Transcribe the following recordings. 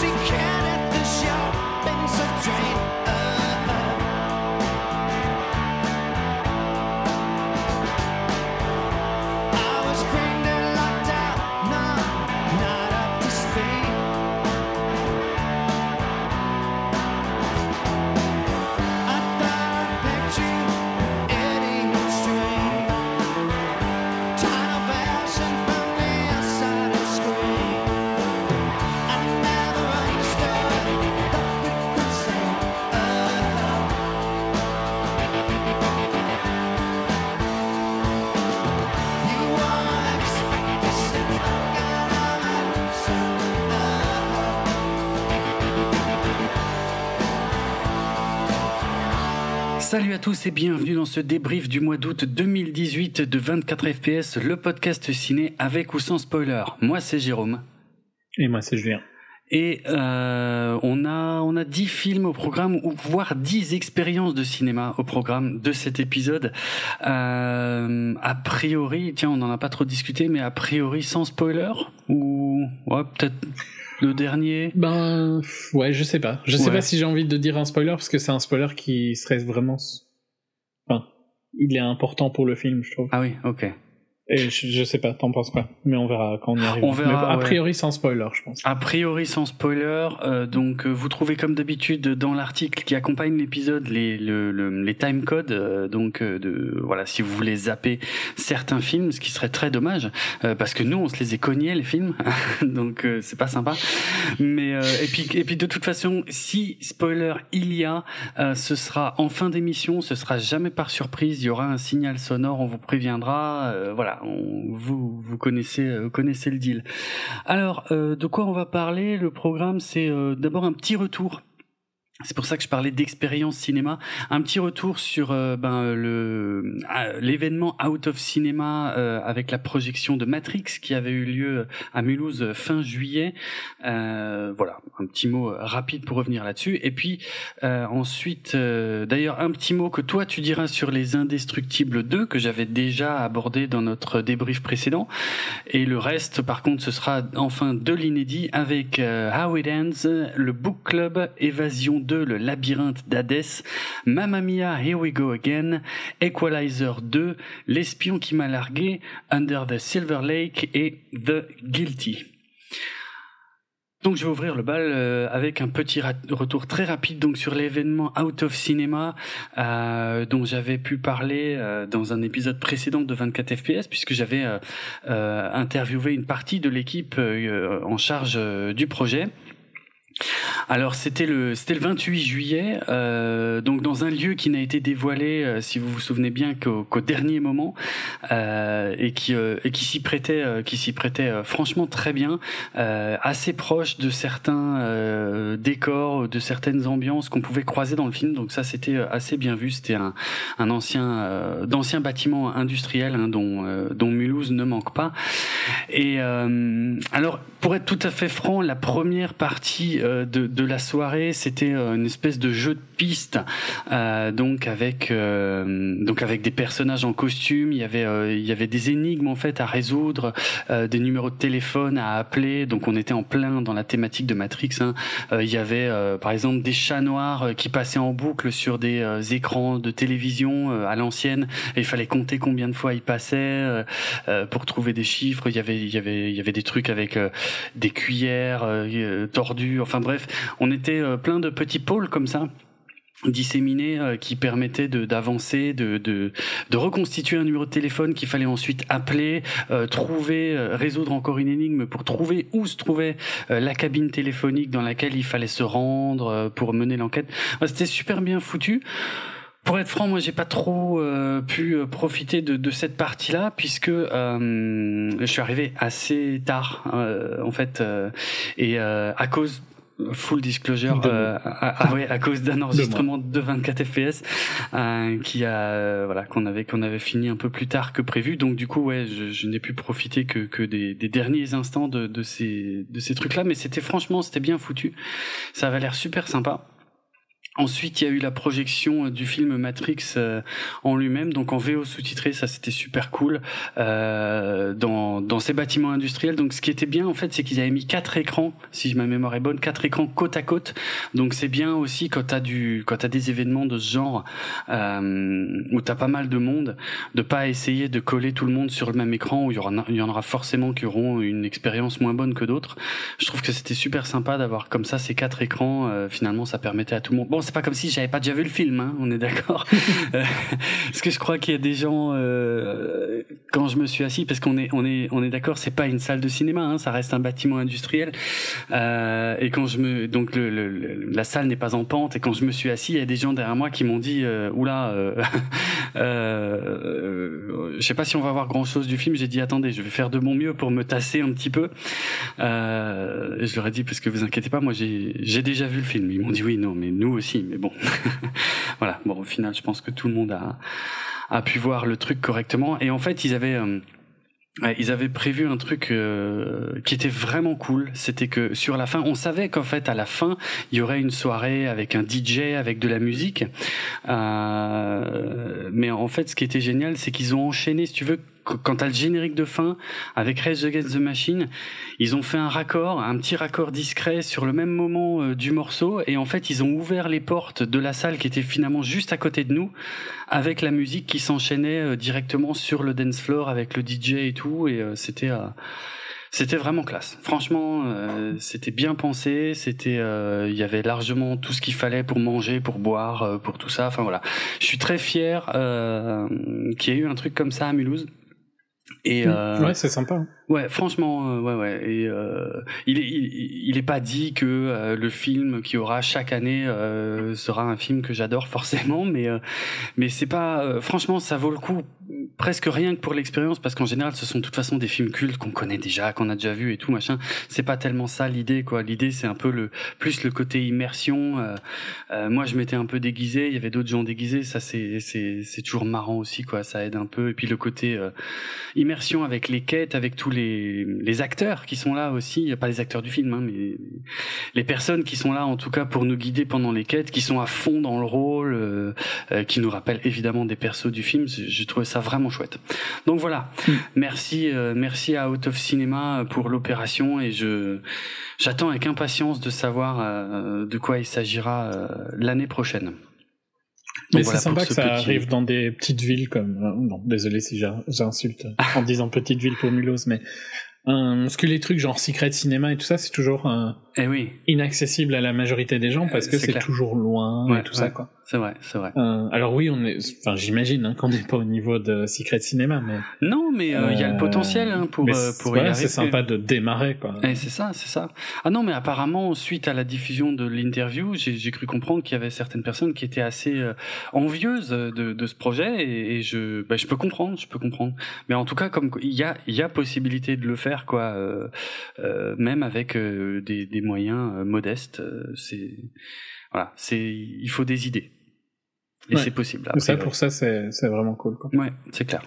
She can at the shop and so drain. Tous et bienvenue dans ce débrief du mois d'août 2018 de 24 FPS, le podcast ciné avec ou sans spoiler. Moi c'est Jérôme. Et moi c'est Julien. Et euh, on a on a 10 films au programme ou voire 10 expériences de cinéma au programme de cet épisode. Euh, a priori, tiens, on n'en a pas trop discuté, mais a priori sans spoiler ou ouais, peut-être le dernier? Ben ouais, je sais pas. Je sais pas si j'ai envie de dire un spoiler parce que c'est un spoiler qui serait vraiment. Il est important pour le film, je trouve. Ah oui, ok. Et je, sais pas, t'en penses quoi Mais on verra quand on y arrive. On verra. a priori sans spoiler, je pense. A priori sans spoiler. Euh, donc euh, vous trouvez comme d'habitude dans l'article qui accompagne l'épisode les le, les time codes. Euh, donc de voilà, si vous voulez zapper certains films, ce qui serait très dommage parce que nous on se les est cognés les films, donc c'est pas sympa. Mais et puis et puis de toute façon, si spoiler il y a, ce sera en fin d'émission, ce sera jamais par surprise. Il y aura un signal sonore, on vous préviendra. voilà vous, vous connaissez, euh, connaissez le deal. Alors, euh, de quoi on va parler? Le programme, c'est euh, d'abord un petit retour c'est pour ça que je parlais d'expérience cinéma. Un petit retour sur euh, ben, le l'événement Out of Cinema euh, avec la projection de Matrix qui avait eu lieu à Mulhouse fin juillet. Euh, voilà, un petit mot rapide pour revenir là-dessus. Et puis ensuite, d'ailleurs, un petit mot que toi tu diras sur les Indestructibles 2 que j'avais déjà abordé dans notre débrief précédent. Et le reste, par contre, ce sera enfin de l'inédit avec How It Ends, le Book Club, Évasion le labyrinthe d'Hadès, Mamma Mia, Here We Go Again, Equalizer 2, L'espion qui m'a largué, Under the Silver Lake et The Guilty. Donc je vais ouvrir le bal euh, avec un petit retour très rapide donc sur l'événement Out of Cinema euh, dont j'avais pu parler euh, dans un épisode précédent de 24 FPS puisque j'avais interviewé une partie de l'équipe en charge du projet. Alors c'était le c'était le 28 juillet, euh, donc dans un lieu qui n'a été dévoilé, euh, si vous vous souvenez bien, qu'au dernier moment, euh, et qui et qui s'y prêtait qui s'y prêtait franchement très bien, assez proche de certains décors, de certaines ambiances qu'on pouvait croiser dans le film. Donc ça c'était assez bien vu. C'était un, un ancien d'anciens bâtiments industriels hein, dont dont Mulhouse ne manque pas. Et alors pour être tout à fait franc, la première partie de, de la soirée, c'était euh, une espèce de jeu de piste, euh, donc avec euh, donc avec des personnages en costume. Il y avait il y avait des énigmes en fait à résoudre, des numéros de téléphone à appeler. Donc on était en plein dans la thématique de Matrix. Hein. il y avait par exemple des chats noirs qui passaient en boucle sur des écrans de télévision à l'ancienne. Il fallait compter combien de fois ils passaient pour trouver des chiffres. Il y avait il y avait il y avait des trucs avec des cuillères tordues. Enfin bref, on était euh, plein de petits pôles comme ça disséminés euh, qui permettaient d'avancer, de, de, de, reconstituer un numéro de téléphone qu'il fallait ensuite appeler, euh, trouver, résoudre encore une énigme pour trouver où se trouvait la cabine téléphonique dans laquelle il fallait se rendre pour mener l'enquête. C'était super bien foutu. Pour être franc, moi, j'ai pas trop pu profiter de, de cette partie-là puisque je suis arrivé assez tard, en fait, et à cause full disclosure euh, à, à, à, cause d'un enregistrement de, 24 fps euh, qui a euh, voilà qu'on avait qu'on avait fini un peu plus tard que prévu. Donc du coup ouais je, je n'ai pu profiter que que des, des derniers instants de, de ces de ces trucs là mais c'était franchement c'était bien foutu. Ça avait l'air super sympa Ensuite, il y a eu la projection euh, du film Matrix euh, en lui-même, donc en VO sous-titré, ça c'était super cool, euh, dans, dans ces bâtiments industriels. Donc ce qui était bien en fait, c'est qu'ils avaient mis quatre écrans, si ma mémoire est bonne, quatre écrans côte à côte. Donc c'est bien aussi quand t'as du, quand t'as des événements de ce genre euh, où t'as pas mal de monde, de pas essayer de coller tout le monde sur le même écran où il y, aura, il y en aura forcément qui auront une expérience moins bonne que d'autres. Je trouve que c'était super sympa d'avoir comme ça ces quatre écrans. Euh, finalement, ça permettait à tout le monde. C'est pas comme si j'avais pas déjà vu le film, hein, on est d'accord. Euh, parce que je crois qu'il y a des gens euh, quand je me suis assis, parce qu'on est on est on est d'accord, c'est pas une salle de cinéma, hein, ça reste un bâtiment industriel. Euh, et quand je me donc le, le, la salle n'est pas en pente, et quand je me suis assis, il y a des gens derrière moi qui m'ont dit euh, oula, je sais pas si on va voir grand chose du film. J'ai dit attendez, je vais faire de mon mieux pour me tasser un petit peu. je leur ai dit parce que vous inquiétez pas, moi j'ai déjà vu le film. Ils m'ont dit oui non mais nous aussi mais bon, voilà. Bon, au final, je pense que tout le monde a, a pu voir le truc correctement. Et en fait, ils avaient euh, ils avaient prévu un truc euh, qui était vraiment cool. C'était que sur la fin, on savait qu'en fait à la fin, il y aurait une soirée avec un DJ, avec de la musique. Euh, mais en fait, ce qui était génial, c'est qu'ils ont enchaîné, si tu veux, quand t'as le générique de fin avec Rage Against the Machine, ils ont fait un raccord, un petit raccord discret sur le même moment euh, du morceau, et en fait ils ont ouvert les portes de la salle qui était finalement juste à côté de nous, avec la musique qui s'enchaînait euh, directement sur le dance floor avec le DJ et tout, et euh, c'était c'était vraiment classe. Franchement, c'était bien pensé. C'était, il y avait largement tout ce qu'il fallait pour manger, pour boire, pour tout ça. Enfin voilà, je suis très fier qu'il y ait eu un truc comme ça à Mulhouse. Et euh, ouais, c'est sympa. Hein. Ouais, franchement, euh, ouais, ouais. Et euh, il, est, il, il, est pas dit que euh, le film qui aura chaque année euh, sera un film que j'adore forcément, mais mais c'est pas. franchement, ça vaut le coup presque rien que pour l'expérience, parce qu'en général, ce sont de toute façon des films cultes qu'on connaît déjà, qu'on a déjà vu et tout machin. C'est pas tellement ça l'idée, quoi. L'idée, c'est un peu le plus le côté immersion. moi, je m'étais un peu déguisé, il y avait d'autres gens déguisés. Ça, c'est c'est c'est toujours marrant aussi, quoi. Ça aide un peu. Et puis le côté immersion avec les quêtes, avec tous les les, acteurs qui sont là aussi, pas les acteurs du film, hein, mais les personnes qui sont là en tout cas pour nous guider pendant les quêtes, qui sont à fond dans le rôle, euh, euh, qui nous rappellent évidemment des persos du film. J'ai trouvé ça vraiment chouette. Donc voilà, mm. merci, euh, merci à Out of Cinema pour l'opération et je j'attends avec impatience de savoir de quoi il s'agira l'année prochaine. Mais c'est sympa que ça arrive dans des petites villes comme. Euh, non, désolé si j'insulte en disant petite ville pour Mulhouse, mais euh, parce que les trucs genre Secret Cinéma et tout ça, c'est toujours euh, eh oui. inaccessible à la majorité des gens parce que c'est toujours loin et tout ça quoi. C'est vrai, c'est vrai. Euh, alors oui, on est, enfin j'imagine hein, qu'on n'est pas au niveau de Secret Cinéma, mais non, mais il y a le potentiel hein, pour pour y C'est sympa de démarrer quoi. Eh, c'est ça, c'est ça. Ah non, mais apparemment suite à la diffusion de l'interview, j'ai cru comprendre qu'il y avait certaines personnes qui étaient assez envieuses de, de ce projet et, et je bah, je peux comprendre, je peux comprendre. Mais en tout cas, comme il y a il y a possibilité de le faire quoi. Euh, euh, même avec euh, des, des, moyens modestes, c'est voilà, c'est il faut des idées. Et c'est possible. Après, ça, pour ça, c'est vraiment cool. Quoi. Ouais, c'est clair.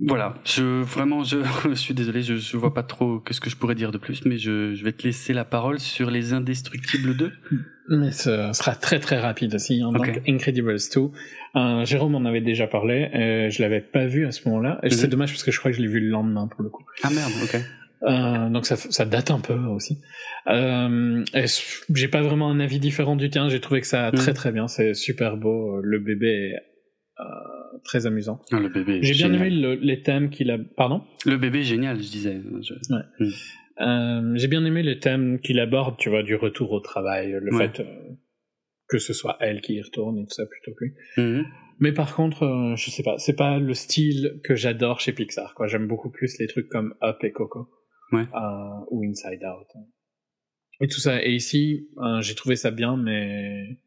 Voilà, je vraiment je, je suis désolé, je, je vois pas trop qu'est-ce que je pourrais dire de plus, mais je, je vais te laisser la parole sur les Indestructibles 2. Mais ce sera très très rapide aussi. Hein, Donc Incredibles 2. Euh, Jérôme en avait déjà parlé, euh, je l'avais pas vu à ce moment-là. et C'est dommage parce que je crois que je l'ai vu le lendemain pour le coup. Ah merde, ok. Euh, donc ça, ça date un peu aussi. Euh, j'ai pas vraiment un avis différent du tien. J'ai trouvé que ça a très mhm. très bien. C'est super beau. Le bébé est euh, très amusant. Ah, le bébé. J'ai bien aimé les thèmes qu'il a. Pardon? Le bébé est génial, je disais. Ouais. Mhm. Euh, j'ai bien aimé les thèmes qu'il aborde, tu vois, du retour au travail, le fait euh, que ce soit elle qui y retourne et tout ça plutôt que lui. Mhm. Mais par contre, euh, je sais pas, c'est pas le style que j'adore chez Pixar, quoi. J'aime beaucoup plus les trucs comme Up et Coco. Ouais. Euh, ou Inside Out. Et tout ça. Et ici, j'ai trouvé ça bien, mais...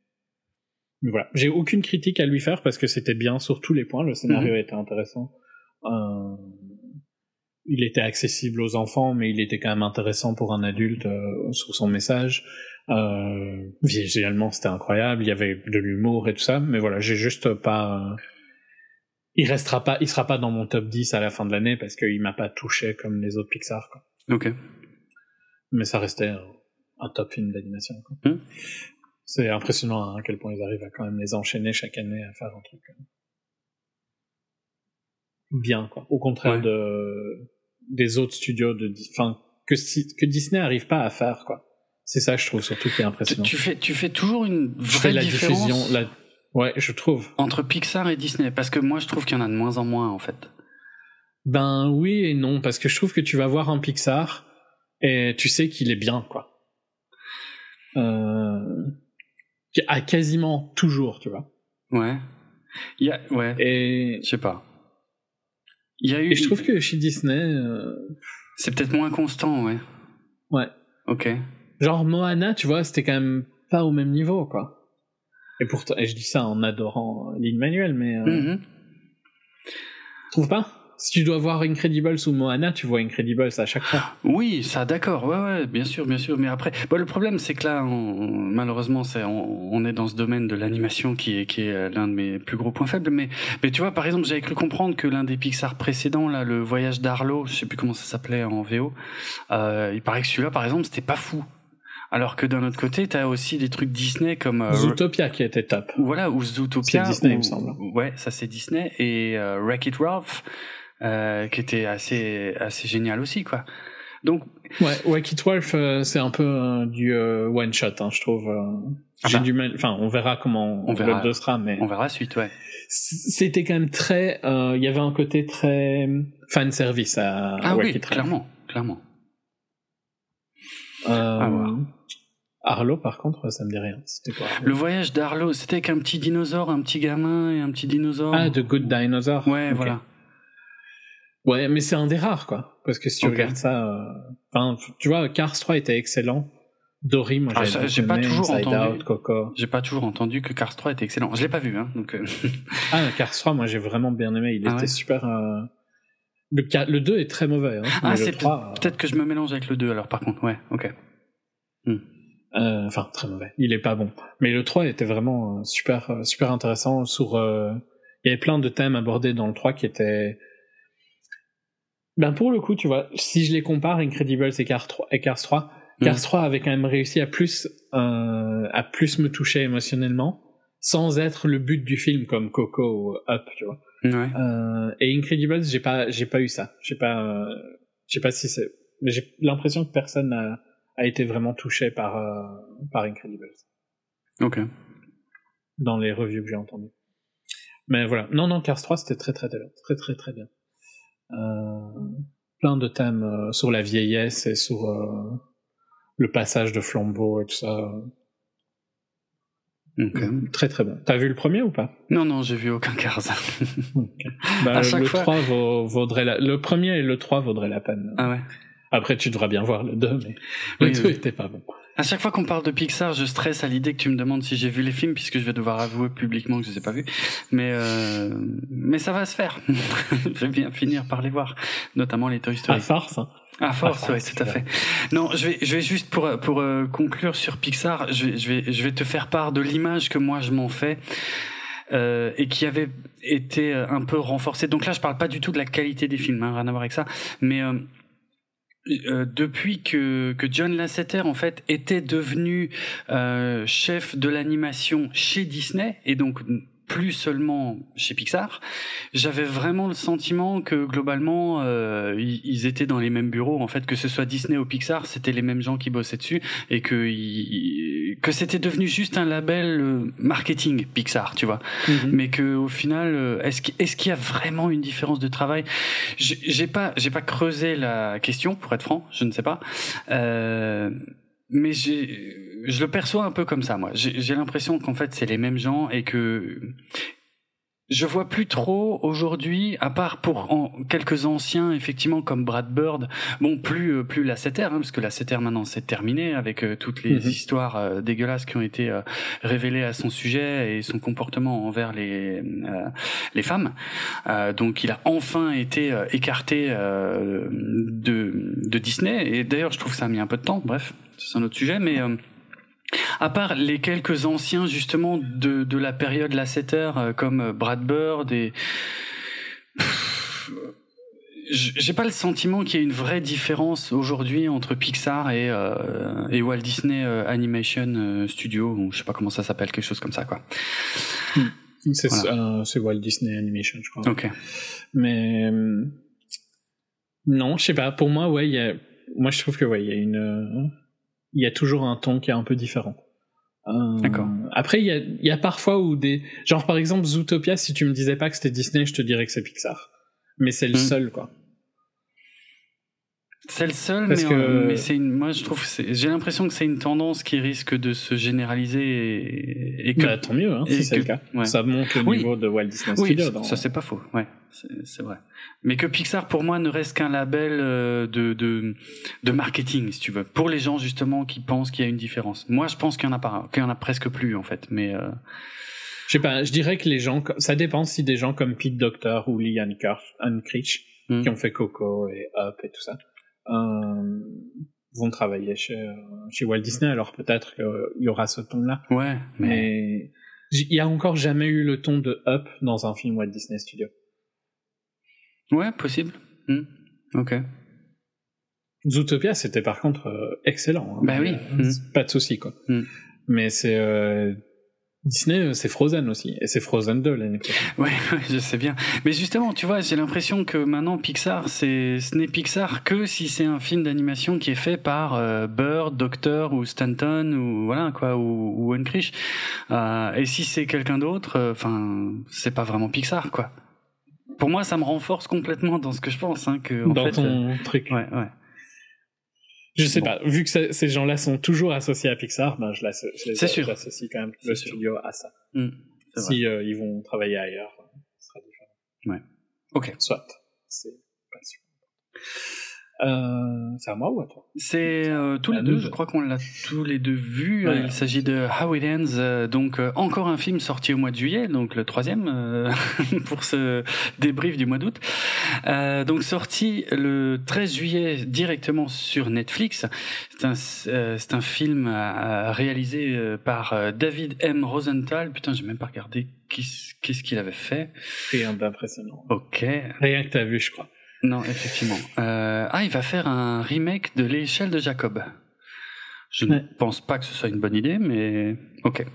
mais voilà. J'ai aucune critique à lui faire parce que c'était bien sur tous les points. Le scénario mhm. était intéressant. Euh, il était accessible aux enfants, mais il était quand même intéressant pour un adulte euh, sur son message. Euh, visuellement, c'était incroyable. Il y avait de l'humour et tout ça, mais voilà, j'ai juste pas. Il restera pas, il sera pas dans mon top 10 à la fin de l'année parce qu'il m'a pas touché comme les autres Pixar. Quoi. Ok. Mais ça restait un, top film d'animation. Hmm. C'est impressionnant à quel point ils arrivent à quand même les enchaîner chaque année à faire un truc bien, quoi. Au contraire de des autres studios de, enfin que que Disney arrive pas à faire, quoi. C'est ça, je trouve surtout qui est impressionnant. Tu, fais, tu fais toujours une vraie la différence. Diffusion, la... Ouais, je trouve. Entre Pixar et Disney, parce que moi, je trouve qu'il y en a de moins en moins, en fait. Ben oui et non, parce que je trouve que tu vas voir un Pixar et tu sais qu'il est bien, quoi. Euh... À quasiment toujours, tu vois. Ouais. Y a... Ouais. Et... Je sais pas. Il y a eu... Et je trouve que chez Disney... Euh... C'est peut-être moins constant, ouais. Ouais. Ok. Genre Moana, tu vois, c'était quand même pas au même niveau, quoi. Et pourtant, et je dis ça en adorant Lin Manuel, mais... Euh... Mm Trouve pas si tu dois voir Incredibles ou Moana, tu vois Incredibles à chaque fois. Oui, ça, d'accord, ouais, ouais, bien sûr, bien sûr. Mais après, bon, le problème, c'est que là, malheureusement, on, est dans ce domaine de l'animation qui est, qui est euh, l'un de mes plus gros points faibles. Mais, mais tu vois, par exemple, j'avais cru comprendre que l'un des Pixar précédents, là, le Voyage d'Arlo, je sais plus comment ça s'appelait en VO, euh, il paraît que celui-là, par exemple, c'était pas fou. Alors que d'un autre côté, t'as aussi des trucs Disney comme euh, Zootopia qui était top. Voilà, ou Zootopia. C'est Disney, il me semble. Ouais, ça c'est Disney et euh, Wreck-It Ralph euh, qui était assez assez génial aussi quoi. Donc ouais, Wacky 12 euh, c'est un peu euh, du one shot hein, je trouve. Ah J'ai bah. du mal, enfin on verra comment on verra le sera mais on verra suite ouais. C'était quand même très il y avait un côté très fan service à Ah oui, clairement, clairement. Ah, Arlo, par contre, ça me dit rien. Quoi, le voyage d'Arlo, c'était qu'un petit dinosaure, un petit gamin et un petit dinosaure. Ah, The Good Dinosaur. Ouais, voilà. Ouais, mais c'est un des rares, quoi. Parce que si tu regardes ça, euh, enfin, tu vois, Cars 3 était excellent. Dory, moi ah, j'ai pas toujours entendu. J'ai pas toujours entendu que Cars 3 était excellent. Je l'ai pas vu, hein. Donc. Euh. ah, Cars 3, moi j'ai vraiment bien aimé. Il ah était super. Euh... Le, le 2 est très mauvais. Hein, ah, c'est euh, peut-être que je me mélange avec le 2 alors. Par contre, ouais, ok. Hmm. Enfin, très mauvais. Il est pas bon. Mais le 3 était vraiment super, super intéressant. Sur, il y avait plein de thèmes abordés dans le 3 qui étaient ben pour le coup, tu vois, si je les compare, Incredibles et Cars 3, et Cars 3, Cars 3 avait quand même réussi à plus, euh, à plus me toucher émotionnellement, sans être le but du film comme Coco ou Up, tu vois. Ouais. Euh, et Incredibles, j'ai pas, j'ai pas eu ça. J'ai pas, euh, j'ai pas si c'est, mais j'ai l'impression que personne n'a a été vraiment touché par, euh, par Incredibles. Ok. Dans les reviews que j'ai entendues. Mais voilà. Non, non, Cars 3, c'était très, très, très, très, très, très bien. Euh, plein de thèmes euh, sur la vieillesse et sur euh, le passage de flambeau et tout ça. Très très bon. T'as vu le premier ou pas? Non, non, j'ai vu aucun Cars. bah, le, 3 vaudrait la... le premier et le 3 vaudraient la peine. Ah ouais. Après, tu devras bien voir le 2, mais le 2 était pas bon. À chaque fois qu'on parle de Pixar, je stresse à l'idée que tu me demandes si j'ai vu les films, puisque je vais devoir avouer publiquement que je les ai pas vus. Mais euh, mais ça va se faire. je vais bien finir par les voir, notamment les Toy Story. À force. Hein. À force, oui, tout à fait. Non, je vais, je vais juste pour pour euh, conclure sur Pixar, je vais, je vais, je vais te faire part de l'image que moi je m'en fais. Euh, et qui avait été un peu renforcée. Donc là, je parle pas du tout de la qualité des films, hein, rien à voir avec ça, mais euh, depuis que, que John Lasseter en fait était devenu euh, chef de l'animation chez Disney et donc plus seulement chez Pixar, j'avais vraiment le sentiment que globalement euh, ils étaient dans les mêmes bureaux en fait que ce soit Disney ou Pixar, c'était les mêmes gens qui bossaient dessus et que que c'était devenu juste un label euh, marketing Pixar, tu vois. Mm-hmm. Mais que au final euh, est-ce est-ce qu'il y a vraiment une différence de travail? J'ai pas j'ai pas creusé la question pour être franc, je ne sais pas. Euh, mais je le perçois un peu comme ça, moi. J'ai l'impression qu'en fait, c'est les mêmes gens et que je vois plus trop aujourd'hui, à part pour en, quelques anciens, effectivement, comme Brad Bird. Bon, plus euh, plus la 7 hein, parce que la 7 maintenant c'est terminé avec euh, toutes les mhm. histoires euh, dégueulasses qui ont été révélées à son sujet et son comportement envers les les femmes. donc, il a enfin été écarté de de Disney. Et d'ailleurs, je trouve que ça a mis un peu de temps. Bref, c'est un autre sujet, mais euh, à part les quelques anciens justement de, de la période Lasseter euh, comme Brad Bird et j'ai pas le sentiment qu'il y ait une vraie différence aujourd'hui entre Pixar et, euh, et Walt Disney euh, Animation euh, Studio, ou je sais pas comment ça s'appelle, quelque chose comme ça, quoi. Hmm. C'est Walt Disney Animation, je crois. Ok. Mais non, je sais pas. Pour moi, ouais, y a, moi je trouve que ouais, il y a une, il y a toujours un ton qui est un peu différent. D'accord. Après, il y a, y a parfois où des, genre par exemple Zootopia, si tu me disais pas que c'était Disney, je te dirais que c'est Pixar mais c'est le hmm. seul quoi. C'est le seul, mais, que... mais c'est une, moi je trouve, j'ai l'impression que c'est une tendance qui risque de se généraliser et, que. Bah, tant mieux, hein, si c'est le cas. Ça monte le niveau de Walt Disney Studios. Oui, ça c'est pas faux, ouais, c'est vrai. Mais que Pixar pour moi ne reste qu'un label euh, de, de, de marketing, si tu veux, pour les gens justement qui pensent qu'il y a une différence. Moi je pense qu'il y en a pas, qu'il y en a presque plus en fait, mais. Euh... Je sais pas, je dirais que les gens, ça dépend si des gens comme Pete Docter ou Lee Unkrich, mm. qui ont fait Coco et Up et tout ça, euh, vont travailler chez, euh, chez Walt Disney, alors peut-être qu'il y aura ce ton-là. Ouais, mais... il y a encore jamais eu le ton de Up dans un film Walt Disney Studio. Ouais, possible. Mm. Ok. Zootopia, c'était par contre euh, excellent. Hein. Bah oui. Mm. Pas de souci, quoi. Mais c'est Disney, euh, c'est Frozen aussi, et c'est Frozen 2 l'année prochaine. Ouais, je sais bien. Mais justement, tu vois, j'ai l'impression que maintenant Pixar, c'est, ce n'est Pixar que si c'est un film d'animation qui est fait par euh, Bird, Doctor ou Stanton ou voilà quoi, ou, ou euh, et si c'est quelqu'un d'autre, euh, enfin, c'est pas vraiment Pixar quoi. Pour moi, ça me renforce complètement dans ce que je pense, hein, que en dans fait, ton truc. Ouais, ouais. Je sais pas, vu que ces gens-là sont toujours associés à Pixar, ben je l'associe quand même le studio à ça. Mmh, si euh, ils vont travailler ailleurs, ce sera différent. Ouais. Ok. Soit. C'est pas sûr. Euh, c'est à moi ou à toi? C'est euh, tous les deux, je crois qu'on l'a tous les deux vu. Il s'agit de How It Ends, euh, donc euh, encore un film sorti au mois de juillet, donc le troisième euh, pour ce débrief du mois d'août. donc sorti le 13 juillet directement sur Netflix. C'est un, c'est un film réalisé par David M. Rosenthal. Putain, j'ai même pas regardé qu'est-ce qu'il avait fait. Rien d'impressionnant. Ok. Rien que t'as vu, je crois. Non, effectivement. Euh, ah, il va faire un remake de l'échelle de Jacob. Je ne pense pas que ce soit une bonne idée, mais ok.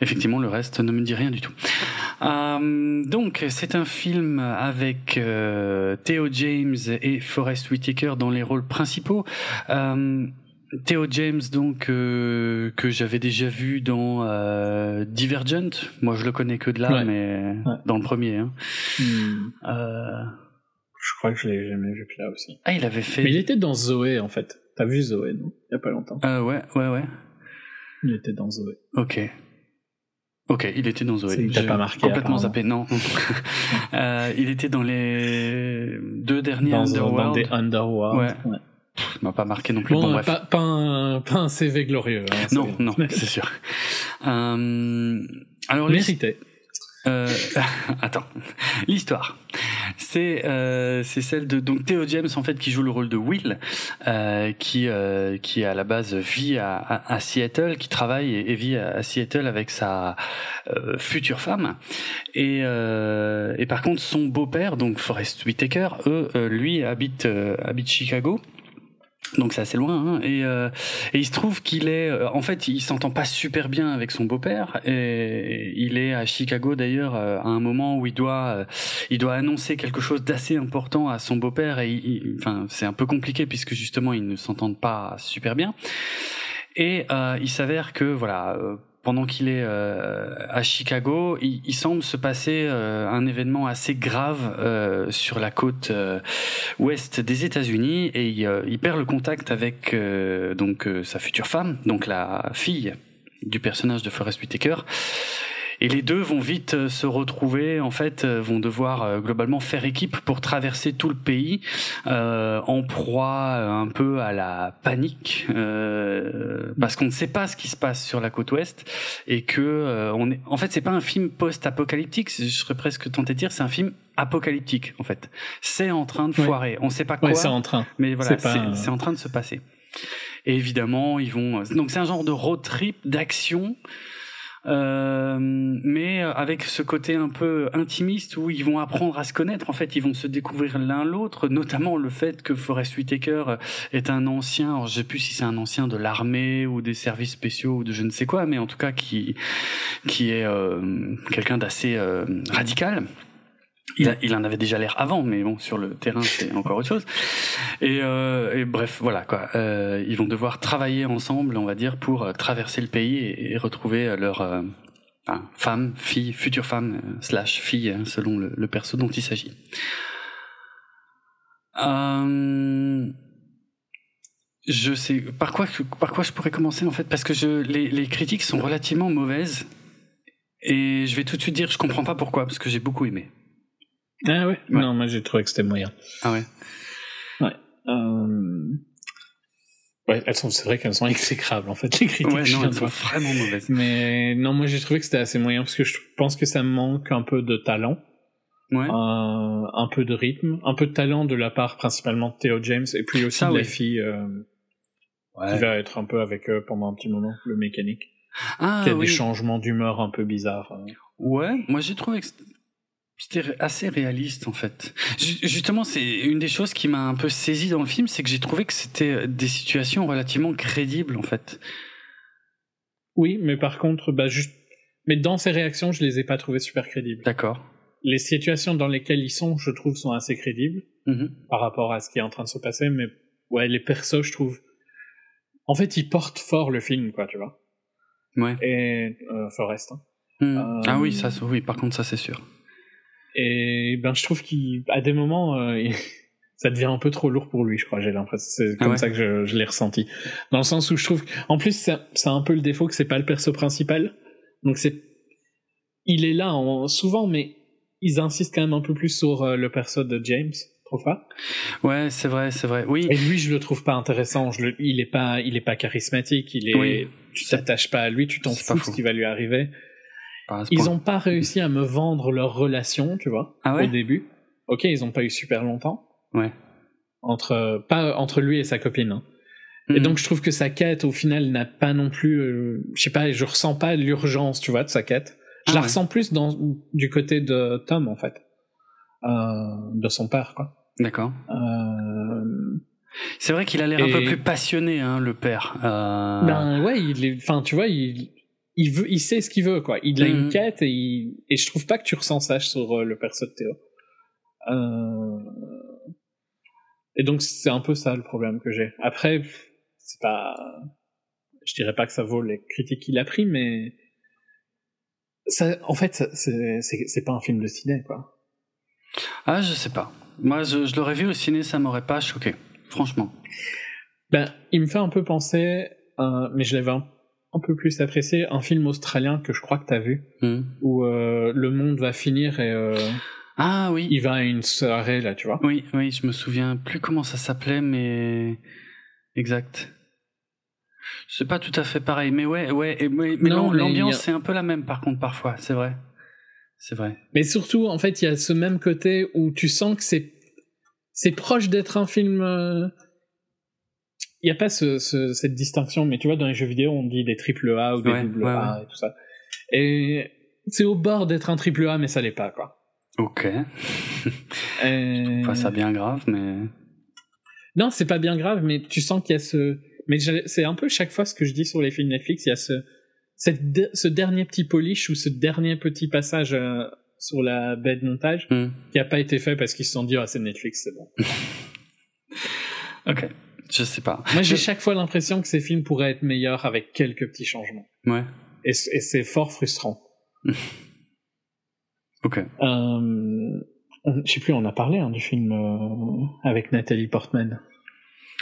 Effectivement, le reste ne me dit rien du tout. Euh, donc, c'est un film avec euh, Theo James et Forest Whitaker dans les rôles principaux. Euh, Theo James, donc que j'avais déjà vu dans Divergent. Moi, je le connais que de là, mais dans le premier. Hein. Hmm. Je crois que je l'ai jamais vu là aussi. Ah, il avait fait. Mais il était dans Zoé en fait. T'as vu Zoé, non? Il y a pas longtemps. Euh, ouais, ouais, ouais. Il était dans Zoé. Ok. Ok, il était dans Zoé. Il pas marqué. Complètement zappé, non. euh, il était dans les deux derniers dans, Underworld. Dans des Underworld. Ouais. m'a pas marqué non plus. Bon, bref. Pas, pas, un, pas un CV glorieux. Hein, non, non, c'est sûr. Euh, alors, Mérité. Euh, attends, l'histoire, c'est euh, c'est celle de donc Theo James en fait qui joue le rôle de Will, euh, qui qui à la base vit à, à, Seattle, qui travaille et, vit à, Seattle avec sa future femme, et et par contre son beau-père donc Forrest Whitaker, eux lui habite habite Chicago donc c'est assez loin hein. et, euh, et il se trouve qu'il est euh, en fait il s'entend pas super bien avec son beau-père. Et il est à Chicago d'ailleurs euh, à un moment où il doit il doit annoncer quelque chose d'assez important à son beau-père. Et enfin c'est un peu compliqué puisque justement ils ne s'entendent pas super bien. Et il s'avère que voilà pendant qu'il est euh, à Chicago, il, il, semble se passer euh, un événement assez grave euh, sur la côte ouest des États-Unis et il, il, perd le contact avec donc sa future femme, donc la fille du personnage de Forest Whitaker. Et les deux vont vite euh, se retrouver, en fait, euh, vont devoir euh, globalement faire équipe pour traverser tout le pays euh, en proie un peu à la panique, euh, parce qu'on ne sait pas ce qui se passe sur la côte ouest et que on est. En fait, c'est pas un film post-apocalyptique. Je serais presque tenté de dire, c'est un film apocalyptique en fait. C'est en train de foirer. On sait pas quoi. c'est en train. Mais voilà, c'est en train de se passer. Et évidemment, ils vont. Donc c'est un genre de road trip d'action euh, mais avec ce côté un peu intimiste où ils vont apprendre à se connaître. En fait, ils vont se découvrir l'un l'autre, notamment le fait que Forest Whitaker est un ancien, alors je sais plus si c'est un ancien de l'armée ou des services spéciaux ou de je ne sais quoi, mais en tout cas qui qui est euh, quelqu'un d'assez euh, radical. Il, en avait déjà l'air avant, mais bon, sur le terrain, c'est encore autre chose. Et, euh, bref, voilà quoi. Euh, ils vont devoir travailler ensemble, on va dire, pour euh, traverser le pays et, et retrouver leur femme, fille, future femme slash fille, hein, selon le, perso dont il s'agit. je sais par quoi par quoi je pourrais commencer en fait? Parce que les, les critiques sont relativement mauvaises et je vais tout de suite dire je comprends pas pourquoi parce que j'ai beaucoup aimé. Ah ouais, ouais. Non, moi j'ai trouvé que c'était moyen. Ah ouais. Ouais. Euh... Ouais, elles sont, c'est vrai qu'elles sont exécrables en fait les critiques. Ouais, non, elles sont vraiment mauvaises. Mais non, moi j'ai trouvé que c'était assez moyen parce que je pense que ça manque un peu de talent. Ouais. Euh, un peu de rythme, un peu de talent de la part principalement de Theo James et puis aussi Ça, de ouais. la fille euh, Ouais. qui va être un peu avec eux pendant un petit moment, le mécanique, Ah qui a oui. des changements d'humeur un peu bizarres. Ouais, moi j'ai trouvé que c'était assez réaliste en fait. Ju- Justement, c'est une des choses qui m'a un peu saisi dans le film, c'est que j'ai trouvé que c'était des situations relativement crédibles en fait. Oui, mais par contre, bah juste, mais dans ces réactions, je les ai pas trouvées super crédibles. D'accord. Les situations dans lesquelles ils sont, je trouve, sont assez crédibles Mhm. par rapport à ce qui est en train de se passer, mais ouais, les persos, je trouve, en fait, ils portent fort le film, quoi, tu vois. Ouais. Et euh, Forrest. hein. Euh, Ah oui, ça, oui. Par contre, ça c'est sûr. Et ben, je trouve qu'à des moments, euh, il- ça devient un peu trop lourd pour lui, je crois. J'ai l'impression, c'est Ah comme ouais ça que je, je l'ai ressenti. Dans le sens où je trouve, en plus, a un peu le défaut que c'est pas le perso principal. Donc c'est, il est là en- souvent, mais ils insistent quand même un peu plus sur euh, le perso de James. Pas? Ouais, c'est vrai, c'est vrai. Oui. Et lui, je le trouve pas intéressant. Je le, il est pas, il est pas charismatique. Il est, Oui. tu t'attaches pas à lui, tu t'en C'est fous de ce qui va lui arriver. Pas Ils point. ont pas réussi à me vendre leur relation, tu vois, Ah ouais au début. Ok, ils ont pas eu super longtemps Ouais. entre pas entre lui et sa copine. hein. Et Mhm. donc je trouve que sa quête au final n'a pas non plus, euh, je sais pas, je ressens pas l'urgence, tu vois, de sa quête. Je Ah la ouais. ressens plus dans du côté de Tom en fait, euh, de son père quoi. D'accord. Euh, C'est vrai qu'il a l'air un peu plus passionné, hein, le père. Euh... Ben ouais, il est, enfin tu vois, il, il veut, il sait ce qu'il veut quoi. Il a une Mhm. quête et il, et je trouve pas que tu ressens ça sur euh, le perso de Théo. Euh, et donc c'est un peu ça le problème que j'ai. Après, c'est pas, je dirais pas que ça vaut les critiques qu'il a pris, mais ça, en fait, c'est, pas un film de ciné quoi. Ah, je sais pas. Moi, je, je l'aurais vu au ciné, ça m'aurait pas choqué. Franchement. Ben, il me fait un peu penser, euh, mais je l'avais un, un peu plus apprécié, un film australien que je crois que t'as vu. Mhm. où euh, le monde va finir et euh, Ah oui. il va à une soirée là, tu vois. Oui, oui, je me souviens plus comment ça s'appelait, mais exact. C'est pas tout à fait pareil, mais ouais, ouais, et- mais, mais l'ambiance a- c'est un peu la même par contre parfois, c'est vrai, c'est vrai. Mais surtout, en fait, il y a ce même côté où tu sens que c'est c'est proche d'être un film. Il n'y a pas ce, ce- cette distinction, mais tu vois, dans les jeux vidéo, on dit des triple A ou des Ouais, double ouais, A et tout ça. Et c'est au bord d'être un triple A, mais ça l'est pas, quoi. Ok. Et- Pas ça bien grave, mais Non, c'est pas bien grave, mais tu sens qu'il y a ce. Mais c'est un peu chaque fois ce que je dis sur les films Netflix, il y a ce, cette de- ce dernier petit polish ou ce dernier petit passage euh, sur la baie de montage Hmm. qui a pas été fait parce qu'ils se sont dit, ah, c'est Netflix, c'est bon. ok, je sais pas. Moi, j'ai chaque fois l'impression que ces films pourraient être meilleurs avec quelques petits changements. Ouais. Et, c'est fort frustrant. Ok. Euh, je sais plus, on a parlé hein, du film euh, avec Nathalie Portman.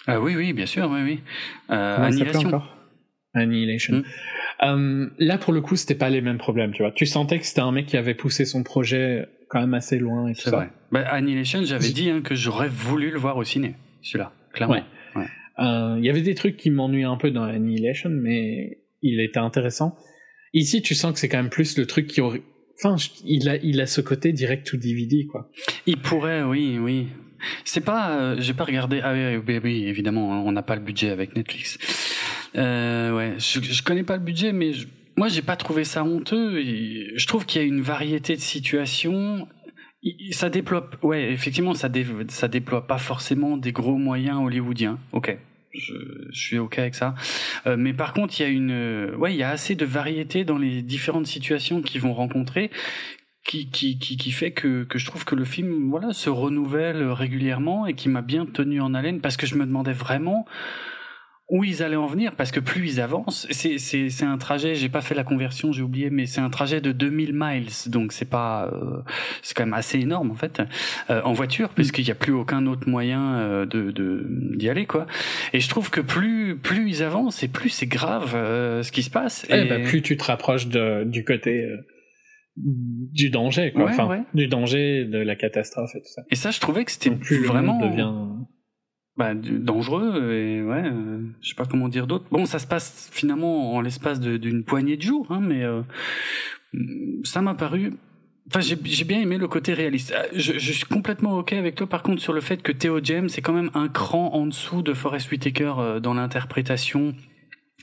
Ah oui, oui, bien sûr, oui, oui. Euh, Annihilation. encore? Annihilation. Mm. Euh, là, pour le coup, c'était pas les mêmes problèmes, tu vois. Tu sentais que c'était un mec qui avait poussé son projet quand même assez loin et tout C'est ça. vrai. Bah, Annihilation, j'avais dit hein, que j'aurais voulu le voir au ciné, celui-là, clairement. Ouais. Euh, Il y avait des trucs qui m'ennuyaient un peu dans Annihilation, mais il était intéressant. Ici, tu sens que c'est quand même plus le truc qui aurait. Enfin, il a, il a ce côté direct to DVD, quoi. Il pourrait, oui, oui. C'est pas, euh, j'ai pas regardé. Ah oui, oui, oui, évidemment, hein, on n'a pas le budget avec Netflix. Euh, ouais, je, je connais pas le budget, mais je, moi, j'ai pas trouvé ça honteux. je trouve qu'il y a une variété de situations. Ça déploie, ouais, effectivement, ça, ça déploie pas forcément des gros moyens hollywoodiens. Ok, je, suis ok avec ça. Euh, mais par contre, il y a une, ouais, il y a assez de variété dans les différentes situations qu'ils vont rencontrer, qui, qui, qui, qui fait que, que je trouve que le film, voilà, se renouvelle régulièrement et qui m'a bien tenu en haleine parce que je me demandais vraiment où ils allaient en venir parce que plus ils avancent, c'est c'est c'est un trajet, j'ai pas fait la conversion, j'ai oublié mais c'est un trajet de 2000 miles donc c'est pas euh, c'est quand même assez énorme en fait euh, en voiture puisqu'il y a plus aucun autre moyen euh, de de d'y aller quoi. Et je trouve que plus plus ils avancent et plus c'est grave ce qui se passe eh ben, plus tu te rapproches de, du côté du danger quoi, enfin du danger de la catastrophe et tout ça. Et ça je trouvais que c'était plus vraiment devient bah, dangereux et ouais, euh, je sais pas comment dire d'autre. Bon, ça se passe finalement en l'espace d'une poignée de jours, hein, mais euh, ça m'a paru. Enfin, j'ai bien aimé le côté réaliste. Euh, je, je, suis complètement ok avec toi, par contre, sur le fait que Theo James est quand même un cran en dessous de Forest Whitaker dans l'interprétation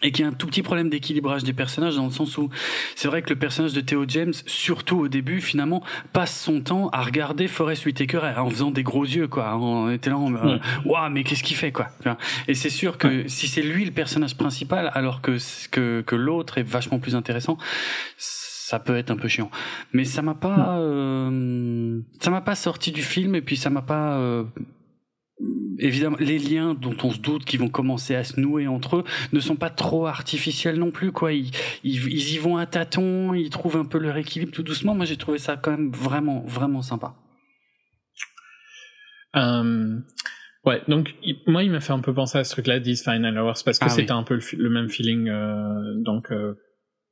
et qu'il y a un tout petit problème d'équilibrage des personnages dans le sens où c'est vrai que le personnage de Theo James, surtout au début, finalement, passe son temps à regarder Forest Whitaker en faisant des gros yeux, quoi. On était là, en waouh, mais qu'est-ce qu'il fait, quoi. Et c'est sûr que si c'est lui le personnage principal, alors que que, que l'autre est vachement plus intéressant, ça peut être un peu chiant. Mais ça m'a pas, euh, ça m'a pas sorti du film et puis ça m'a pas euh, évidemment, les liens dont on se doute qu'ils vont commencer à se nouer entre eux ne sont pas trop artificiels non plus, quoi. Ils, ils, y vont à tâtons, ils trouvent un peu leur équilibre tout doucement. Moi, j'ai trouvé ça quand même vraiment, vraiment sympa. Euh, ouais, donc moi, il m'a fait un peu penser à ce truc-là, These Final Hours, parce que ah c'était un peu le, même feeling, euh, donc euh,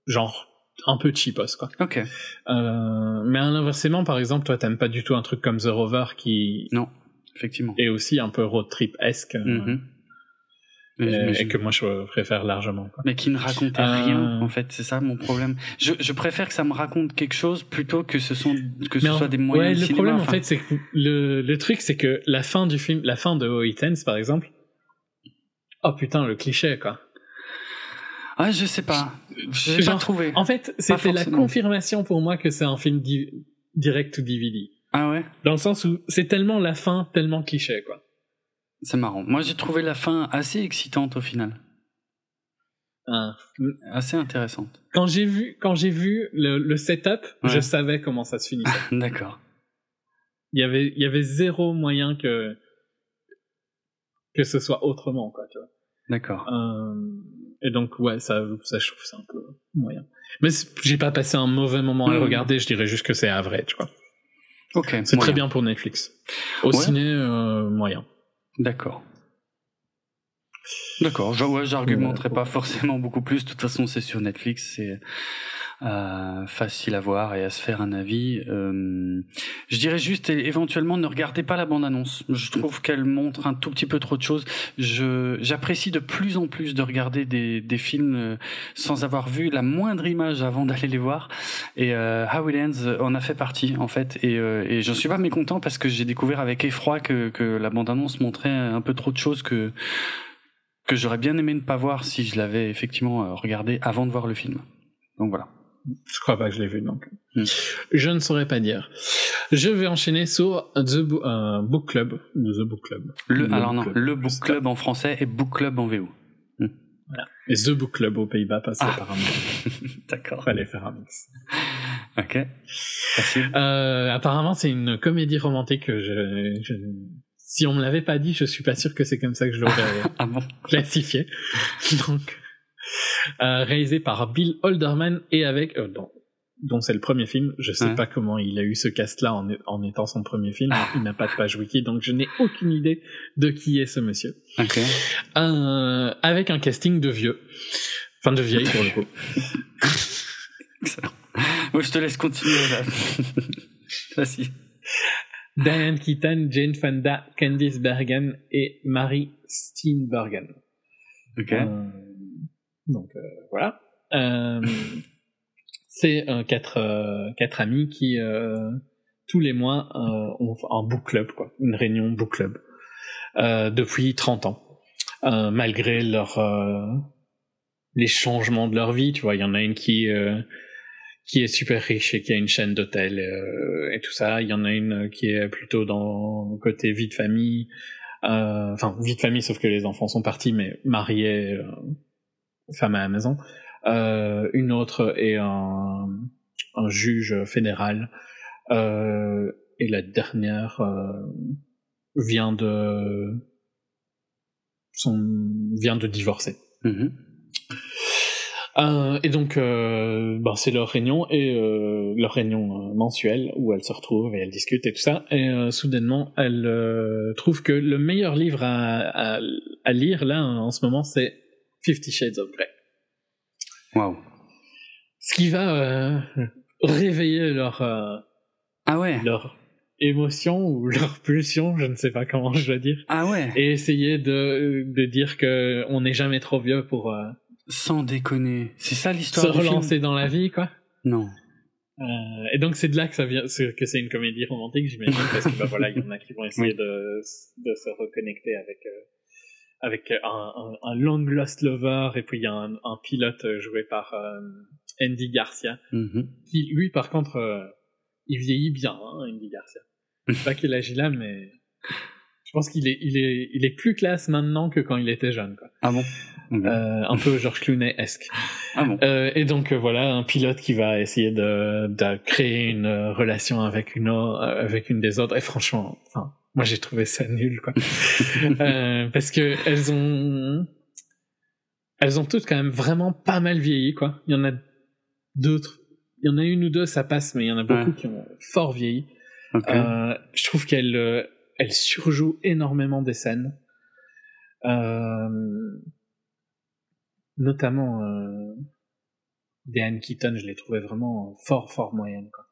genre un peu cheapos quoi. Ok. mais inversement, par exemple, toi, t'aimes pas du tout un truc comme The Rover qui non effectivement. Et aussi un peu road trip-esque. Euh, mhm. et, que moi je préfère largement. Quoi. Mais qui ne racontait euh, rien en fait, c'est ça mon problème. Je, je, préfère que ça me raconte quelque chose plutôt que ce sont que ce soit des moyens. Ouais, le problème en fait c'est que le, le truc c'est que la fin du film, la fin de O.E. par exemple. Oh putain le cliché quoi. Ah je sais pas, j'ai pas trouvé. En fait c'était la confirmation pour moi que c'est un film direct to DVD. Ah ouais? Dans le sens où c'est tellement la fin, tellement cliché, quoi. C'est marrant. Moi, j'ai trouvé la fin assez excitante au final. Ah. Assez intéressante. Quand j'ai vu, quand j'ai vu le, le setup, je savais comment ça se finissait. D'accord. Il y avait, il y avait zéro moyen que que ce soit autrement, quoi, tu vois. D'accord. Euh, et donc, ouais, ça, ça, je trouve ça un peu moyen. Mais j'ai pas passé un mauvais moment à le regarder, je dirais juste que c'est average, quoi. Ok. C'est très bien pour Netflix. Au ciné, euh, moyen. D'accord. D'accord. Ouais, j'argumenterai pas forcément beaucoup plus. De toute façon, c'est sur Netflix. C'est euh, facile à voir et à se faire un avis. Euh, je dirais juste éventuellement ne regardez pas la bande-annonce. Je trouve qu'elle montre un tout petit peu trop de choses. Je j'apprécie de plus en plus de regarder des, des films euh, sans avoir vu la moindre image avant d'aller les voir. Et euh, How It Ends en a fait partie en fait. Et, euh, et je suis pas mécontent parce que j'ai découvert avec effroi que, que la bande-annonce montrait un peu trop de choses que que j'aurais bien aimé ne pas voir si je l'avais effectivement regardé avant de voir le film. Donc voilà. Je crois pas que je l'ai vu donc. Hmm. Je ne saurais pas dire. Je vais enchaîner sur The euh, Book Club. The Book Club. Le, alors non, le Book Club en français et Book Club en VO. Hmm. Voilà. Et The Book Club aux Pays-Bas parce ah. apparemment. D'accord. Fallait faire un mix. Ok. Euh, apparemment, c'est une comédie romantique que je, je... Si on me l'avait pas dit, je suis pas sûr que c'est comme ça que je l'aurais ah bon? classifié. Donc, euh, réalisé par Bill Holderman et avec euh, dont, c'est le premier film. Je sais pas comment il a eu ce cast-là en, en, étant son premier film. Ah. Il n'a pas de page wiki, donc je n'ai aucune idée de qui est ce monsieur. Euh, avec un casting de vieux, enfin de vieille pour le coup. Excellent. Moi, je te laisse continuer là. Vas-y. Diane Keaton, Jane Fonda, Candice Bergen et Mary Steenburgen. Ok. Euh, donc euh, voilà. Euh, c'est euh, quatre quatre amis qui tous les mois ont un book club quoi, une réunion book club depuis 30 ans. malgré leur les changements de leur vie. Tu vois, il y en a une qui qui est super riche et qui a une chaîne d'hôtels et tout ça. Il y en a une qui est plutôt dans le côté vie de famille. Enfin, vie de famille, sauf que les enfants sont partis, mais mariés, femme à la maison. une autre est un, un juge fédéral. et la dernière vient de son vient de divorcer. Mm-hmm. Euh, et donc, euh, ben, c'est leur réunion et euh, leur réunion mensuelle où elles se retrouvent et elles discutent et tout ça. Et soudainement, elles trouvent que le meilleur livre à, à, lire là en ce moment, c'est Fifty Shades of Grey. Wow. Ce qui va réveiller leur ah ouais leur émotion ou leur pulsion, je ne sais pas comment je dois dire. Ah ouais. Et essayer de, de dire que on n'est jamais trop vieux pour. Euh, Sans déconner. C'est ça l'histoire. Se relancer dans la vie, quoi. Non. Euh, et donc c'est de là que ça vient, que c'est une comédie romantique, j'imagine, parce que bah voilà, il y en a qui vont essayer de, de se reconnecter avec euh, avec un, un, un, long lost lover, et puis il y a un, un pilote joué par euh, Andy Garcia, mm-hmm. qui lui par contre, euh, il vieillit bien, hein, Andy Garcia. Je sais pas quel âge il a, mais je pense qu'il est, il est, il est plus classe maintenant que quand il était jeune. Quoi. Ah bon? Euh, Un peu George Clooney-esque. Ah bon? Euh, Et donc euh, voilà, un pilote qui va essayer de, de créer une relation avec une, avec une des autres. Et franchement, enfin, moi j'ai trouvé ça nul, quoi. euh, parce que elles ont, elles ont toutes quand même vraiment pas mal vieilli, quoi. Il y en a d'autres. Il y en a une ou deux, ça passe, mais il y en a beaucoup qui ont fort vieilli. Euh, je trouve qu'elle euh, elle surjoue énormément des scènes. Euh, notamment euh, Diane Keaton, je l'ai trouvé vraiment fort, fort moyenne. Quoi.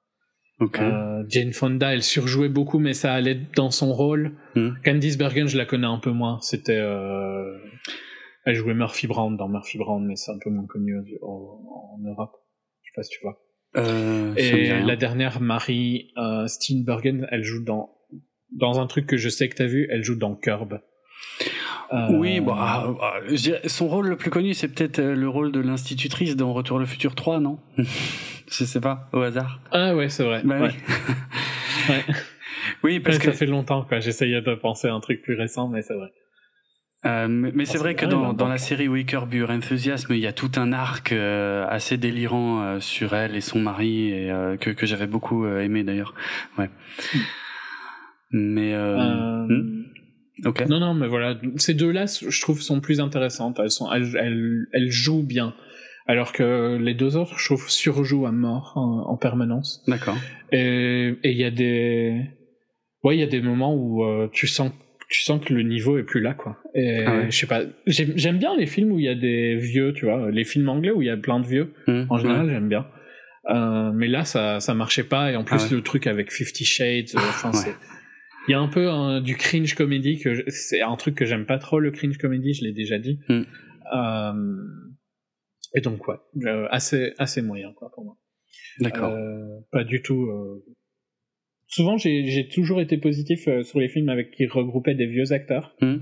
Euh, Jane Fonda, elle surjouait beaucoup, mais ça allait dans son rôle. Hmm. Candice Bergen, je la connais un peu moins. C'était, euh, elle jouait Murphy Brown dans Murphy Brown, mais c'est un peu moins connu en, en Europe. Je sais pas si tu vois. Euh, et la dernière, Marie euh, Steenbergen, elle joue dans dans un truc que je sais que t'as vu, elle joue dans Curb. Euh... Oui, bon, ah, ah, son rôle le plus connu, c'est peut-être le rôle de l'institutrice dans Retour le futur 3, non? Je sais pas, au hasard. Ah ouais, c'est vrai. Bah ouais. Oui. ouais. oui, parce que ça fait longtemps quoi. J'essayais de penser à un truc plus récent, mais c'est vrai. Euh, mais c'est vrai que dans, dans la série Waker Your Enthusiasm, il y a tout un arc euh, assez délirant euh, sur elle et son mari et que, que j'avais beaucoup aimé d'ailleurs. Ouais. Mais hmm? Ok. Non non mais voilà, ces deux-là, je trouve, sont plus intéressantes. Elles sont, elles, elles, elles, jouent bien, alors que les deux autres, je trouve, surjouent à mort en, en permanence. D'accord. Et il y a des, ouais, il y a des moments où tu sens tu sens que le niveau est plus là quoi. Et ah je sais pas j'aime bien les films où il y a des vieux tu vois les films anglais où il y a plein de vieux. Mmh, en général j'aime bien. Euh, mais là ça ça marchait pas. Et en plus ah le truc avec Fifty Shades euh, enfin c'est il y a un peu du cringe comédie que c'est un truc que j'aime pas trop le cringe comédie je l'ai déjà dit. Mmh. euh, et donc ouais euh, assez assez moyen quoi pour moi d'accord pas du tout souvent j'ai toujours été positif euh, sur les films avec qui regroupaient des vieux acteurs. Hmm.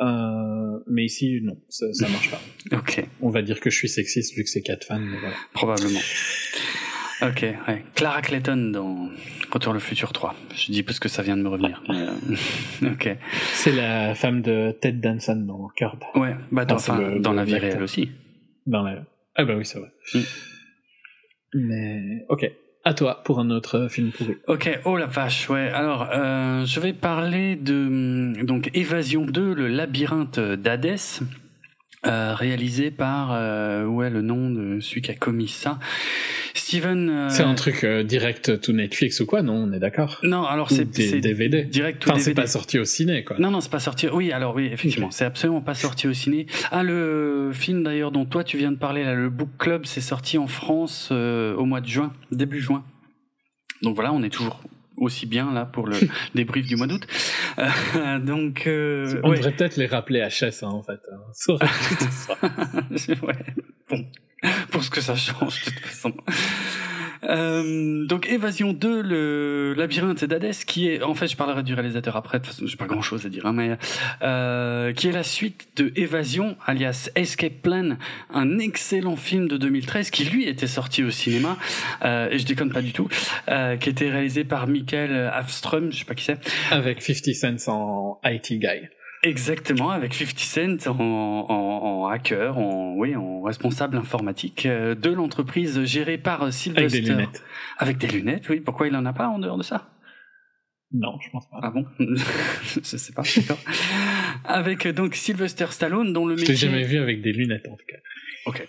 Euh, mais ici, non, ça, ça marche pas. ok. On va dire que je suis sexiste vu que c'est quatre fans, mais voilà. Probablement. Ok, ouais. Clara Clayton dans Retour le futur 3. Je dis parce que ça vient de me revenir. Euh, ok. C'est la femme de Ted Danson dans Curb. Ouais, bah dans, enfin, dans la vie réelle aussi. Dans la... Ah bah oui, c'est vrai. Hmm. Mais ok à toi pour un autre film pourri. Ok, oh la vache, ouais. Alors, euh, je vais parler de hum, donc Évasion 2, le labyrinthe d'Hadès. Euh, réalisé par euh, ouais le nom de celui qui a commis ça. Steven euh, c'est un truc euh, direct to Netflix ou quoi non on est d'accord? Non alors c'est DVD direct enfin, c'est pas sorti au ciné quoi. Non non c'est pas sorti oui alors oui effectivement c'est absolument pas sorti au ciné. Ah le film d'ailleurs dont toi tu viens de parler là le Book Club c'est sorti en France au mois de juin début juin. Donc voilà on est toujours aussi bien là pour le débrief du mois d'août. Euh, donc, euh, on devrait peut-être les rappeler à chasse hein, en fait. Hein. ouais. bon, pour ce que ça change de toute façon. Euh, donc Évasion 2, le labyrinthe d'Hadès, qui est, en fait, je parlerai du réalisateur après. De toute façon, j'ai pas grand chose à dire, hein, mais euh, qui est la suite de Évasion, alias Escape Plan, un excellent film de 2013 qui lui était sorti au cinéma euh, et je déconne pas du tout, euh, qui était réalisé par Michael Afström, je sais pas qui c'est, Avec 50 Cent en IT guy. Exactement, avec 50 Cent en, en, en hacker, en, oui, en responsable informatique euh, de l'entreprise gérée par Sylvester. Avec des lunettes. Avec des lunettes, oui. Pourquoi il en a pas en dehors de ça? Non, je pense pas. Ah bon? Je sais pas. d'accord. avec euh, donc Sylvester Stallone, dont le Je t'ai métier. jamais vu avec des lunettes en tout cas. Ok.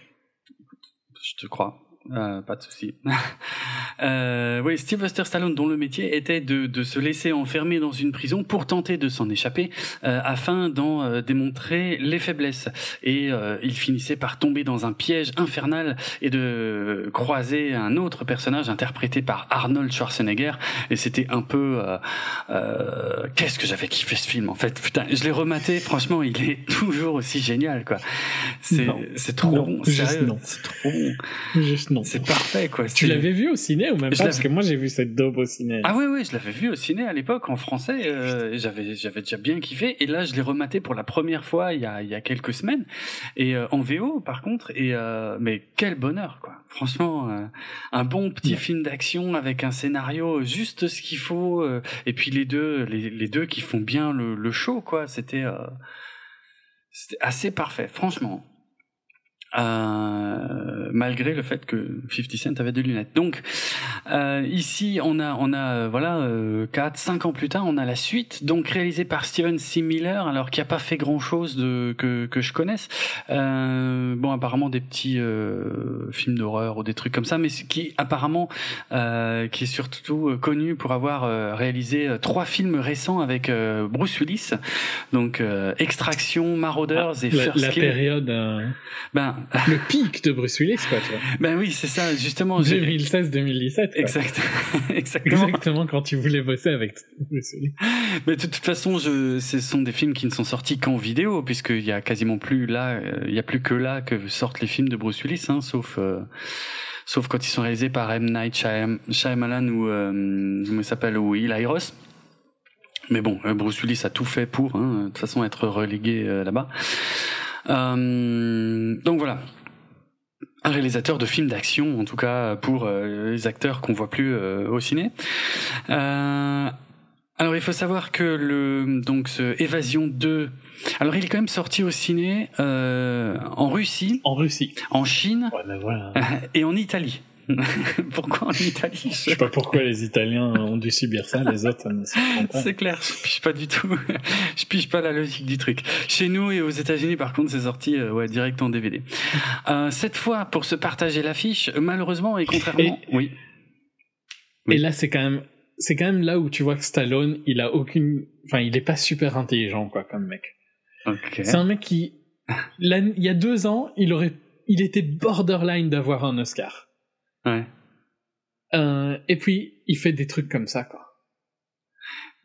Je te crois. Euh, pas de souci. euh, oui, Sylvester Stallone, dont le métier était de, de se laisser enfermer dans une prison pour tenter de s'en échapper, euh, afin d'en euh, démontrer les faiblesses. Et euh, il finissait par tomber dans un piège infernal et de croiser un autre personnage interprété par Arnold Schwarzenegger. Et c'était un peu qu'est-ce que j'avais kiffé ce film en fait? Putain, je l'ai rematé. Franchement, il est toujours aussi génial quoi. C'est trop bon. Sérieux, non. c'est trop bon. C'est parfait, quoi. Tu l'avais vu au ciné ou même Je pas? Parce que moi j'ai vu cette daube au ciné. Ah oui, oui, je l'avais vu au ciné à l'époque en français. euh, j'avais, j'avais déjà bien kiffé. Et là, je l'ai rematé pour la première fois il y a, il y a quelques semaines. Et euh, en VO, par contre. Et euh, mais quel bonheur, quoi. Franchement, euh, un bon petit Ouais. film d'action avec un scénario juste ce qu'il faut. euh, et puis les deux, les, les deux qui font bien le, le show, quoi. C'était, euh, c'était assez parfait, franchement. Euh, malgré le fait que 50 Cent avait des lunettes. Donc euh, ici on a on a euh, voilà euh, 4 5 ans plus tard, on a la suite donc réalisée par Steven C Miller alors qui a pas fait grand-chose de que que je connaisse. Euh, bon apparemment des petits euh, films d'horreur ou des trucs comme ça mais qui apparemment euh, qui est surtout connu pour avoir réalisé trois films récents avec Bruce Willis. Donc euh, Extraction, Marauders et la, First la Kill. période, euh, Ben le pic de Bruce Willis, quoi, tu vois. ben oui, c'est ça justement. j'ai- 2016-2017. quoi. Exact. Exactement. Exactement quand tu voulais bosser avec Bruce Willis. Mais de toute façon, je, ce sont des films qui ne sont sortis qu'en vidéo, puisqu'il y a quasiment plus là, euh, il y a plus que là que sortent les films de Bruce Willis, hein, sauf, euh, sauf quand ils sont réalisés par M Night Shyam- Shyamalan ou euh, comment il s'appelle ou Eli Ross. Mais bon, euh, Bruce Willis a tout fait pour, hein, de toute façon, être relégué euh, là-bas. Euh, donc voilà. Un réalisateur de films d'action, en tout cas pour euh, les acteurs qu'on voit plus euh, au ciné. Euh, alors il faut savoir que le donc ce Évasion 2, alors il est quand même sorti au ciné en Russie, En Russie. en Chine Ouais, voilà. et en Italie. Pourquoi en Italie Je sais pas pourquoi les Italiens ont dû subir ça, les autres, ne pas. C'est clair, je pige pas du tout. je pige pas la logique du truc. Chez nous et aux États-Unis, par contre, c'est sorti euh, ouais direct en DVD. Euh, cette fois, pour se partager l'affiche, malheureusement et contrairement, oui. Et là, c'est quand même, c'est quand même là où tu vois que Stallone, il a aucune, enfin, il est pas super intelligent, quoi, comme mec. Ok. C'est un mec qui, là, il y a deux ans, il aurait, il était borderline d'avoir un Oscar. Ouais. Euh, et puis, il fait des trucs comme ça, quoi.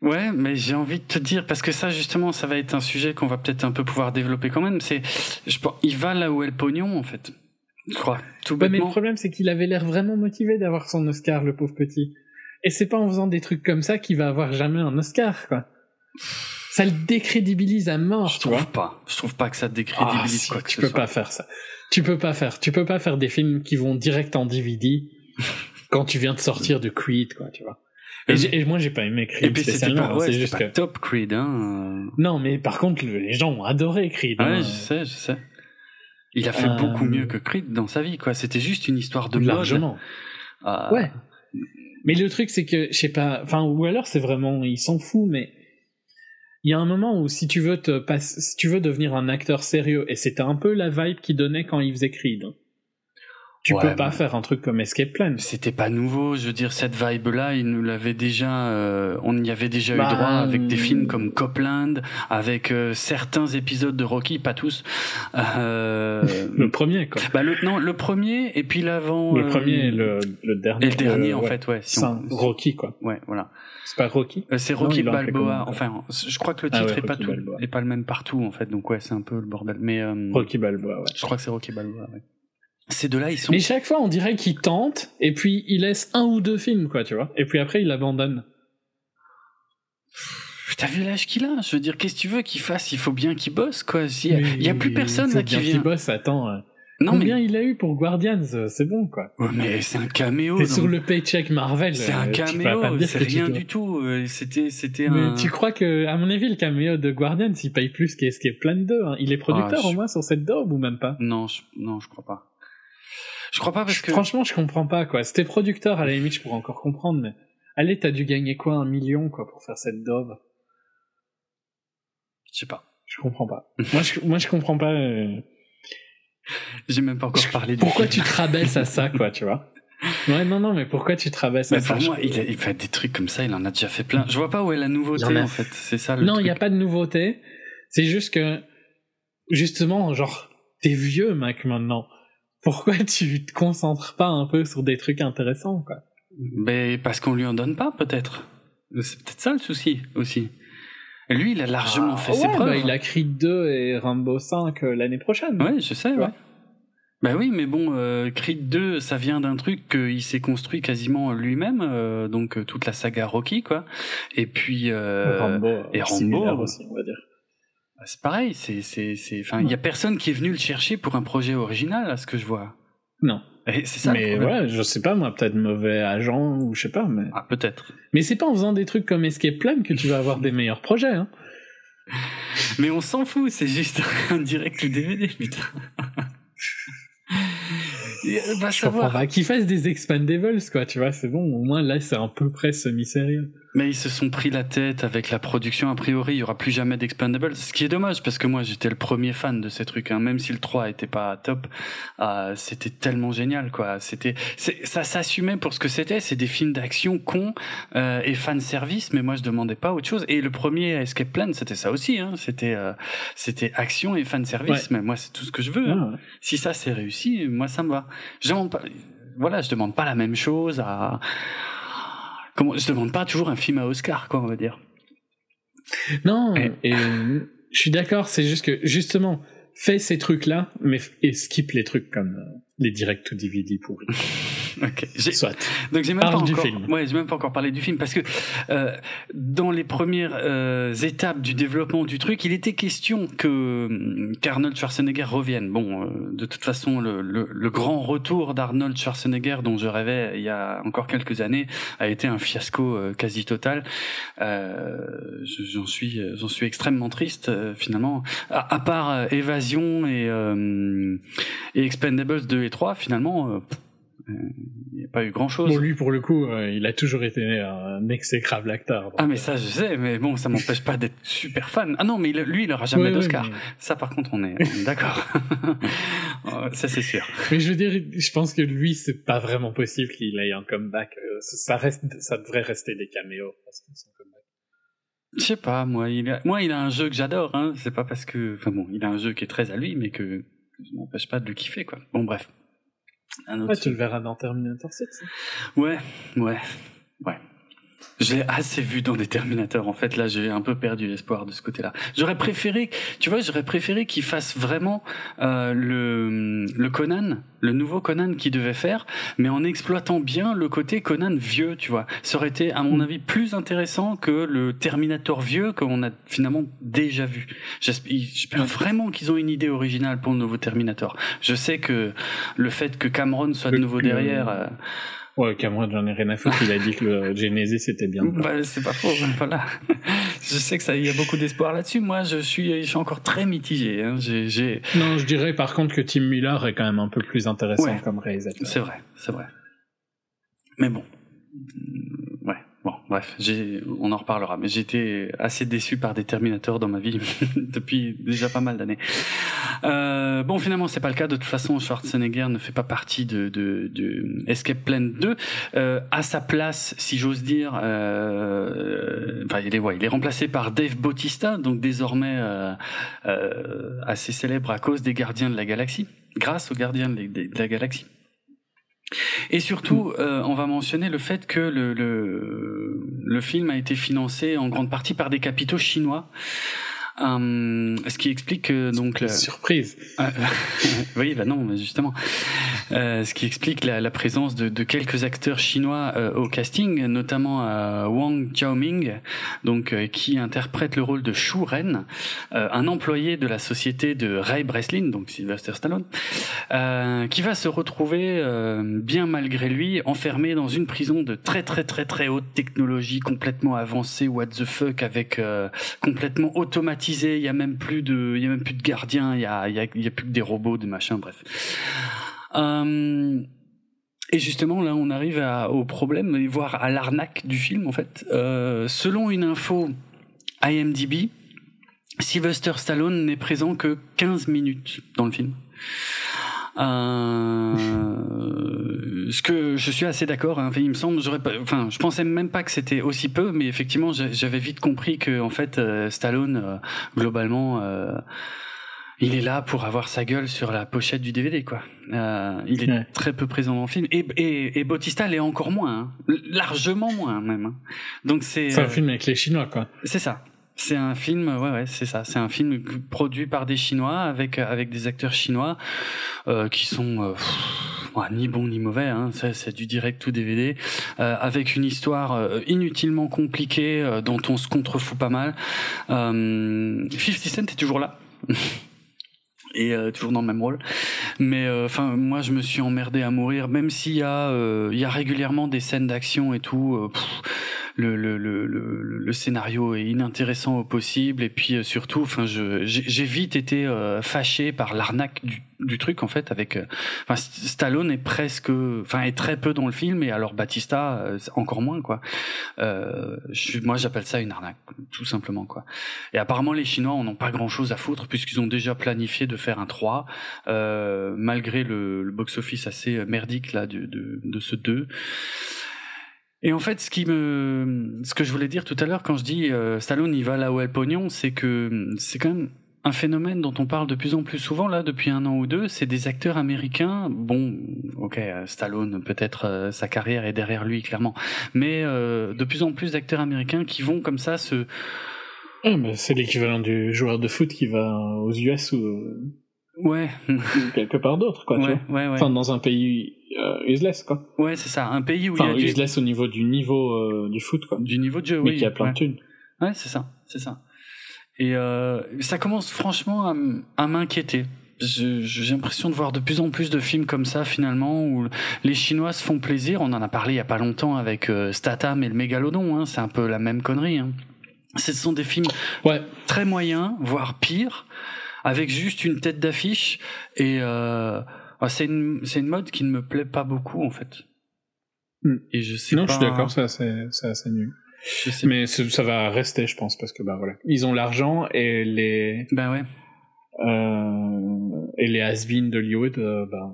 Ouais, mais j'ai envie de te dire parce que ça justement, ça va être un sujet qu'on va peut-être un peu pouvoir développer quand même. C'est, je pense, il va là où est le pognon en fait. Je crois. Tout Ouais, mais le problème, c'est qu'il avait l'air vraiment motivé d'avoir son Oscar, le pauvre petit. Et c'est pas en faisant des trucs comme ça qu'il va avoir jamais un Oscar, quoi. Ça le décrédibilise à mort, Je tu vois. trouve pas. Je trouve pas que ça Ah, décrédibilise si, quoi que tu ce peux soit. pas faire ça. Tu peux pas faire. Tu peux pas faire des films qui vont direct en DVD quand tu viens de sortir de Creed, quoi, tu vois. Et, Et- j'ai- et moi, j'ai pas aimé Creed Et puis c'était pas, ouais, juste pas que... top Creed, hein. Non, mais par contre, le- les gens ont adoré Creed. Ouais, hein. je sais, je sais. Il a fait Euh, beaucoup mieux que Creed dans sa vie, quoi. C'était juste une histoire de mode. largement. Ah, Ouais. Mais le truc, c'est que, je sais pas, enfin, ou alors c'est vraiment, il s'en fout, mais il y a un moment où si tu veux te si tu veux devenir un acteur sérieux, et c'était un peu la vibe qu'il donnait quand il faisait Creed, hein, tu Ouais, peux pas faire un truc comme Escape Plan. C'était pas nouveau, je veux dire, cette vibe-là, il nous l'avait déjà, euh, on y avait déjà Bah, eu droit avec des films comme Copland, avec euh, certains épisodes de Rocky, pas tous. Euh, Le premier, quoi. bah, le, non, le premier, et puis l'avant. Le euh, premier et le, le dernier. Et le dernier, en ouais. fait, ouais. si C'est on- Rocky, quoi. Ouais, voilà. C'est pas Rocky Euh, c'est Rocky ils Balboa. Enfin, je crois que le Ah titre ouais, est pas tout, est pas le même partout, en fait. Donc ouais, c'est un peu le bordel. Mais euh, Rocky Balboa, ouais. je crois que c'est Rocky Balboa. Ouais. Ces deux-là, ils sont. Mais chaque fois, on dirait qu'il tente, et puis il laisse un ou deux films, quoi, tu vois. Et puis après, il abandonne. T'as vu l'âge qu'il a? Je veux dire, qu'est-ce que tu veux qu'il fasse? Il faut bien qu'il bosse, quoi. Il y a, plus personne là qui vient. Qu'il bosse, attends. Euh. Non, Combien il a eu pour Guardians? C'est bon, quoi. mais c'est un caméo. T'es sur le paycheck Marvel. C'est un euh, caméo, c'est rien du tout. Euh, c'était, c'était un. tu crois que, à mon avis, le caméo de Guardians, il paye plus qu'Escape Plan 2 hein. Il est producteur ah, au moins sur cette daube ou même pas? Non, je, non, je crois pas. Je crois pas parce que. Franchement, je comprends pas, quoi. C'était producteur, à la limite, je pourrais encore comprendre, mais. Allez, t'as dû gagner quoi, un million, quoi, pour faire cette daube? Je sais pas. Je comprends pas. moi, je, moi, je comprends pas. Euh, j'ai même pas encore parlé du Pourquoi tu te rabaisses à ça, quoi, tu vois? Ouais, non, non, mais pourquoi tu te rabaisses à ça? Pour moi, il, il, fait des trucs comme ça, il en a déjà fait plein. Je vois pas où est la nouveauté, en, fait. C'est ça le Non, il n'y a pas de nouveauté. C'est juste que, justement, genre, t'es vieux, mec, maintenant. Pourquoi tu te concentres pas un peu sur des trucs intéressants, quoi? Mais parce qu'on lui en donne pas, peut-être. C'est peut-être ça le souci, aussi. Lui, il a largement ah, fait ses preuves. Bah, il a Creed 2 et Rambo 5 euh, l'année prochaine. Ouais, je sais, ouais. Bah oui, mais bon, euh, Creed 2, ça vient d'un truc qu'il s'est construit quasiment lui-même, euh, donc euh, toute la saga Rocky, quoi. Et puis Rambo, et Rambo aussi, on va dire. Bah, c'est pareil, c'est c'est c'est, enfin, il y a personne qui est venu le chercher pour un projet original, à ce que je vois. Non. C'est ça. Mais ouais, je sais pas moi, peut-être mauvais agent ou je sais pas, mais. Ah peut-être. Mais c'est pas en faisant des trucs comme Escape Plan que tu vas avoir des meilleurs projets, hein. Mais on s'en fout, c'est juste un direct ou DVD, putain. va savoir. Qu'ils fassent des expandables, quoi, tu vois, c'est bon. Au moins, là, c'est à peu près semi-sérieux. Mais ils se sont pris la tête avec la production. A priori, il y aura plus jamais d'expandables. Ce qui est dommage, parce que moi, j'étais le premier fan de ces trucs, hein. Même si le 3 était pas top, euh, c'était tellement génial, quoi. C'était, ça s'assumait pour ce que c'était. C'est des films d'action cons, euh, et fan service, mais moi, je demandais pas autre chose. Et le premier Escape Plan, c'était ça aussi, hein. C'était, euh, c'était action et fan service. Mais moi, c'est tout ce que je veux. Hein. Si ça, c'est réussi, moi, ça me va. Je demande pas, voilà, je demande pas la même chose à, comment, je demande pas toujours un film à Oscar, quoi, on va dire. Non, et, je suis d'accord, c'est juste que, justement, fais ces trucs-là, mais et skip les trucs comme euh, les direct to DVD pourris. ok. Soit. Donc j'ai même pas encore. Ouais, j'ai même pas encore parlé du film parce que euh, dans les premières euh, étapes du développement du truc, il était question que hum, qu'Arnold Schwarzenegger revienne. Bon, euh, de toute façon, le, le, le grand retour d'Arnold Schwarzenegger dont je rêvais il y a encore quelques années a été un fiasco euh, quasi total. j'en suis j'en suis extrêmement triste finalement. À, à part Évasion et, et Expendables 2 et 3, finalement il n'y a pas eu grand chose. Bon, lui, pour le coup, euh, il a toujours été un exécrable acteur. Ah, mais ça, je sais, mais bon, ça m'empêche pas d'être super fan. Ah non, mais lui, il aura jamais d'Oscar. Ça, par contre, on est, d'accord. Oh, ça, c'est sûr. Mais je veux dire, je pense que lui, c'est pas vraiment possible qu'il ait un comeback. Euh, ça reste, ça devrait rester des caméos, parce que son comeback. Je sais pas, moi, il a, moi, il a un jeu que j'adore, hein. C'est pas parce que, enfin bon, il a un jeu qui est très à lui, mais que ça m'empêche pas de le kiffer, quoi. Bon, bref. Ouais, tu le verras dans Terminator 6. Ouais, ouais, ouais. J'ai assez vu dans des Terminators. En fait, là, j'ai un peu perdu l'espoir de ce côté-là. J'aurais préféré, tu vois, j'aurais préféré qu'il fasse vraiment euh, le, le Conan, le nouveau Conan qu'il devait faire, mais en exploitant bien le côté Conan vieux, tu vois. Ça aurait été, à mon mm. avis, plus intéressant que le Terminator vieux qu'on a finalement déjà vu. J'espère vraiment qu'ils ont une idée originale pour le nouveau Terminator. Je sais que le fait que Cameron soit de nouveau derrière... Euh, Ouais, Cameron, j'en ai rien à foutre. Il a dit que le Genesis c'était bien. Bah, c'est pas faux. Voilà. je sais que ça, il y a beaucoup d'espoir là-dessus. Moi, je suis, je suis encore très mitigé. Hein. Non, je dirais par contre que Tim Miller est quand même un peu plus intéressant comme réalisateur. C'est vrai, c'est vrai. Mais. Bon, bref, on en reparlera. Mais j'étais assez déçu par des Terminators dans ma vie depuis déjà pas mal d'années. Euh, bon, finalement, c'est pas le cas. De toute façon, Schwarzenegger ne fait pas partie de, de, de Escape Plan 2. Euh, à sa place, si j'ose dire, euh, il est, ouais, il est remplacé par Dave Bautista, donc désormais euh, euh, assez célèbre à cause des Gardiens de la Galaxie, grâce aux Gardiens de la Galaxie. Et surtout, euh, on va mentionner le fait que le, le, le, film a été financé en grande partie par des capitaux chinois. Euh, ce qui explique euh, donc la surprise. Ah, oui, bah non, justement. Euh, ce qui explique la, la présence de, de, quelques acteurs chinois euh, au casting, notamment euh, Wang Xiaoming, donc qui interprète le rôle de Shu Ren, un employé de la société de Ray Breslin, donc Sylvester Stallone, qui va se retrouver bien malgré lui enfermé dans une prison de très très très très haute technologie, complètement avancée, what the fuck, avec complètement Il y a même plus de, il y a même plus de gardiens, il y a, il y a, plus que des robots, des machins, bref. Euh, et justement, là, on arrive au problème, voire à l'arnaque du film, en fait. Euh, selon une info IMDb, Sylvester Stallone n'est présent que 15 minutes dans le film. Euh, ce que je suis assez d'accord. Hein. il me semble, j'aurais pas, enfin, je pensais même pas que c'était aussi peu, mais effectivement, j'avais vite compris que en fait, euh, Stallone, euh, globalement, euh, il est là pour avoir sa gueule sur la pochette du DVD, quoi. Il est très peu présent dans le film. Et, et, et Bautista l'est encore moins, hein. largement moins même. Hein. Donc c'est. C'est un film avec les Chinois, quoi. C'est ça. C'est un film, ouais, ouais, c'est ça. C'est un film produit par des Chinois avec avec des acteurs chinois euh, qui sont euh, ni bons ni mauvais. Hein. C'est du direct ou DVD euh, avec une histoire euh, inutilement compliquée dont on se contrefout pas mal. 50 Cent est toujours là. et euh, toujours dans le même rôle. Mais euh, enfin, moi, je me suis emmerdé à mourir, même s'il y a, euh, il y a régulièrement des scènes d'action et tout. Le, le, le, le, scénario est inintéressant au possible et puis surtout, enfin, j'ai vite été fâché par l'arnaque du du truc en fait avec euh, enfin Stallone est presque enfin est très peu dans le film et alors Batista euh, encore moins quoi. Euh, je, moi j'appelle ça une arnaque tout simplement quoi. Et apparemment les chinois en ont pas grand chose à foutre puisqu'ils ont déjà planifié de faire un 3 euh, malgré le, le box office assez merdique là de, de, de ce 2 et en fait, ce qui me, ce que je voulais dire tout à l'heure quand je dis euh, Stallone il va là où est le pognon, c'est que c'est quand même un phénomène dont on parle de plus en plus souvent là depuis un an ou deux, c'est des acteurs américains. Bon, ok, euh, Stallone peut-être euh, sa carrière est derrière lui clairement, mais euh, de plus en plus d'acteurs américains qui vont comme ça se. Ah, mais c'est l'équivalent du joueur de foot qui va aux US ou. Ouais. quelque part d'autre, quoi. Ouais, tu ouais, ouais. Enfin, dans un pays euh, useless, quoi. Ouais, c'est ça. Un pays où enfin, il y a useless au niveau du niveau du foot, quoi. Du niveau de jeu, mais oui. qui a plein de thunes. Ouais, c'est ça, c'est ça. Et euh, ça commence franchement à, m'inquiéter. J'ai l'impression de voir de plus en plus de films comme ça finalement où les Chinois se font plaisir. On en a parlé il y a pas longtemps avec euh, Statham et le Mégalodon. Hein. C'est un peu la même connerie. Hein. Ce sont des films ouais. très moyens, voire pire, avec juste une tête d'affiche. Et euh, c'est une, une mode qui ne me plaît pas beaucoup en fait. Mm. Et je sais non, pas... je suis d'accord, c'est assez, assez nul. Mais ça va rester, je pense, parce que bah voilà, ils ont l'argent et les. Ben ouais. Euh, et les has de Hollywood, euh, ben,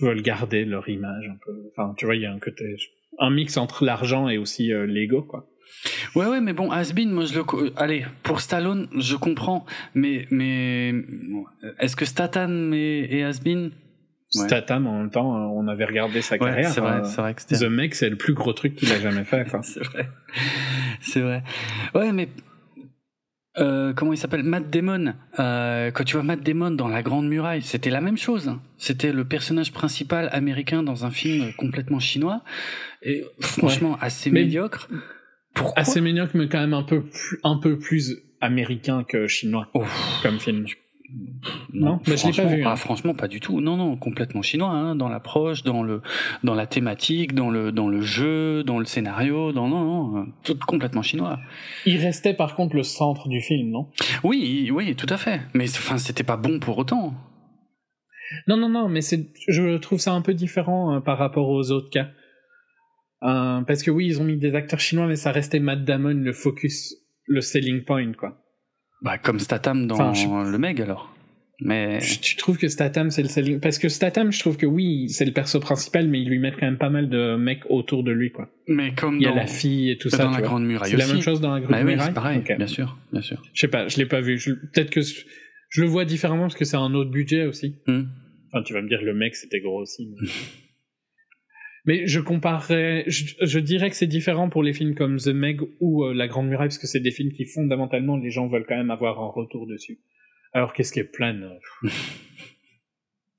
veulent garder leur image un peu. Enfin, tu vois, il y a un côté, un mix entre l'argent et aussi l'ego, quoi. Ouais, ouais, mais bon, Asbin, moi je le. Allez, pour Stallone, je comprends, mais mais est-ce que Statham et, et Asbin? Ouais. Statham, en même temps, on avait regardé sa ouais, carrière. C'est vrai, euh, c'est vrai que c'était. The Mec, c'est le plus gros truc qu'il a jamais fait. c'est vrai. C'est vrai. Ouais, mais. Euh, comment il s'appelle? Matt Damon. Euh, quand tu vois Matt Damon dans La Grande Muraille, c'était la même chose. C'était le personnage principal américain dans un film complètement chinois et franchement ouais. assez mais médiocre. Pourquoi Assez médiocre, mais quand même un peu plus, un peu plus américain que chinois oh. comme film. Non, non mais je l'ai pas vu. Hein. Ah, franchement, pas du tout. Non, non, complètement chinois, hein, dans l'approche, dans le, dans la thématique, dans le, dans le jeu, dans le scénario, dans non, non, tout complètement chinois. Il restait par contre le centre du film, non? Oui, oui, tout à fait. Mais enfin, c'était pas bon pour autant. Non, non, non, mais c'est, je trouve ça un peu différent euh, par rapport aux autres cas. Euh, parce que oui, ils ont mis des acteurs chinois, mais ça restait Matt Damon le focus, le selling point, quoi. Bah, comme Statham dans enfin, je... le Meg alors. Mais tu trouves que Statham c'est le selling parce que Statham je trouve que oui c'est le perso principal mais ils lui mettent quand même pas mal de mecs autour de lui quoi. Mais comme il y a dans... la fille et tout dans ça. Dans la grande muraille C'est la même chose dans la grande bah, muraille. Oui, c'est pareil. Okay. Bien sûr, bien sûr. Je sais pas, je l'ai pas vu. Je... Peut-être que je le vois différemment parce que c'est un autre budget aussi. Mm. Enfin tu vas me dire le mec c'était gros aussi. Mais... Mais je comparerais, je, dirais que c'est différent pour les films comme The Meg ou euh, La Grande Muraille, parce que c'est des films qui fondamentalement les gens veulent quand même avoir un retour dessus. Alors qu'est-ce qui est plein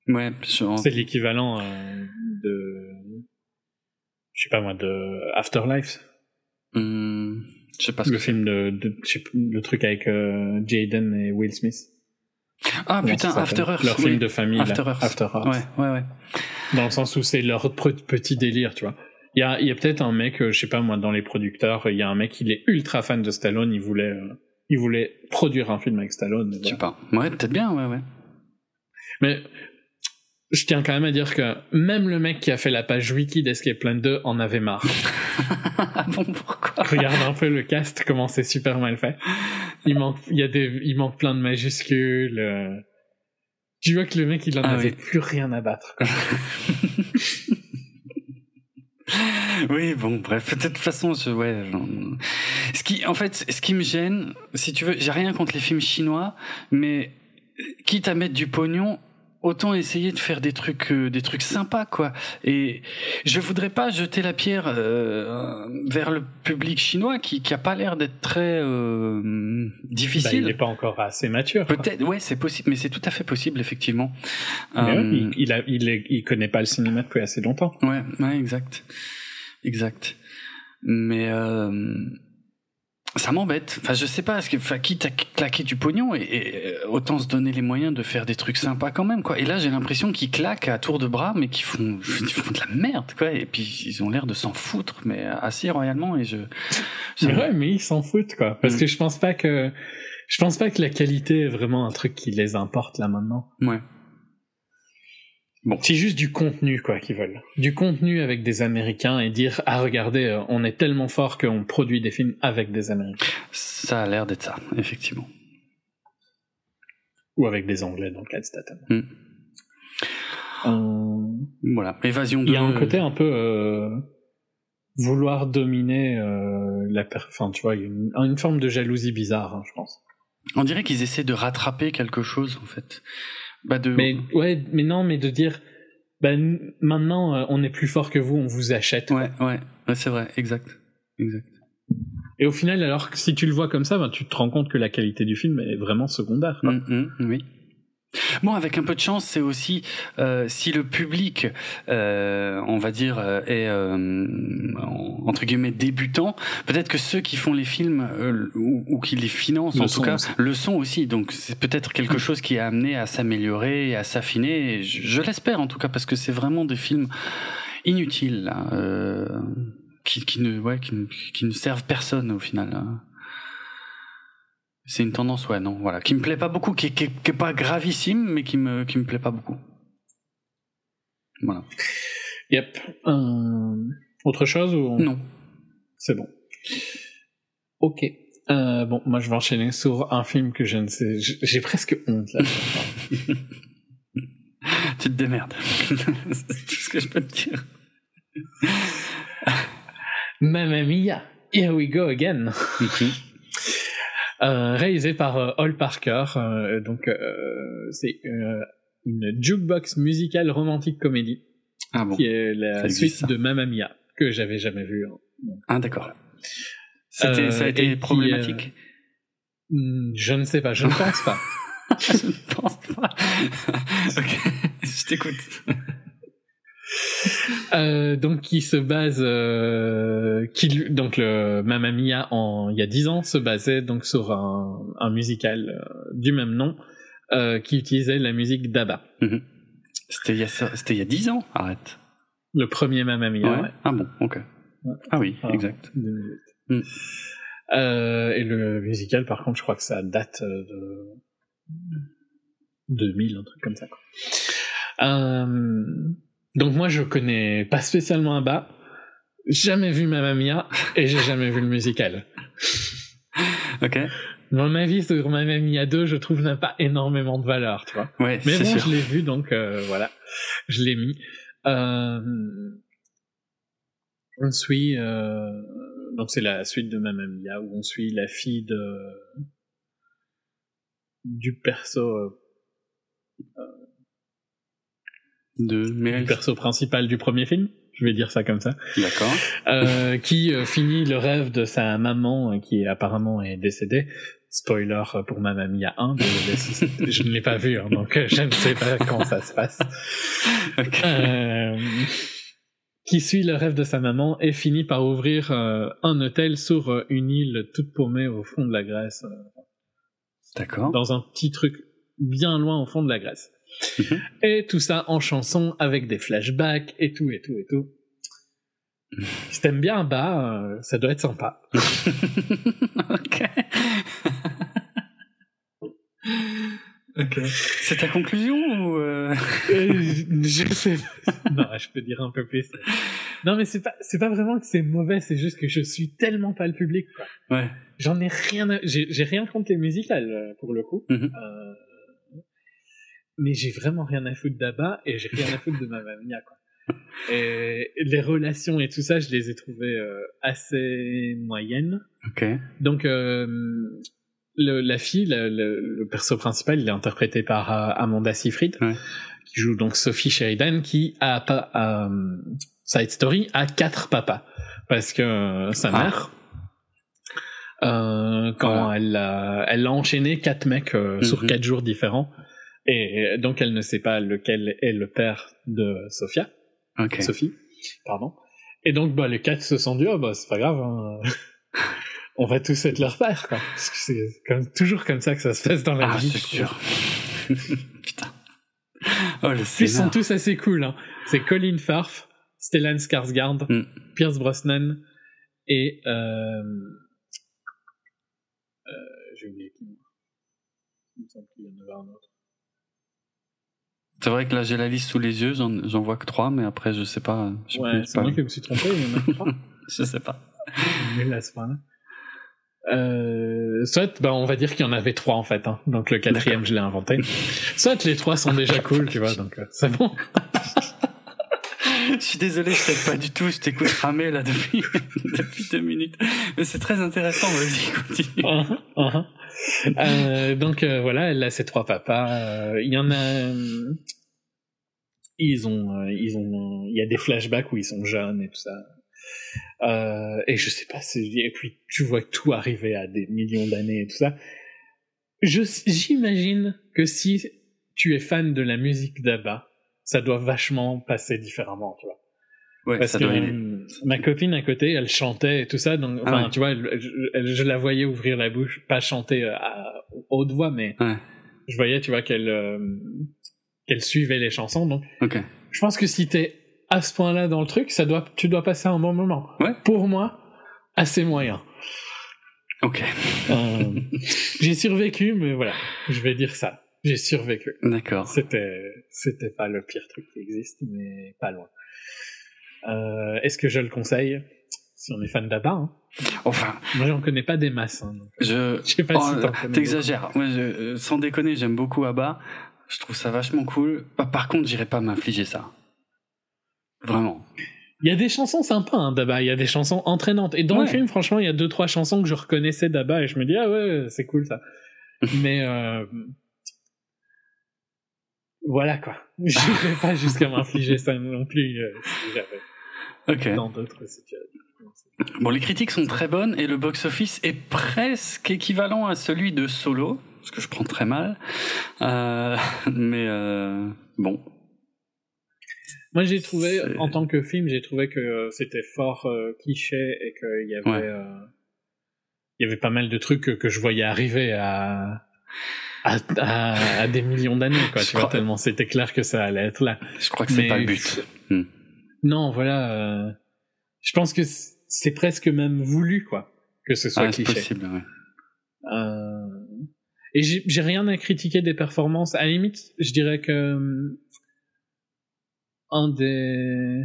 Ouais, c'est l'équivalent euh, de, je sais pas moi, de Afterlife. Hmm, je sais pas ce le que film de, de le truc avec euh, Jaden et Will Smith. Ah putain, After Earth. Leur film de famille. After Earth. After Earth. Ouais, ouais, ouais. Dans le sens où c'est leur petit délire, tu vois. Il y a, y a peut-être un mec, euh, je sais pas moi, dans les producteurs, il y a un mec, il est ultra fan de Stallone, il voulait, euh, il voulait produire un film avec Stallone. Je sais pas. Ouais, peut-être bien, ouais, ouais. Mais je tiens quand même à dire que même le mec qui a fait la page wiki d'Escape Plan 2 en avait marre. bon, pourquoi? Regarde un peu le cast, comment c'est super mal fait. Il manque, il y a des, il manque plein de majuscules. Euh. Tu vois que le mec, il en ah avait plus rien à battre. oui, bon, bref, de toute façon, je, ouais, ce qui, en fait, ce qui me gêne, si tu veux, j'ai rien contre les films chinois, mais quitte à mettre du pognon, autant essayer de faire des trucs euh, des trucs sympas quoi. Et je voudrais pas jeter la pierre euh, vers le public chinois qui qui a pas l'air d'être très euh, difficile. Bah, il est pas encore assez mature peut-être ouais c'est possible mais c'est tout à fait possible effectivement. Il, il, a il, est, il connaît pas le cinéma depuis assez longtemps. Ouais ouais exact. Exact. Mais ça m'embête. Enfin, je sais pas, parce que, enfin, quitte à claquer du pognon, et, euh, autant se donner les moyens de faire des trucs sympas quand même, quoi. Et là, j'ai l'impression qu'ils claquent à tour de bras, mais qu'ils font, ils font de la merde, quoi. Et puis, ils ont l'air de s'en foutre, mais assez royalement, et je. Mais ouais, mais ils s'en foutent, quoi. Parce mm. que je pense pas que, je pense pas que la qualité est vraiment un truc qui les importe là maintenant. Ouais. Bon. C'est juste du contenu, quoi, qu'ils veulent. Du contenu avec des Américains et dire, ah, regardez, euh, on est tellement fort qu'on produit des films avec des Américains. Ça a l'air d'être ça, effectivement. Ou avec des Anglais dans le cas de Statham. Hmm. Euh... Voilà, évasion de... Il y a un côté un peu... Euh, vouloir dominer euh, la... Enfin, tu vois, une, une forme de jalousie bizarre, hein, je pense. On dirait qu'ils essaient de rattraper quelque chose, en fait. Bah de... Mais ouais, mais non, mais de dire, bah maintenant euh, on est plus fort que vous, on vous achète. Ouais, ouais, ouais c'est vrai, exact, exact. Et au final, alors si tu le vois comme ça, ben, tu te rends compte que la qualité du film est vraiment secondaire. Quoi. Mm, mm, oui. Bon, avec un peu de chance, c'est aussi euh, si le public, euh, on va dire, euh, est euh, entre guillemets débutant, peut-être que ceux qui font les films euh, ou, ou, qui les financent, en tout cas, le sont aussi. Donc c'est peut-être quelque chose qui a amené à s'améliorer, à s'affiner. Je, je l'espère en tout cas parce que c'est vraiment des films inutiles, là, qui, qui, ne, ouais, qui, qui, ne servent personne au final. Là. C'est une tendance, ouais, non, voilà, qui me plaît pas beaucoup, qui, qui, qui, est pas gravissime, mais qui me, qui me plaît pas beaucoup. Voilà. Yep. Euh, autre chose ou Non. C'est bon. Ok. Euh, bon, moi je vais enchaîner sur un film que je ne sais. J'ai presque honte là. tu te démerdes. C'est tout ce que je peux te dire. Mamma mia, here we go again. Euh, réalisé par euh, Hall Parker. Euh, donc c'est une jukebox musicale romantique comédie ah bon, qui est la suite de Mamma Mia que j'avais jamais vu. Hein. ah d'accord. C'était, ça a été problématique. Hmm, je ne sais pas, je ne pense pas. je ne pense pas. ok, je t'écoute. Euh, donc qui se base euh, qui donc le Mamma Mia en il y a dix ans se basait donc sur un, un musical euh, du même nom euh, qui utilisait la musique d'ABBA. Mm-hmm. C'était il y a c'était il y a dix ans, arrête. Le premier Mamma Mia. Ouais. Ah bon, ok. Ah oui, exact. Et le musical, par contre, je crois que ça date de 2000, un truc comme ça. Quoi. Euh, donc moi, je connais pas spécialement un bas, jamais vu Mamma Mia et j'ai jamais vu le musical. ok. Mon avis sur Mamma Mia 2, je trouve n'a pas énormément de valeur, tu vois. Ouais, Mais bon, sûr. je l'ai vu, donc euh, voilà, je l'ai mis. Euh... On suit, euh... donc c'est la suite de Mamma Mia où on suit la fille de du perso euh, de le perso principal du premier film. je vais dire ça comme ça. D'accord. Euh, qui euh, finit le rêve de sa maman euh, qui apparemment est décédée. Spoiler pour ma mamie à 1, je ne l'ai pas vu, hein, donc je ne sais pas comment ça se passe. qui suit le rêve de sa maman et finit par ouvrir un hôtel sur une île toute paumée au fond de la Grèce. D'accord. Dans un petit truc bien loin au fond de la Grèce. Et tout ça en chanson avec des flashbacks et tout et tout et tout. Si t'aimes bien bas, euh, ça doit être sympa. ok. ok. C'est ta conclusion ou euh... euh Je sais. non, je peux dire un peu plus. Non, mais c'est pas, c'est pas vraiment que c'est mauvais, c'est juste que je suis tellement pas le public. Quoi. Ouais. J'en ai rien, j'ai, rien contre les musicales pour le coup. Mhm. euh, mais j'ai vraiment rien à foutre d'Abba et j'ai rien à foutre de ma Mia quoi. Et les relations et tout ça, je les ai trouvées euh, assez moyennes. Ok. Donc euh, le, la fille, le, le, perso principal, il est interprété par euh, Amanda Seyfried, qui joue donc Sophie Sheridan, qui a pas Side Story a quatre papas parce que sa ah. mère. quand elle a, elle a enchaîné quatre mecs sur mhm. quatre jours différents, et donc elle ne sait pas lequel est le père de Sophia. Sophie, pardon. Et donc bah les quatre se sont dit oh bah c'est pas grave, hein. on va tous être leur père quoi. Parce que c'est comme toujours comme ça que ça se passe dans la ah, vie. c'est sûr. Putain. Oh le Ils sont tous assez cool. Hein. C'est Colin Firth, Stellan Skarsgård, mm. Pierce Brosnan et euh... Euh, j'ai oublié qui. Il me semble qu'il y en avait un autre. C'est vrai que là j'ai la liste sous les yeux, j'en vois que trois, mais après je sais pas. Je ouais, c'est moi qui me suis trompé, il y en a trois. je sais pas. Ce Euh, soit, bah, on va dire qu'il y en avait trois en fait, hein. donc le quatrième je l'ai inventé. Soit les trois sont déjà cool, tu vois, donc euh, c'est bon. je suis désolé, je t'aide pas du tout, je t'écoute ramer là depuis, depuis deux minutes. Mais c'est très intéressant, vas-y, continue. Uh-huh, uh-huh. Euh, donc euh, voilà, elle a ses trois papas. Euh, il y en a. ils ont, ils ont, il y a des flashbacks où ils sont jeunes et tout ça. et je sais pas, et puis tu vois tout arriver à des millions d'années et tout ça. j'imagine que si tu es fan de la musique d'Abba, ça doit vachement passer différemment, tu vois. Ouais, Parce que euh, ma copine à côté, elle chantait et tout ça, donc ah tu vois, je, la voyais ouvrir la bouche, pas chanter euh, à haute voix, mais je voyais, tu vois, qu'elle euh, qu'elle suivait les chansons, donc. Je pense que si t'es à ce point-là dans le truc, ça doit, tu dois passer un bon moment. Ouais. Pour moi, assez moyen. Ok. j'ai survécu, mais voilà, je vais dire ça. J'ai survécu. D'accord. C'était, c'était pas le pire truc qui existe, mais pas loin. Euh, Est-ce que je le conseille? Si on est fan d'Abba hein Enfin, moi j'en connais pas des masses. Hein, je, je sais pas si oh, t'exagères. Moi, je, euh, sans déconner, j'aime beaucoup Abba. Je trouve ça vachement cool. Par contre, j'irai pas m'infliger ça. Vraiment. Il y a des chansons sympas hein, d'Abba, il y a des chansons entraînantes. Et dans le film, franchement, il y a deux trois chansons que je reconnaissais d'Abba et je me dis ah ouais, c'est cool ça. Mais euh, voilà quoi. Je vais pas jusqu'à m'infliger ça non plus euh, si j'avais dans d'autres situations. Bon, les critiques sont très bonnes et le box-office est presque équivalent à celui de Solo, ce que je prends très mal. Euh, mais euh, bon. Moi, j'ai trouvé, en tant que film, j'ai trouvé que c'était fort euh, cliché et qu'il y avait, euh, il y avait pas mal de trucs que, que je voyais arriver à à, à, des millions d'années, quoi. tu vois, tellement c'était clair que ça allait être là. Je crois que c'est pas le but. Hmm. Non, voilà. Euh, je pense que c'est presque même voulu, quoi, que ce soit ah, cliché. possible, ouais. Euh... Et j'ai rien à critiquer des performances. À la limite, je dirais que euh, un des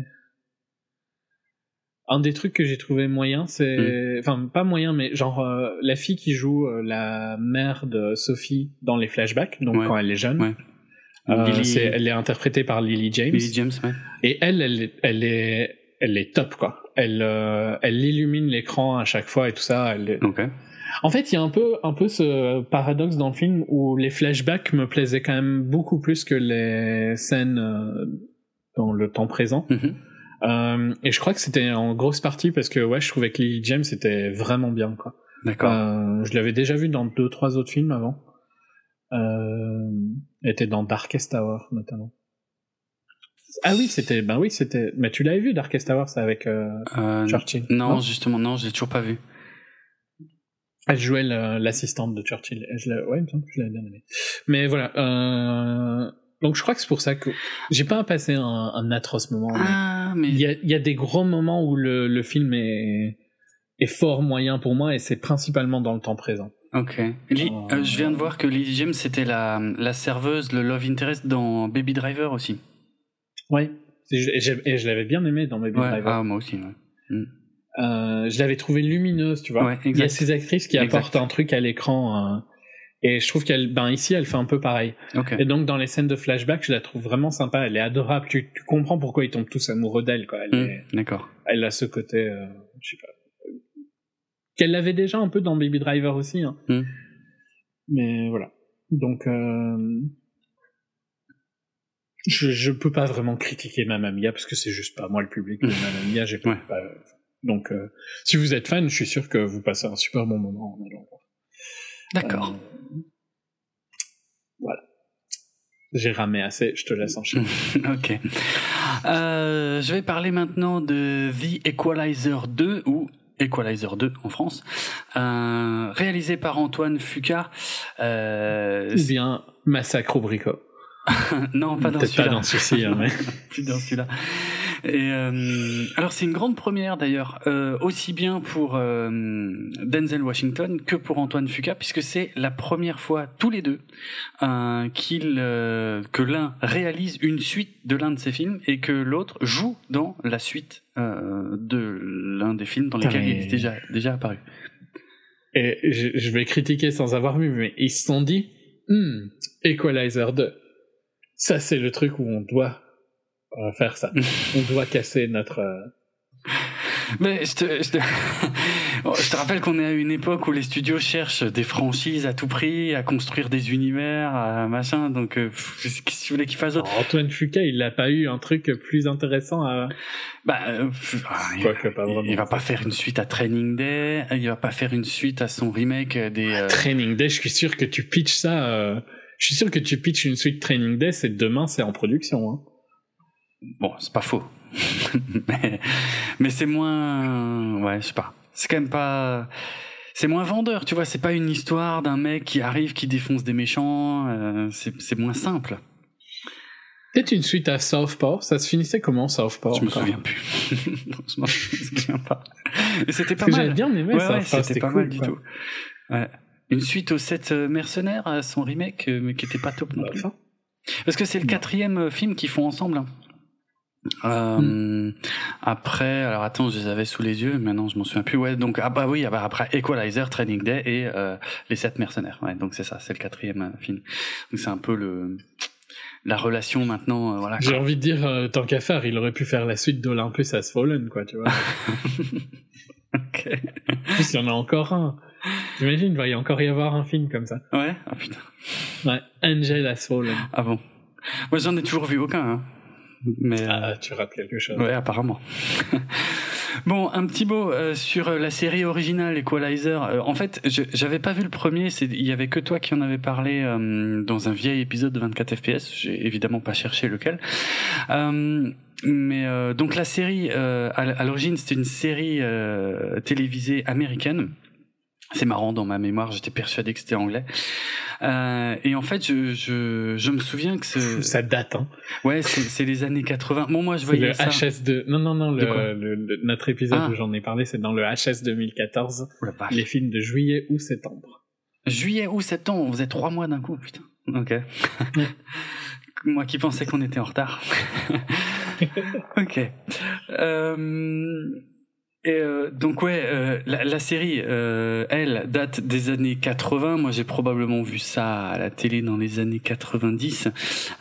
un des trucs que j'ai trouvé moyen, c'est, mm. enfin pas moyen, mais genre euh, la fille qui joue euh, la mère de Sophie dans les flashbacks, donc quand elle est jeune. Euh, elle est interprétée par Lily James. Lily James, ouais. Et elle, elle, elle est, elle est top quoi. Elle, elle illumine l'écran à chaque fois et tout ça. Elle En fait, il y a un peu, un peu ce paradoxe dans le film où les flashbacks me plaisaient quand même beaucoup plus que les scènes dans le temps présent. Mm-hmm. Euh, et je crois que c'était en grosse partie parce que ouais, je trouvais que Lily James était vraiment bien quoi. D'accord. Euh, je l'avais déjà vu dans deux trois autres films avant. Euh, elle était dans Darkest Hour notamment. Ah oui, c'était ben oui, c'était mais tu l'avais vu Darkest Hour c'est avec euh, Churchill. non, justement, non, je l'ai toujours pas vu. Elle jouait l'assistante de Churchill. Et Je l'ai- ouais, il me semble que je l'avais bien aimé. Mais voilà. Euh... Donc je crois que c'est pour ça que j'ai pas passé un, un atroce moment. mais Ah, mais Il y a, il y a des gros moments où le, le film est, est fort moyen pour moi et c'est principalement dans le temps présent. ok. Li- Oh. euh, je viens de voir que Lily James c'était la la serveuse, le love interest dans Baby Driver aussi. Ouais. Et je, l'avais bien aimé dans Baby Ouais. Driver. Ah, moi aussi. Ouais. Euh, je l'avais trouvée lumineuse, tu vois. Ouais, Il y a ces actrices qui Exact. apportent un truc à l'écran. euh, et je trouve qu'elle, ben ici, elle fait un peu pareil. Ok. Et donc dans les scènes de flashback, je la trouve vraiment sympa. Elle est adorable. Tu, tu comprends pourquoi ils tombent tous amoureux d'elle, quoi. Elle, Hmm, D'accord. elle a ce côté, euh, je sais pas, euh, qu'elle l'avait déjà un peu dans Baby Driver aussi. Hein. Hmm. Mais voilà. Donc euh, je je peux pas vraiment critiquer Mamma Mia parce que c'est juste pas moi le public de Mamma Mia. J'ai pas, Ouais. pas- donc euh, si vous êtes fan, je suis sûr que vous passez un super bon moment en allant voir. D'accord. Euh, voilà. J'ai ramé assez, je te laisse enchaîner. ok. Euh, je vais parler maintenant de The Equalizer 2 ou Equalizer 2 en France, euh, réalisé par Antoine Fuqua. Euh, bien Massacre au bricot. non, pas dans Peut-être pas celui-là. dans celui-ci, hein, mais... plus dans celui-là. Et euh, alors c'est une grande première d'ailleurs, euh, aussi bien pour euh, Denzel Washington que pour Antoine Fuqua, puisque c'est la première fois tous les deux qu'il que l'un réalise une suite de l'un de ses films et que l'autre joue dans la suite de l'un des films dans lesquels il est déjà déjà apparu. Et je, je vais critiquer sans avoir vu, mais ils se sont dit, Hmm, Equalizer 2, ça c'est le truc où on doit euh, faire ça. on doit casser notre... euh, Mais je te, je te, je te rappelle qu'on est à une époque où les studios cherchent des franchises à tout prix, à construire des univers, à machin. Donc, euh, qu'est-ce que tu voulais qu'ils fassent d'autre? Antoine Fuqua, il n'a pas eu un truc plus intéressant à... Bah, euh, ah, il, Quoique pas vraiment. il va pas faire une suite à Training Day. Il va pas faire une suite à son remake des. euh, Training Day, je suis sûr que tu pitches ça... euh, Je suis sûr que tu pitches une suite Training Day, c'est demain, c'est en production. Hein. Bon, c'est pas faux. mais mais c'est moins. Ouais, je sais pas. C'est quand même pas. C'est moins vendeur, tu vois. C'est pas une histoire d'un mec qui arrive, qui défonce des méchants. euh, c'est moins simple. Peut-être une suite à Southpaw, ça se finissait comment Southpaw je me souviens plus. Franchement, je me souviens pas. Et c'était pas mal. bien aimé Ouais, c'était pas cool, mal du quoi. tout. Ouais. Une suite aux 7 mercenaires, à son remake, euh, mais qui était pas top non Bah, plus. Parce que c'est le Non. quatrième euh, film qu'ils font ensemble. hein. Euh, Hmm. Après, alors attends, je les avais sous les yeux, maintenant je m'en souviens plus. Ouais, donc ah bah oui, ah bah après Equalizer, Training Day et euh, les sept mercenaires. Ouais, donc c'est ça, c'est le quatrième euh, film. Donc c'est un peu le la relation maintenant, euh, voilà. J'ai envie de dire, euh, tant qu'à faire, il aurait pu faire la suite d'Olympus Has Fallen, quoi, tu vois. Ok. En plus, il y en a encore un. J'imagine, il va y encore y avoir un film comme ça. Ouais. Ah putain. Ouais, Angel Has Fallen. Ah bon. Moi j'en ai toujours vu aucun. Hein. Mais euh, Ah, tu rappelles quelque chose. Ouais, apparemment. bon, un petit mot euh, sur euh, la série originale Equalizer. Euh, en fait, je- j'avais pas vu le premier. Il y avait que toi qui en avait parlé euh, dans un vieil épisode de 24 FPS. J'ai évidemment pas cherché lequel. Euh, mais euh, donc la série euh, à l'origine c'était une série euh, télévisée américaine. C'est marrant dans ma mémoire, j'étais persuadé que c'était anglais. Euh, et en fait, je, je, je me souviens que ce, Ça date, hein. ouais, c'est les années 80. Bon, moi je voyais le ça. HS2. Non, non, non, De quoi le, le- le- notre épisode Ah. où j'en ai parlé, c'est dans le HS 2014. Oh la vache. Les films de juillet ou septembre. Juillet ou septembre, on faisait trois mois d'un coup, putain. Ok. Moi qui pensais qu'on était en retard. ok. Euh, et euh, donc ouais, euh, la, la série, euh, elle, date des années 80. Moi, j'ai probablement vu ça à la télé dans les années 90.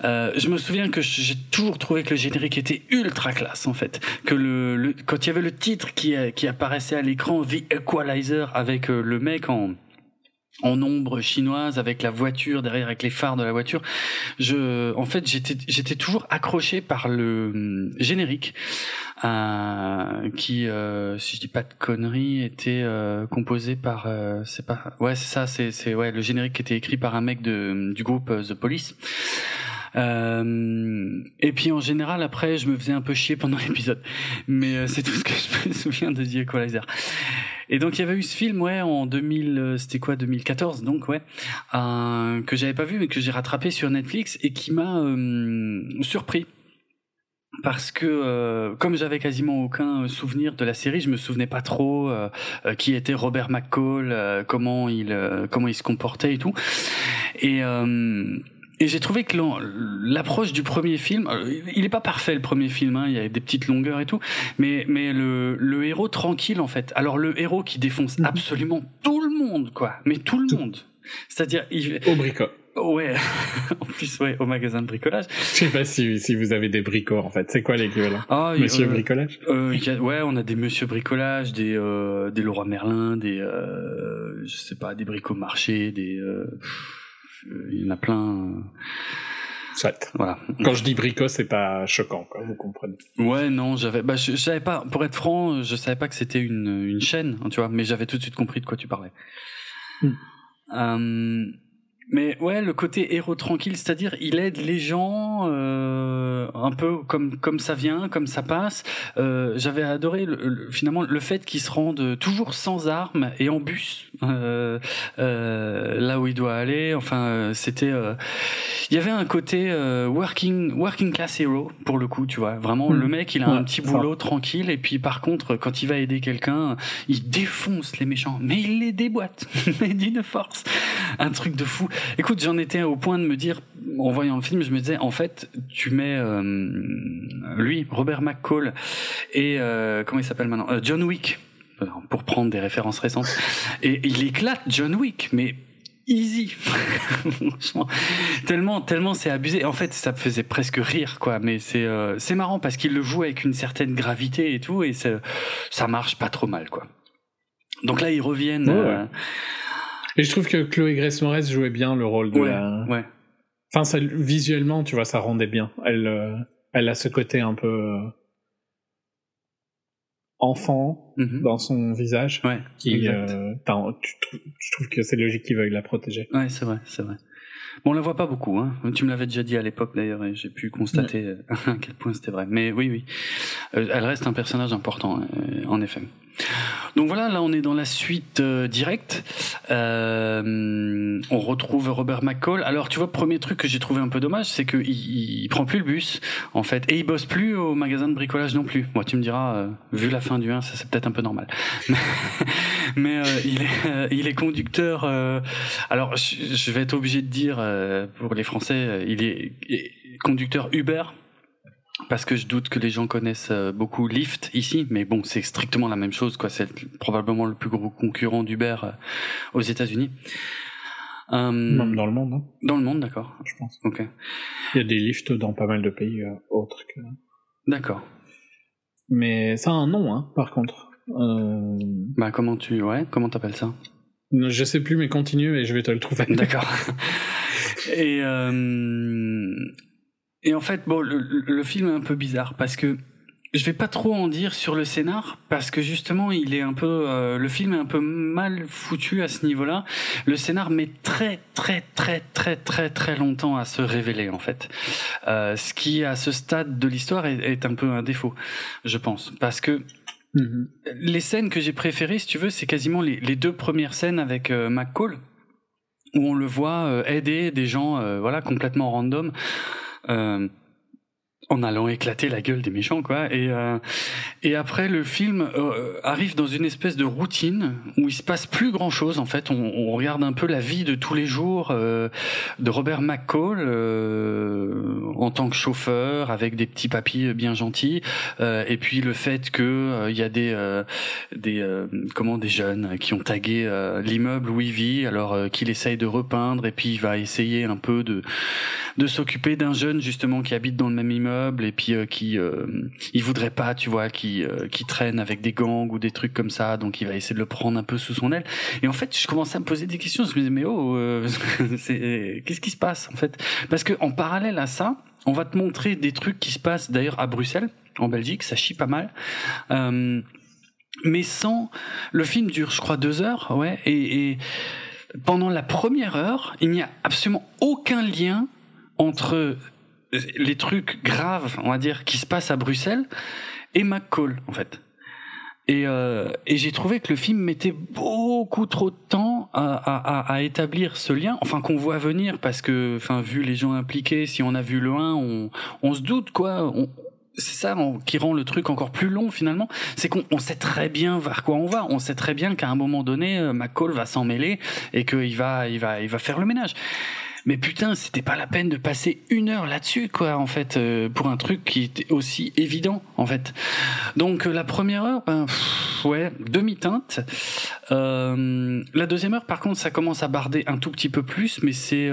Euh, je me souviens que j'ai toujours trouvé que le générique était ultra classe en fait. Que le, le quand il y avait le titre qui, qui apparaissait à l'écran, The Equalizer, avec euh, le mec en en ombre chinoise avec la voiture derrière avec les phares de la voiture. Je en fait j'étais j'étais toujours accroché par le hum, générique euh, qui euh, si je dis pas de conneries était euh, composé par euh, c'est pas ouais c'est ça c'est c'est ouais le générique qui était écrit par un mec de du groupe The Police euh, et puis en général, après, je me faisais un peu chier pendant l'épisode. Mais euh, c'est tout ce que je me souviens de The Equalizer. Et donc il y avait eu ce film, ouais, en 2000, euh, c'était quoi, 2014, donc ouais, euh, que j'avais pas vu mais que j'ai rattrapé sur Netflix et qui m'a euh, surpris parce que euh, comme j'avais quasiment aucun souvenir de la série, je me souvenais pas trop euh, qui était Robert McCall, comment il comment il se comportait et tout. Et et j'ai trouvé que l'approche du premier film, il est pas parfait le premier film, hein, il y a des petites longueurs et tout, mais mais le, le héros tranquille en fait. Alors le héros qui défonce mhm. absolument tout le monde, quoi, mais tout le monde. C'est-à-dire il... au bricot. Ouais, en plus ouais, au magasin de bricolage. Je sais pas si si vous avez des bricots en fait. C'est quoi l'équivalent? Ah, Monsieur euh, bricolage? Euh, y a, ouais, on a des Monsieur bricolage, des euh, des Leroy Merlin, des euh, je sais pas, des bricots marché, des euh, il y en a plein. Soit. Voilà. Quand je dis bricot, c'est pas choquant, quoi, vous comprenez. Ouais, non, j'avais, bah, je, savais pas, pour être franc, je savais pas que c'était une, une chaîne, hein, tu vois, mais j'avais tout de suite compris de quoi tu parlais. Hmm. Euh, mais ouais, le côté héros tranquille, c'est-à-dire il aide les gens euh, un peu comme comme ça vient, comme ça passe. Euh, J'avais adoré le, finalement le fait qu'il se rende toujours sans armes et en bus euh, euh là où il doit aller. Enfin, euh, c'était euh, il y avait un côté working working class hero pour le coup, tu vois. Vraiment, le hmm. mec il a un petit boulot tranquille et puis par contre quand il va aider quelqu'un, il défonce les méchants, mais il les déboîte, mais d'une force, un truc de fou. Écoute, j'en étais au point de me dire, en voyant le film, je me disais, en fait, tu mets euh, lui, Robert McCall, et euh, comment il s'appelle maintenant, John Wick, pour prendre des références récentes, et il éclate John Wick, mais easy franchement tellement tellement c'est abusé en fait ça me faisait presque rire quoi mais c'est c'est marrant parce qu'il le joue avec une certaine gravité et tout et ça marche pas trop mal quoi donc là ils reviennent et je trouve que Chloé Grace Moretz jouait bien le rôle de la. Ouais. Enfin, ça, visuellement, tu vois, ça rendait bien. Elle, euh, elle a ce côté un peu euh, enfant mm-hmm. dans son visage. Ouais. Qui, euh, tu, je trouve que c'est logique qu'il veuille la protéger. Ouais, c'est vrai, c'est vrai. Bon, on la voit pas beaucoup. Hein. Tu me l'avais déjà dit à l'époque d'ailleurs, et j'ai pu constater à quel point c'était vrai. Mais oui, oui, elle reste un personnage important, en effet. Donc voilà, là on est dans la suite euh, directe. Euh, on retrouve Robert McCall. Alors tu vois, premier truc que j'ai trouvé un peu dommage, c'est qu'il il, prend plus le bus en fait, et il bosse plus au magasin de bricolage non plus. Moi, tu me diras, euh, vu la fin du 1, ça c'est peut-être un peu normal. Mais il est il est conducteur. alors je, je, vais être obligé de dire pour les Français, il est conducteur Uber parce que je doute que les gens connaissent euh, beaucoup Lyft ici, mais bon, c'est strictement la même chose, quoi. C'est probablement le plus gros concurrent d'Uber euh, aux États-Unis. Euh, dans le monde, hein. Dans le monde, d'accord. Je pense. Ok. Il y a des Lyft dans pas mal de pays autres que. D'accord. Mais ça a un nom, hein, par contre. Bah comment tu, ouais, comment t'appelles ça? Je sais plus, mais continue et je vais te le trouver. D'accord. et et en fait, bon, le, le, film est un peu bizarre parce que je vais pas trop en dire sur le scénar parce que justement il est un peu euh, le film est un peu mal foutu à ce niveau-là. Le scénar met très très très très très très longtemps à se révéler en fait. Euh, ce qui à ce stade de l'histoire est, est, un peu un défaut, je pense, parce que mm-hmm. les scènes que j'ai préférées, si tu veux, c'est quasiment les, les, deux premières scènes avec euh, McCall où on le voit euh, aider des gens, euh, voilà, complètement random. Euh, en allant éclater la gueule des méchants quoi. Et euh, et après le film euh, arrive dans une espèce de routine où il se passe plus grand chose en fait. On, on regarde un peu la vie de tous les jours euh, de Robert McCall euh, en tant que chauffeur avec des petits papiers bien gentils. Et puis le fait que il y a des des comment des jeunes qui ont tagué l'immeuble où il vit alors qu'il essaye de repeindre. Et puis il va essayer un peu de de s'occuper d'un jeune justement qui habite dans le même immeuble et puis qui il voudrait pas, tu vois, qui qui traîne avec des gangs ou des trucs comme ça, donc il va essayer de le prendre un peu sous son aile. Et en fait, je commençais à me poser des questions. Je me disais mais oh, c'est qu'est-ce qui se passe en fait? Parce que en parallèle à ça, on va te montrer des trucs qui se passent d'ailleurs à Bruxelles, en Belgique, ça chie pas mal. Euh, mais sans le film dure, je crois, deux heures, ouais, et, pendant la première heure, il n'y a absolument aucun lien entre les trucs graves, on va dire, qui se passent à Bruxelles et McCall, en fait. Et, euh, et j'ai trouvé que le film mettait beaucoup trop de temps à, à, à établir ce lien, enfin qu'on voit venir, parce que, enfin, vu les gens impliqués, si on a vu le 1, on, on se doute, quoi. On, c'est ça qui rend le truc encore plus long finalement, c'est qu'on sait très bien vers quoi on va. On sait très bien qu'à un moment donné, euh, McCall va s'en mêler et qu'il va, il va, il va faire le ménage. Mais putain, c'était pas la peine de passer une heure là-dessus, quoi, en fait, euh, pour un truc qui était aussi évident, en fait. Donc euh, la première heure, ben, ouais, demi-teinte. Euh, la deuxième heure, par contre, ça commence à barder un tout petit peu plus, mais c'est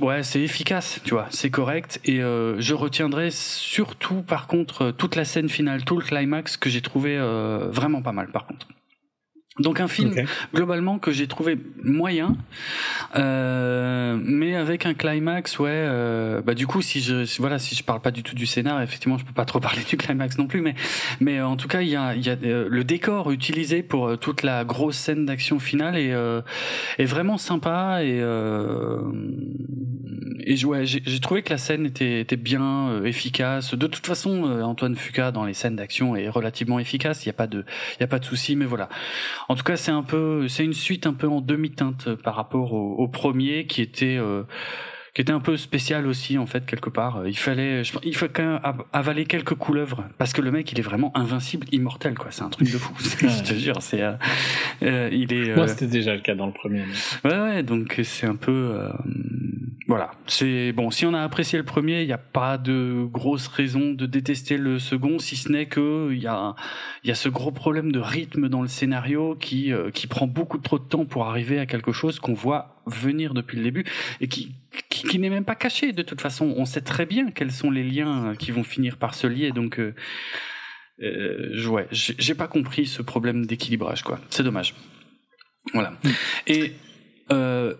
ouais, c'est efficace, tu vois, c'est correct. Et je retiendrai surtout, par contre, toute la scène finale, tout le climax que j'ai trouvé vraiment pas mal, par contre. Donc un film globalement que j'ai trouvé moyen, euh, mais avec un climax, ouais. Euh, bah du coup, si je voilà, si je parle pas du tout du scénar, effectivement, je peux pas trop parler du climax non plus, mais mais en tout cas, il y a il y a euh, le décor utilisé pour euh, toute la grosse scène d'action finale est euh, est vraiment sympa et et ouais, j'ai trouvé que la scène était était bien efficace. De toute façon, Antoine Fuca dans les scènes d'action est relativement efficace. Il y a pas de il y a pas de souci, mais voilà. En tout cas, c'est un peu, c'est une suite un peu en demi-teinte par rapport au, premier qui était euh, qui était un peu spécial aussi en fait quelque part. Il fallait, il faut quand même avaler quelques couleuvres parce que le mec il est vraiment invincible, immortel quoi. C'est un truc de fou. je te jure, c'est, euh, euh, il est. Moi c'était déjà le cas dans le premier. Ouais ouais, donc c'est un peu voilà, c'est bon. Si on a apprécié le premier, il n'y a pas de grosse raison de détester le second, si ce n'est que il y a il y a ce gros problème de rythme dans le scénario qui euh, qui prend beaucoup trop de temps pour arriver à quelque chose qu'on voit venir depuis le début et qui qui, n'est même pas caché de toute façon. On sait très bien quels sont les liens qui vont finir par se lier, donc. Euh, euh, ouais, j'ai pas compris ce problème d'équilibrage, quoi. C'est dommage. Voilà. Et euh,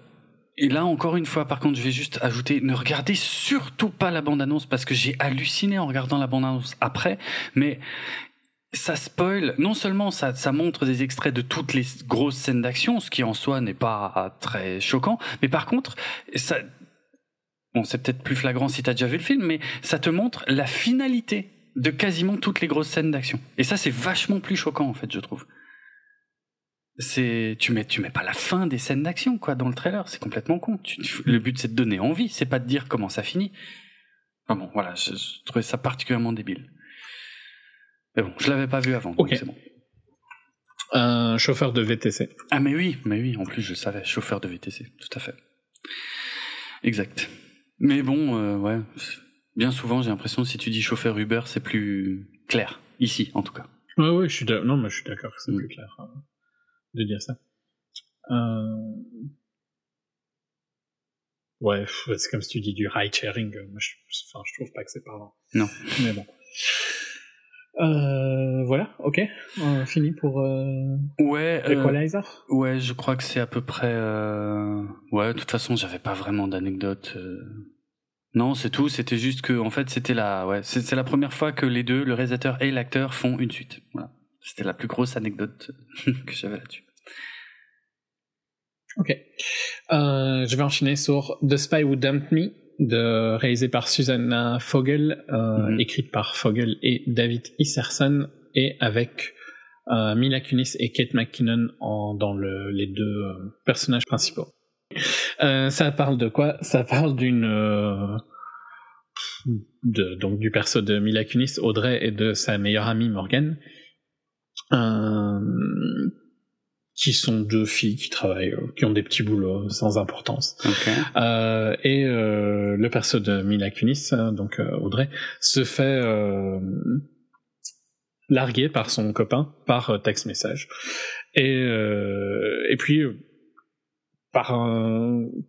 et là, encore une fois, par contre, je vais juste ajouter, ne regardez surtout pas la bande-annonce parce que j'ai halluciné en regardant la bande-annonce après, mais ça spoil, non seulement ça, ça montre des extraits de toutes les grosses scènes d'action, ce qui en soi n'est pas très choquant, mais par contre, ça, bon, c'est peut-être plus flagrant si t'as déjà vu le film, mais ça te montre la finalité de quasiment toutes les grosses scènes d'action. Et ça, c'est vachement plus choquant, en fait, je trouve c'est tu mets tu mets pas la fin des scènes d'action quoi dans le trailer. C'est complètement con. Le but c'est de donner envie. C'est pas de dire comment ça finit. Enfin bon voilà je, trouvais ça particulièrement débile. Mais bon je l'avais pas vu avant donc c'est bon. Un chauffeur de VTC ah mais oui mais oui en plus je savais. Chauffeur de VTC tout à fait. Exact. Mais bon euh, ouais. Bien souvent j'ai l'impression si tu dis chauffeur Uber c'est plus clair. Ici en tout cas. Ouais ouais je suis non mais je suis d'accord c'est mm. plus clair. hein de dire ça. Euh... Ouais, c'est comme si tu dis du high sharing. Moi, je, enfin, je trouve pas que c'est parlant. Non. Mais bon. Euh, voilà, ok. On fini pour euh, ouais, euh, Equalizer. ouais, je crois que c'est à peu près. Euh... Ouais, de toute façon, j'avais pas vraiment d'anecdote. Euh. Non, c'est tout. C'était juste que, en fait, c'était la, ouais, c'est la première fois que les deux, le réalisateur et l'acteur, font une suite. Voilà. C'était la plus grosse anecdote que j'avais là-dessus. Ok. Euh, je vais enchaîner sur The Spy Who Dumped Me, de, réalisé par Susanna Fogel, euh, mhm. écrite par Fogel et David Isserson, et avec euh, Mila Kunis et Kate McKinnon en, dans le, les deux euh, personnages principaux. Ça parle de quoi? Ça parle d'une donc du perso de Mila Kunis, Audrey et de sa meilleure amie Morgan, euh, qui sont deux filles qui travaillent, euh, qui ont des petits boulots sans importance. Euh, et euh, le perso de Mila Kunis, hein, donc euh, Audrey, se fait euh, larguer par son copain par texte message. Et, et puis par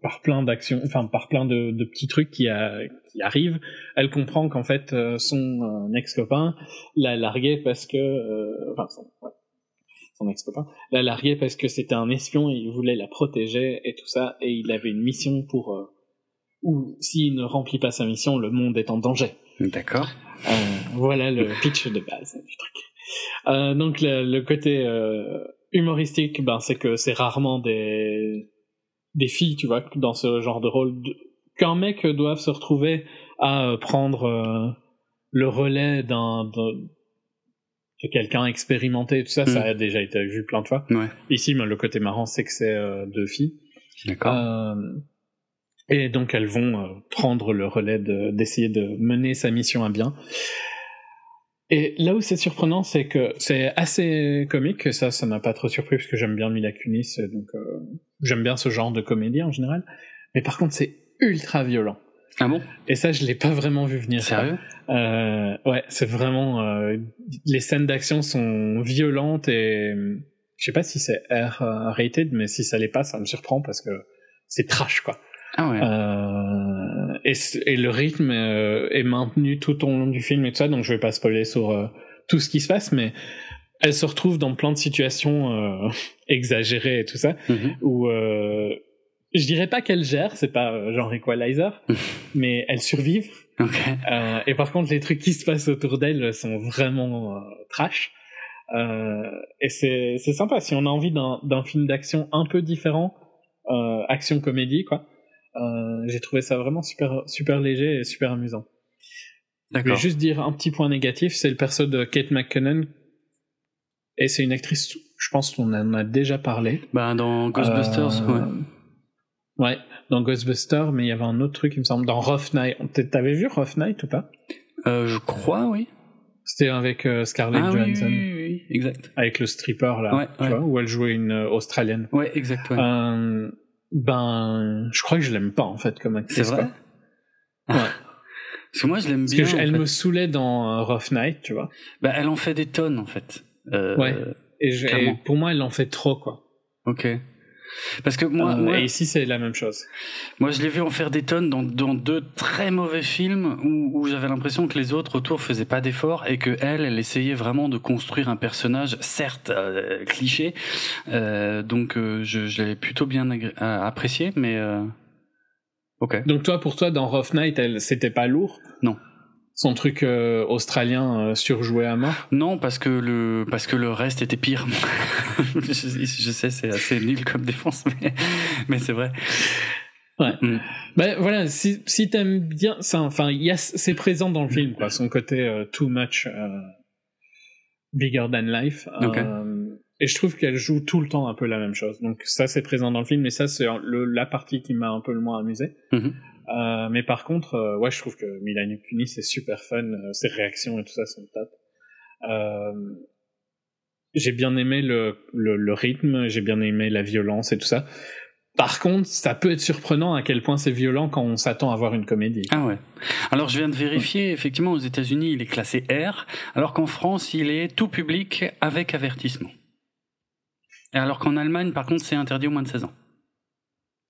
par plein d'actions, enfin par plein de, de, petits trucs qui, a, qui arrivent, elle comprend qu'en fait euh, son ex-copain l'a largué parce que, euh, enfin son, son ex-copain l'a largué parce que c'était un espion et il voulait la protéger et tout ça et il avait une mission pour euh, ou s'il ne remplit pas sa mission, le monde est en danger. D'accord. voilà le pitch de base du truc. donc le, le côté humoristique, ben c'est que c'est rarement des des filles, tu vois, dans ce genre de rôle. Qu'un mec doive se retrouver à euh, prendre euh, le relais d'un de quelqu'un expérimenté, tout ça, ça mm. a déjà été vu plein de fois. Ouais. Ici, le côté marrant, c'est que c'est euh, deux filles. D'accord. et donc elles vont prendre le relais d'essayer de, mener sa mission à bien. Et là où c'est surprenant, c'est que c'est assez comique, ça, ça m'a pas trop surpris parce que j'aime bien Mila Kunis, donc euh, j'aime bien ce genre de comédie en général. Mais par contre, c'est ultra violent. Ah bon? Et ça, je l'ai pas vraiment vu venir. Sérieux? Euh, Ouais, c'est vraiment euh, les scènes d'action sont violentes et je sais pas si c'est R rated, mais si ça l'est pas, ça me surprend parce que c'est trash quoi. Ah ouais. Euh, et, et, le rythme euh, est maintenu tout au long du film et tout ça, donc je vais pas spoiler sur euh, tout ce qui se passe, mais elle se retrouve dans plein de situations euh, exagérées et tout ça, mm-hmm. où je dirais pas qu'elle gère, c'est pas genre Equalizer, mais elle survive. Okay. et par contre, les trucs qui se passent autour d'elle sont vraiment trash. et c'est sympa si on a envie d'un film d'action un peu différent, action comédie quoi euh, j'ai trouvé ça vraiment super, super léger et super amusant. Je vais juste dire un petit point négatif, c'est le perso de Kate McKinnon. Et c'est une actrice, je pense qu'on en a déjà parlé. Bah, dans Ghostbusters, euh, ouais. Ouais, dans Ghostbusters, mais il y avait un autre truc, il me semble, dans Rough Night. T'avais vu Rough Night ou pas? Euh, Je crois, oui. C'était avec euh, Scarlett ah, Johansson. Oui, oui, oui, exact. Avec le stripper, là, ouais, tu ouais. vois, où elle jouait une Australienne. Ouais, exact, ouais. Euh, ben, je crois que je l'aime pas en fait comme actrice. C'est vrai? Ouais. Parce que moi je l'aime bien. Parce que elle me saoulait dans Rough Night, tu vois. Bah, elle en fait des tonnes en fait. Euh, ouais. Et, et, pour moi, elle en fait trop quoi. Ok. Parce que moi, euh, moi et ici c'est la même chose. Moi, je l'ai vu en faire des tonnes dans, dans deux très mauvais films où, où j'avais l'impression que les autres autour faisaient pas d'efforts et que elle, elle essayait vraiment de construire un personnage, certes euh, cliché. Euh, donc, euh, je, je l'avais plutôt bien apprécié, mais ok. Donc toi, pour toi, dans Rough Night, elle, c'était pas lourd? Non son truc euh, australien euh, surjoué à mort? Non, parce que le parce que le reste était pire. je, je, sais, c'est assez nul comme défense, mais mais c'est vrai. Ouais. Mm. Ben voilà, si si t'aimes bien, ça, enfin, il y a c'est présent dans le film, quoi. Son côté euh, too much bigger than life. Okay. et je trouve qu'elle joue tout le temps un peu la même chose. Donc ça, c'est présent dans le film, mais ça, c'est la partie qui m'a un peu le moins amusé. Mm -hmm. Euh, mais par contre, euh, ouais, je trouve que Milan Kunis c'est super fun, euh, ses réactions et tout ça sont top. j'ai bien aimé le, rythme, j'ai bien aimé la violence et tout ça. Par contre, ça peut être surprenant à quel point c'est violent quand on s'attend à voir une comédie. Ah ouais. Alors je viens de vérifier, effectivement, aux États-Unis, il est classé R, alors qu'en France, il est tout public avec avertissement. Et alors qu'en Allemagne, par contre, c'est interdit au moins de 16 ans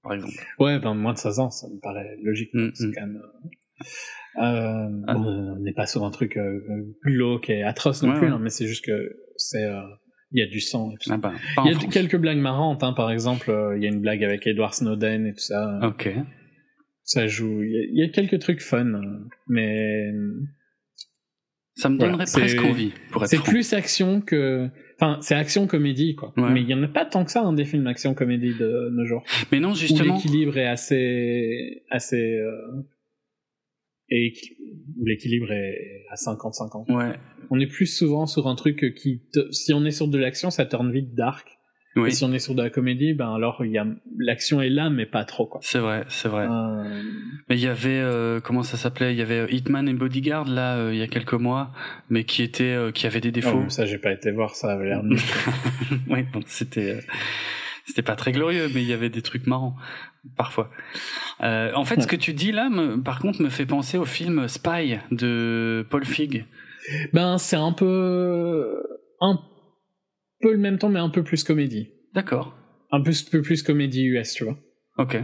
par exemple. Ouais, ben moins de 16 ans, ça me paraît logique. Mm, mm. quand même. Euh, ah. bon, on n'est pas sur un truc euh, glauque et atroce non Ouais, plus, ouais. hein, mais c'est juste que c'est euh, il y a du sang. Ah bah, Il y a France. quelques blagues marrantes, hein, par exemple, euh, il y a une blague avec Edward Snowden et tout ça. Ok. Ça joue. Il y, a, il y a quelques trucs fun, euh, mais Ça me Voilà, donnerait presque envie, pour être c'est plus action que. Enfin, c'est action comédie quoi. Ouais. Mais il y en a pas tant que ça hein, des films action comédie de nos jours. Mais non, justement. l'équilibre est assez assez euh, et l'équilibre est à 50-50. Ouais. On est plus souvent sur un truc qui, te- si on est sur de l'action, ça turn vite dark. Oui. Et si on est sur de la comédie, ben alors il y a l'action est là, mais pas trop quoi. C'est vrai, c'est vrai. Euh, Mais il y avait euh, comment ça s'appelait? Il y avait Hitman et Bodyguard là euh, il y a quelques mois, mais qui était euh, qui avait des défauts. oh, ça j'ai pas été voir, ça avait l'air oui, bon, c'était euh, c'était pas très glorieux, mais il y avait des trucs marrants parfois. Euh, en fait, ce que tu dis là, me, par contre, me fait penser au film Spy de Paul Feig. ben c'est un peu un peu le même temps, mais un peu plus comédie. D'accord. Un peu, peu plus comédie US, tu vois. Ok.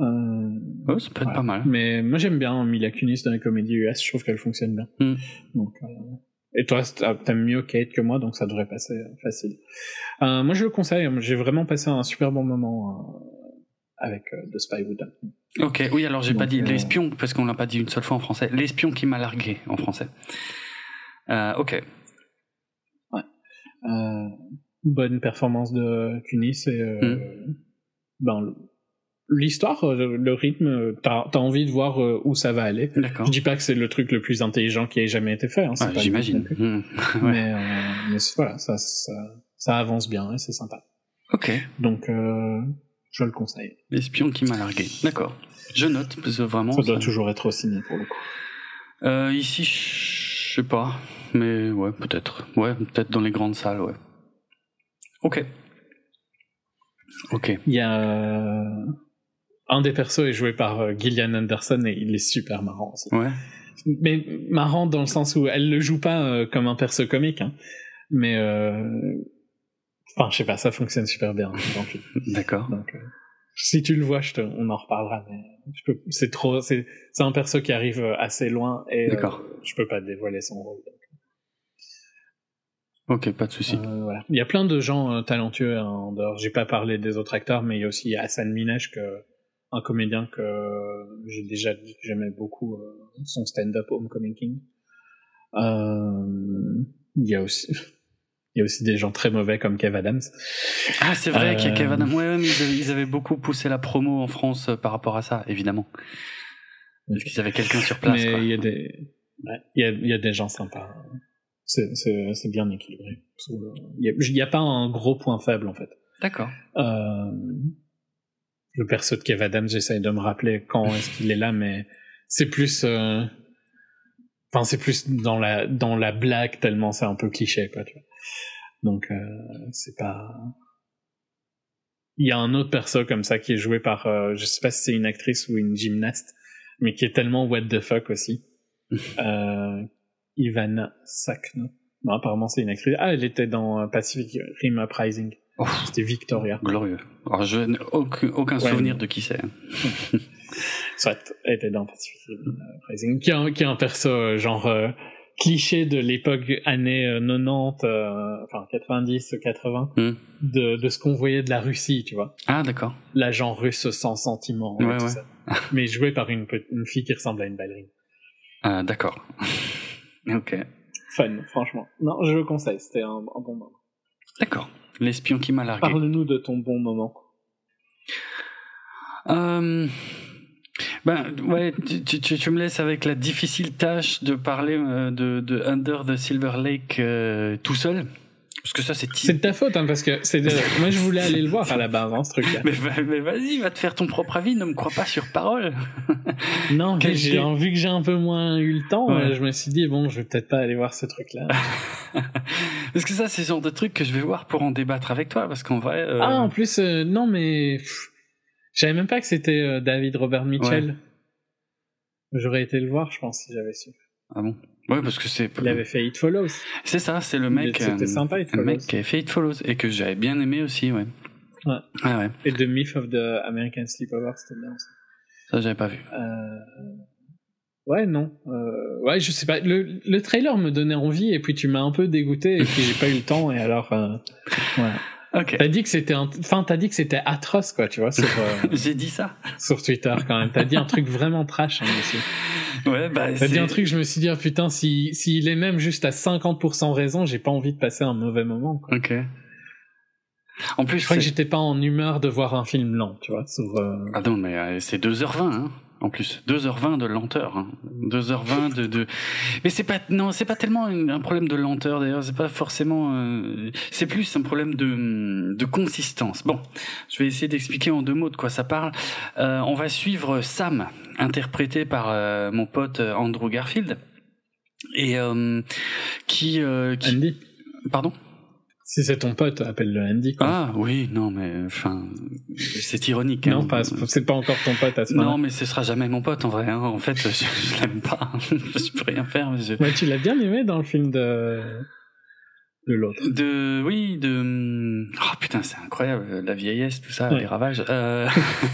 Euh, Oh, ça peut être pas mal. Mais moi j'aime bien Mila Kunis dans les comédies US, je trouve qu'elle fonctionne bien. Mm. Donc, euh, Et toi, t'as- t'aimes mieux Kate que moi, donc ça devrait passer euh, facile. Euh, moi je le conseille, j'ai vraiment passé un super bon moment avec The Spy Who. Ok, oui, alors j'ai pas dit l'espion, parce qu'on l'a pas dit une seule fois en français. L'espion qui m'a largué en français. Ok. Euh, bonne performance de Kunis et euh, ben, le- l'histoire, euh, le rythme, t'as as envie de voir où ça va aller. Je dis pas que c'est le truc le plus intelligent qui ait jamais été fait. Hein, but J'imagine. Hmm. Ouais. Mais, euh, voilà, ça, ça, ça avance bien et c'est sympa. Ok. Donc, euh, je le conseille. L'espion qui m'a largué. D'accord. Je note, parce que vraiment. Ça doit toujours être au ciné pour le coup. Euh, ici, je sais pas. Mais ouais, peut-être. Ouais, peut-être dans les grandes salles, ouais. Ok. Ok. Il y a euh, un des persos est joué par euh, Gillian Anderson et il est super marrant aussi. Ouais. Mais marrant dans le sens où elle le joue pas euh, comme un perso comique, hein, mais euh, enfin je sais pas, ça fonctionne super bien film. D'accord. Donc euh, si tu le vois, je te, on en reparlera. Mais je peux, c'est trop, c'est, un perso qui arrive assez loin et euh, je peux pas dévoiler son rôle. donc, Ok, pas de souci. euh, voilà. Il y a plein de gens euh, talentueux hein, en dehors. J'ai pas parlé des autres acteurs, mais il y a aussi Hassan Minaj, que, un comédien que j'ai déjà dit que j'aimais beaucoup euh, son stand-up Homecoming King. Euh, il y a aussi, il y a aussi des gens très mauvais comme Kev Adams. Ah, c'est vrai Euh, qu'il y a Kevin Adam. Ouais, ouais, mais ils avaient, ils avaient beaucoup poussé la promo en France par rapport à ça, évidemment. Parce qu'ils avaient quelqu'un sur place, mais quoi. il y a des, ouais, il y a, il y a des gens sympas. C'est, c'est bien équilibré. Il y a, a pas un gros point faible en fait. D'accord. Euh, le perso de Kev Adams, j'essaye de me rappeler quand est-ce qu'il est là, mais c'est plus, euh, enfin c'est plus dans la dans la blague tellement c'est un peu cliché quoi. Tu vois. Donc euh, c'est pas. Il y a un autre perso comme ça qui est joué par, euh, je sais pas si c'est une actrice ou une gymnaste, mais qui est tellement what the fuck aussi. euh, Ivana Sakno. Non, apparemment c'est une actrice. Ah, elle était dans euh, Pacific Rim Uprising. Oh, C'était Victoria. glorieux. Alors, je n'ai aucun, aucun Ouais, souvenir mais- de qui c'est. Soit, elle était dans Pacific Rim Uprising. Qui est un, qui est un perso euh, genre euh, cliché de l'époque années euh, 90, euh, enfin 90, 80, Hmm. de, de ce qu'on voyait de la Russie, tu vois. Ah, d'accord. L'agent russe sans sentiment. Ouais, tout ouais. ça. Mais joué par une, fille qui ressemble à une ballerine. Ah, d'accord. ok. Fun, franchement. Non, je le conseille, c'était un, un bon moment. D'accord. L'espion qui m'a largué. Parle-nous de ton bon moment. Euh, ben ouais, tu, tu- tu, tu me laisses avec la difficile tâche de parler euh, de, de Under the Silver Lake euh, tout seul, parce que ça c'est. C'est de ta faute, hein, parce que c'est de- moi je voulais aller le voir à la base, hein, ce truc-là. Mais, va- mais vas-y, va te faire ton propre avis, ne me crois pas sur parole. Non, mais j'ai, vu que j'ai un peu moins eu le temps, Ouais. je me suis dit, bon, je vais peut-être pas aller voir ce truc-là. Parce que ça, c'est le genre de truc que je vais voir pour en débattre avec toi, parce qu'en vrai. euh, Ah, en plus, euh, non, mais je savais même pas que c'était euh, David Robert Mitchell. J'aurais été le voir, je pense, si j'avais su. ah bon? Ouais, parce que c'est. Il avait fait It Follows. C'est ça, c'est le mec. C'était euh, sympa, It Le Follows. mec qui a fait It Follows et que j'avais bien aimé aussi, ouais. Ouais. Ah ouais, Et The Myth of the American Sleepover, c'était bien aussi. ça j'avais pas vu. Euh... Ouais, non. Euh... Ouais, je sais pas. Le, le trailer me donnait envie et puis tu m'as un peu dégoûté et puis j'ai pas eu le temps et alors. Euh... Voilà. T'as dit que c'était, un... enfin, t'as dit que c'était atroce, quoi, tu vois, sur, euh, J'ai dit ça. sur Twitter quand même. T'as dit un truc vraiment trash, hein, aussi. Ouais, bah. T'as dit un truc, je me suis dit, ah, putain, si, s'il est même juste à 50% raison, j'ai pas envie de passer un mauvais moment, quoi. Ok. En plus, Je crois que j'étais pas en humeur de voir un film lent, tu vois, sur, euh, Ah non, mais euh, c'est 2h20, hein. En plus, 2h20 de lenteur, hein. 2h20 de, de... Mais c'est pas, non, c'est pas tellement une- un problème de lenteur d'ailleurs, c'est pas forcément, euh, c'est plus un problème de, de consistance. Bon, je vais essayer d'expliquer en deux mots de quoi ça parle. Euh, on va suivre Sam, interprété par euh, mon pote euh, Andrew Garfield, et euh, qui, euh, qui, Andy. pardon? Si c'est ton pote, appelle-le Andy, quoi. Ah oui, non, mais enfin, c'est ironique. non, hein. pas, c'est pas encore ton pote à ce Non, moment mais ce sera jamais mon pote en vrai. hein. En fait, je, je l'aime pas. je peux rien faire. mais je- Ouais, tu l'as bien aimé dans le film de, de l'autre. De, oui, de. Oh putain, putain, c'est incroyable, la vieillesse, tout ça, les ravages. Euh...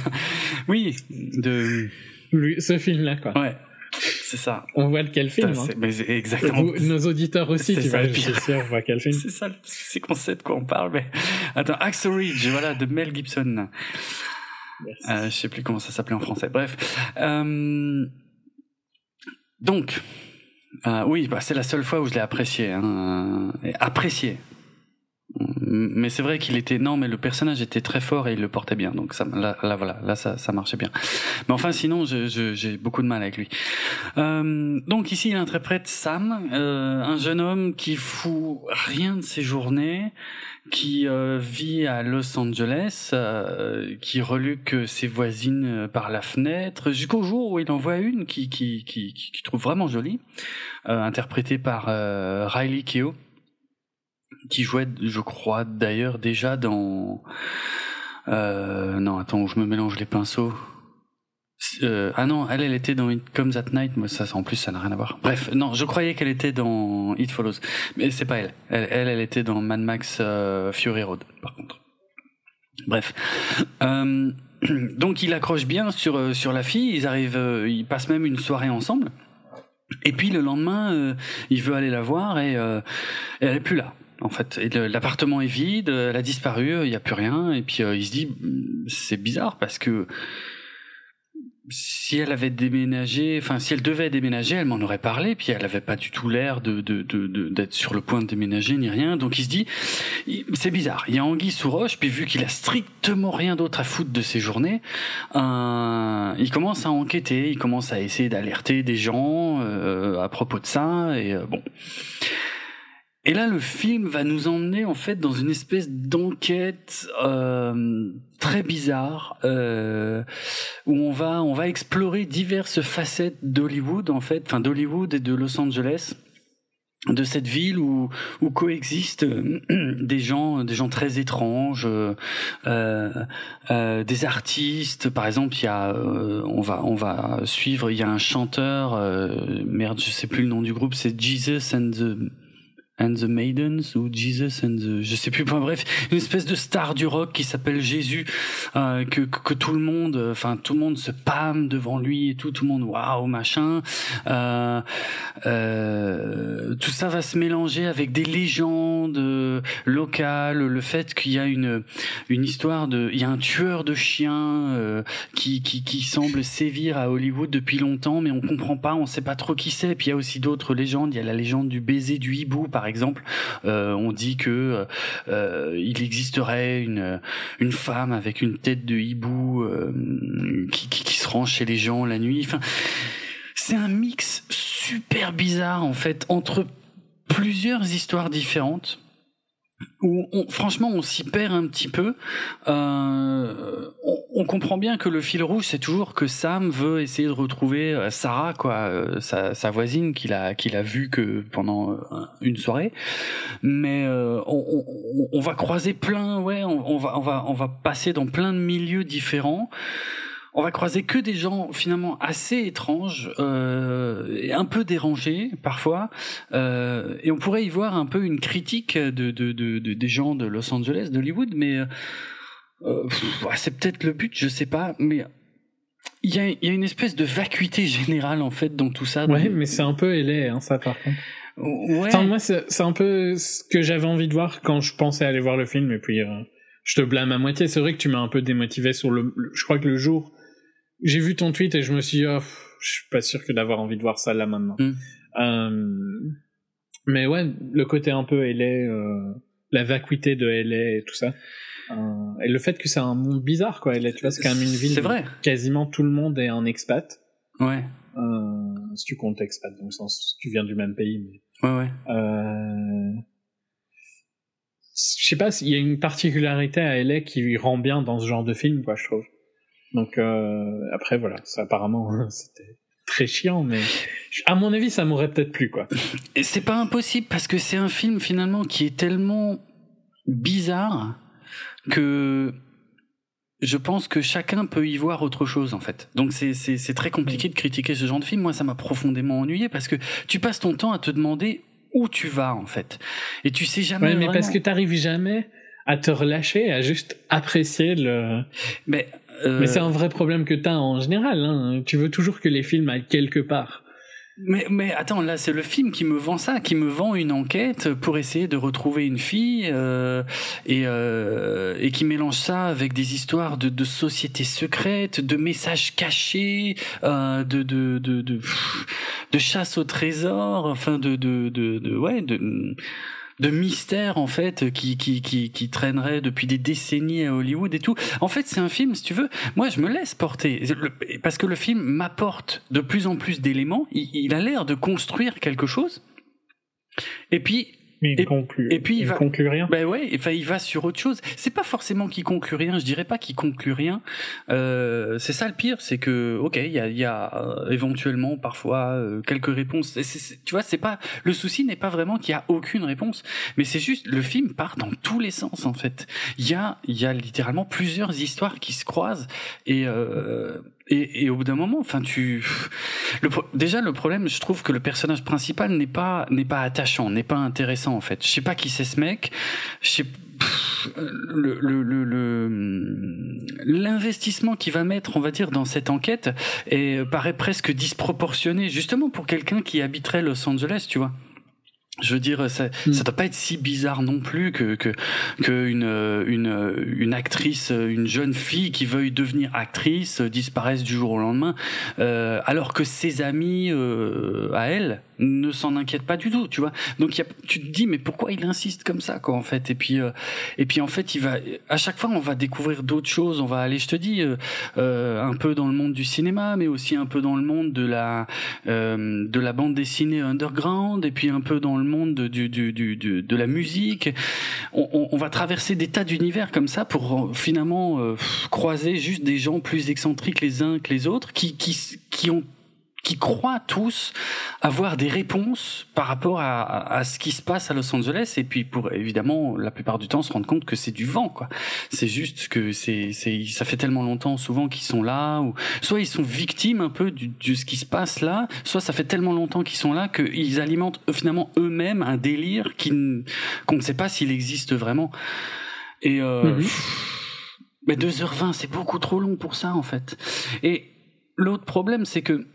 oui, de. Lui, ce film-là, quoi. Ouais. C'est ça. On voit lequel film. hein. Mais exactement. nos auditeurs aussi, tu vois, sûr, on voit quel film. C'est ça, c'est qu'on sait de quoi on parle. Mais attends, Axe Ridge, voilà, de Mel Gibson. Euh, je sais plus comment ça s'appelait en français. Bref. Euh... Donc, euh, oui, bah, c'est la seule fois où je l'ai apprécié. Hein, apprécié. Mais c'est vrai qu'il était non, mais le personnage était très fort et il le portait bien. Donc ça, là, là voilà, là ça, ça marchait bien. Mais enfin, sinon, j'ai beaucoup de mal avec lui. Euh, donc ici, il interprète Sam, euh, un jeune homme qui fout rien de ses journées, qui euh, vit à Los Angeles, euh, qui reluque ses voisines euh, par la fenêtre, jusqu'au jour où il en voit une qui qui qui, qui, trouve vraiment jolie, interprétée par Riley Keough qui jouait, je crois, d'ailleurs déjà dans. Euh, non, attends, je me mélange les pinceaux. Euh, ah non, elle, elle était dans It Comes at Night, mais ça, en plus, ça n'a rien à voir. Bref, non, je croyais qu'elle était dans It Follows, mais c'est pas elle. elle. Elle, était dans Mad Max euh, Fury Road, par contre. Bref. Donc, il accroche bien sur sur la fille. Ils arrivent, ils passent même une soirée ensemble. Et puis le lendemain, il veut aller la voir et elle est plus là en fait. L'appartement est vide, elle a disparu, il n'y a plus rien, et puis euh, il se dit, c'est bizarre parce que si elle avait déménagé, enfin si elle devait déménager, elle m'en aurait parlé, puis elle avait pas du tout l'air de d'être de, de, sur le point de déménager ni rien, donc il se dit, c'est bizarre, il y a Anguille sous roche, puis vu qu'il a strictement rien d'autre à foutre de ses journées, euh, il commence à enquêter, il commence à essayer d'alerter des gens euh, à propos de ça, et euh, bon. Et là, le film va nous emmener en fait dans une espèce d'enquête euh, très bizarre euh, où on va on va explorer diverses facettes d'Hollywood en fait, enfin d'Hollywood et de Los Angeles de cette ville où, où coexistent euh, des gens des gens très étranges euh, des artistes. Par exemple il y a on va on va suivre il y a un chanteur merde je sais plus le nom du groupe c'est Jesus and the and the Maidens ou Jesus and je sais plus bref une espèce de star du rock qui s'appelle Jésus euh, que, que, tout le monde enfin tout le monde se pâme devant lui et tout tout le monde waouh machin. Euh, euh, tout ça va se mélanger avec des légendes locales le fait qu'il y a une une histoire de il y a un tueur de chiens euh, qui, qui qui semble sévir à Hollywood depuis longtemps mais on comprend pas on sait pas trop qui c'est. Puis il y a aussi d'autres légendes. Il y a la légende du baiser du hibou par exemple, euh, on dit que euh, existerait une une femme avec une tête de hibou euh, qui, qui, se range chez les gens la nuit. Enfin, c'est un mix super bizarre en fait entre plusieurs histoires différentes on, franchement on s'y perd un petit peu. Euh, on, comprend bien que le fil rouge c'est toujours que Sam veut essayer de retrouver euh, Sarah quoi, euh, sa, voisine qu'il a qu'il a vue que pendant une soirée. Mais on, on, va croiser plein, ouais, on, va on va on va passer dans plein de milieux différents on va croiser que des gens finalement assez étranges euh, et un peu dérangés parfois. Euh, et on pourrait y voir un peu une critique de, de, de, de des gens de Los Angeles d'Hollywood mais euh, c'est peut-être le but je sais pas mais il y a, y a une espèce de vacuité générale en fait dans tout ça. Ouais mais c'est un peu ailé hein, ça par contre. Ouais. Enfin moi c'est un peu ce que j'avais envie de voir quand je pensais aller voir le film et puis je te blâme à moitié. C'est vrai que tu m'as un peu démotivé sur le je crois que le jour j'ai vu ton tweet et je me suis dit, oh, je suis pas sûr que d'avoir envie de voir ça là maintenant. Mm. Euh, mais ouais, le côté un peu LA, euh, la vacuité de LA et tout ça. Euh, et le fait que c'est un monde bizarre, quoi. LA, tu vois, c'est quand même une ville. C'est vrai. Quasiment tout le monde est un expat. Ouais. Si tu comptes expat, dans le sens, tu viens du même pays, mais. Ouais, ouais. Je sais pas, il y a une particularité à LA qui rend bien dans ce genre de film, quoi, je trouve. Donc euh, après voilà, ça apparemment c'était très chiant, mais à mon avis ça m'aurait peut-être plu quoi. Et c'est pas impossible parce que c'est un film finalement qui est tellement bizarre que je pense que chacun peut y voir autre chose en fait. Donc c'est c'est très compliqué de critiquer ce genre de film. Moi ça m'a profondément ennuyé parce que tu passes ton temps à te demander où tu vas en fait et tu sais jamais. Ouais, mais parce que t'arrives jamais à te relâcher, à juste apprécier le. Mais, mais c'est un vrai problème que t'as en général. Hein. Tu veux toujours que les films aillent quelque part. Mais, mais attends, là, c'est le film qui me vend ça, qui me vend une enquête pour essayer de retrouver une fille euh, et, euh, et qui mélange ça avec des histoires de, de sociétés secrètes, de messages cachés, euh, de, de, de, de, de chasse au trésor, enfin de, de, de, de ouais, de de mystère en fait qui qui qui qui traînerait depuis des décennies à Hollywood et tout. En fait, c'est un film, si tu veux, moi je me laisse porter parce que le film m'apporte de plus en plus d'éléments. Il, il a l'air de construire quelque chose. Et puis mais il et, conclut. Et puis il, va conclut rien. Ben ouais, enfin il va sur autre chose. C'est pas forcément qu'il conclut rien. Je dirais pas qu'il conclut rien. Euh, c'est ça le pire, c'est que ok, il y a, y a euh, éventuellement parfois euh, quelques réponses. tu vois, c'est pas le souci n'est pas vraiment qu'il y a aucune réponse, mais c'est juste le film part dans tous les sens en fait. Il y a il y a littéralement plusieurs histoires qui se croisent et euh, et, et, au bout d'un moment, enfin, tu. Le, déjà, le problème, je trouve que le personnage principal n'est pas n'est pas attachant, n'est pas intéressant en fait. Je sais pas qui c'est ce mec. Je sais le l'investissement le, le, qu'il va mettre, on va dire, dans cette enquête et paraît presque disproportionné, justement pour quelqu'un qui habiterait Los Angeles, tu vois je veux dire, ça, mm. ça doit pas être si bizarre non plus que que, que une, une une actrice, une jeune fille qui veuille devenir actrice disparaisse du jour au lendemain, euh, alors que ses amis euh, à elle ne s'en inquiètent pas du tout, tu vois. Donc y a, tu te dis mais pourquoi il insiste comme ça quoi en fait? Et puis euh, et puis en fait il va à chaque fois on va découvrir d'autres choses, on va aller, je te dis, euh, euh, un peu dans le monde du cinéma, mais aussi un peu dans le monde de la de la bande dessinée underground, et puis un peu dans le monde du, du, du, de la musique. On, on, va traverser des tas d'univers comme ça pour euh, finalement euh, croiser juste des gens plus excentriques les uns que les autres qui, qui, qui ont qui croient tous avoir des réponses par rapport à, à, ce qui se passe à Los Angeles et puis pour évidemment la plupart du temps se rendre compte que c'est du vent quoi. C'est juste que c'est c'est ça fait tellement longtemps souvent qu'ils sont là ou soit ils sont victimes un peu du, de ce qui se passe là, soit ça fait tellement longtemps qu'ils sont là qu'ils alimentent euh, finalement eux-mêmes un délire qui qu'on ne sait pas s'il existe vraiment. Et euh, mm-hmm. mais 2h20 c'est beaucoup trop long pour ça en fait. Et l'autre problème c'est que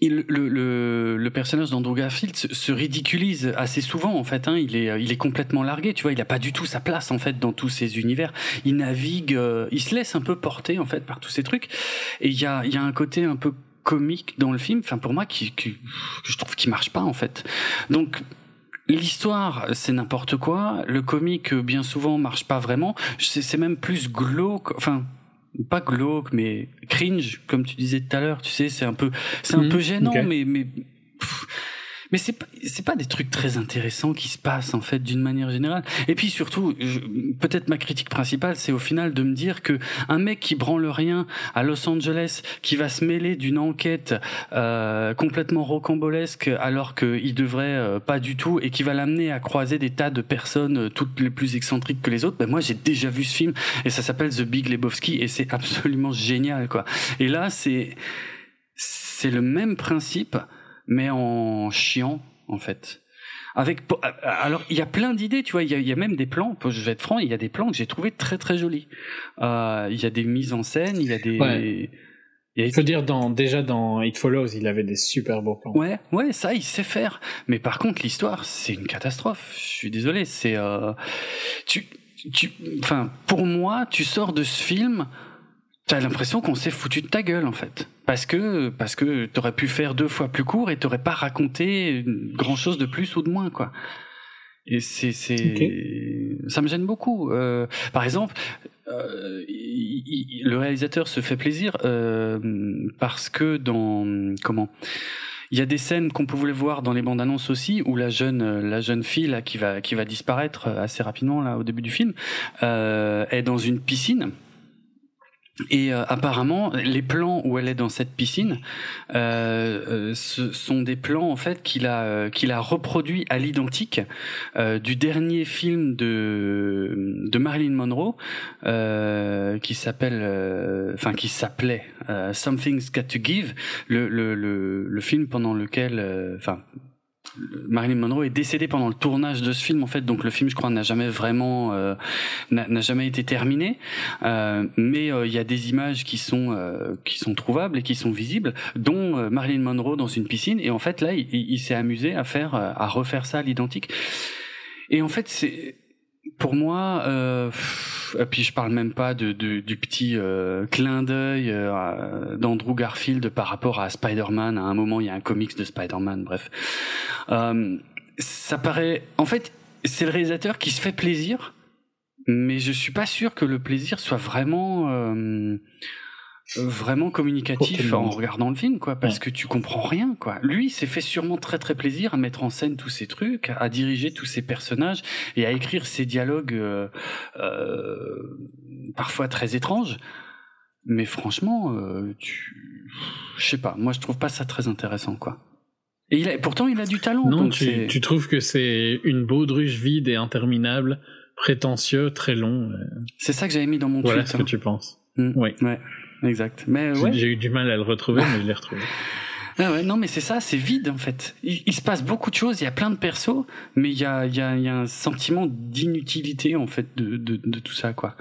le, le, le, personnage d'Andrew Garfield se, se, ridiculise assez souvent en fait. Hein. Il est, il est complètement largué. Tu vois, il a pas du tout sa place en fait dans tous ces univers. Il navigue, euh, il se laisse un peu porter en fait par tous ces trucs. Et il y a, y a un côté un peu comique dans le film. Enfin, pour moi, qui, qui je trouve qui marche pas en fait. Donc L'histoire, c'est n'importe quoi. Le comique, bien souvent, marche pas vraiment. C'est même plus glauque. Enfin, pas glauque mais cringe comme tu disais tout à l'heure tu sais c'est un peu c'est un mmh, peu gênant mais mais mais c'est pas c'est pas des trucs très intéressants qui se passent en fait d'une manière générale. Et puis surtout peut-être ma critique principale c'est au final de me dire que un mec qui branle rien à Los Angeles qui va se mêler d'une enquête euh, complètement rocambolesque alors qu'il devrait euh, pas du tout et qui va l'amener à croiser des tas de personnes euh, toutes les plus excentriques que les autres ben moi j'ai déjà vu ce film et ça s'appelle The Big Lebowski et c'est absolument génial quoi. Et là c'est c'est le même principe mais en chiant en fait. Avec alors il y a plein d'idées, tu vois, il y a, y a, même des plans. Je vais être franc, il y a des plans que j'ai trouvé très très jolis. Euh, il y a des mises en scène, il y a des. Ouais. Il faut dire dans déjà dans It Follows, il avait des super beaux plans. Ouais, ouais, ça il sait faire. Mais par contre l'histoire, c'est une catastrophe. Je suis désolé, c'est euh, tu tu enfin pour moi, tu sors de ce film T'as l'impression qu'on s'est foutu de ta gueule en fait, parce que parce que t'aurais pu faire deux fois plus court et t'aurais pas raconté grand chose de plus ou de moins quoi. Et c'est c'est ça me gêne beaucoup. Euh, par exemple, euh, le réalisateur se fait plaisir euh, parce que dans comment il y a des scènes qu'on pouvait voir dans les bandes annonces aussi où la jeune la jeune fille là qui va qui va disparaître assez rapidement là au début du film euh, est dans une piscine et euh, apparemment, les plans où elle est dans cette piscine, euh, euh ce sont des plans en fait qu'il a euh, qu'il a reproduit à l'identique euh, du dernier film de de Marilyn Monroe qui s'appelle, enfin qui s'appelait Something's Got to Give, le le le, le film pendant lequel, enfin Marilyn Monroe est décédée pendant le tournage de ce film en fait, donc le film je crois n'a jamais vraiment euh, n'a jamais été terminé, euh, mais euh, il y a des images qui sont euh, qui sont trouvables et qui sont visibles, dont Marilyn Monroe dans une piscine. Et en fait là il, il s'est amusé à faire à refaire ça à l'identique. Et en fait c'est pour moi, euh, et puis je parle même pas de, de du petit euh, clin d'œil euh, d'Andrew Garfield par rapport à Spider-Man. À un moment, il y a un comics de Spider-Man. Bref, euh, ça paraît. En fait, c'est le réalisateur qui se fait plaisir, mais je suis pas sûr que le plaisir soit vraiment euh, vraiment communicatif en regardant le film quoi parce que tu comprends rien quoi. Lui s'est fait sûrement très très plaisir à mettre en scène tous ces trucs à diriger tous ces personnages et à écrire ces dialogues euh, euh, parfois très étranges. Mais franchement euh, tu je sais pas moi je trouve pas ça très intéressant quoi. Et il a, pourtant il a du talent non tu, tu trouves que c'est une baudruche vide et interminable prétentieux très long euh. c'est ça que j'avais mis dans mon voilà tweet ce que hein. tu penses. Mm. oui. Ouais exact mais ouais j'ai eu du mal à le retrouver mais je l'ai retrouvé Ah ouais, non, mais c'est ça, c'est vide en fait. Il, il, se passe beaucoup de choses, il y a plein de persos, mais il y a, il y a, il y a un sentiment d'inutilité en fait de, de, de, tout ça, quoi.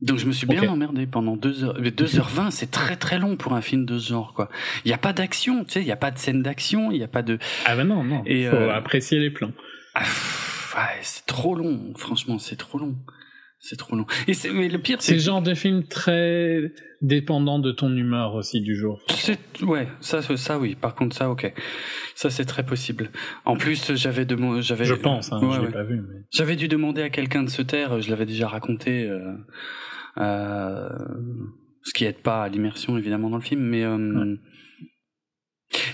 Donc je me suis bien emmerdé pendant deux heures. 2h20, c'est très très long pour un film de ce genre, quoi. Il n'y a pas d'action, tu sais, il n'y a pas de scène d'action, il n'y a pas de... ah ben non non Et, faut euh, apprécier les plans Ah, ouais, c'est trop long, franchement, c'est trop long. C'est trop long. Et c'est, mais le pire, c'est genre de film très dépendant de ton humeur aussi du jour C'est ouais, ça ça oui. Par contre ça OK. Ça c'est très possible. En plus, j'avais demandé j'avais je pense hein, Ouais, je l'ai ouais. pas vu mais J'avais dû demander à quelqu'un de se taire, je l'avais déjà raconté euh, euh, ce qui aide pas à l'immersion évidemment dans le film mais euh,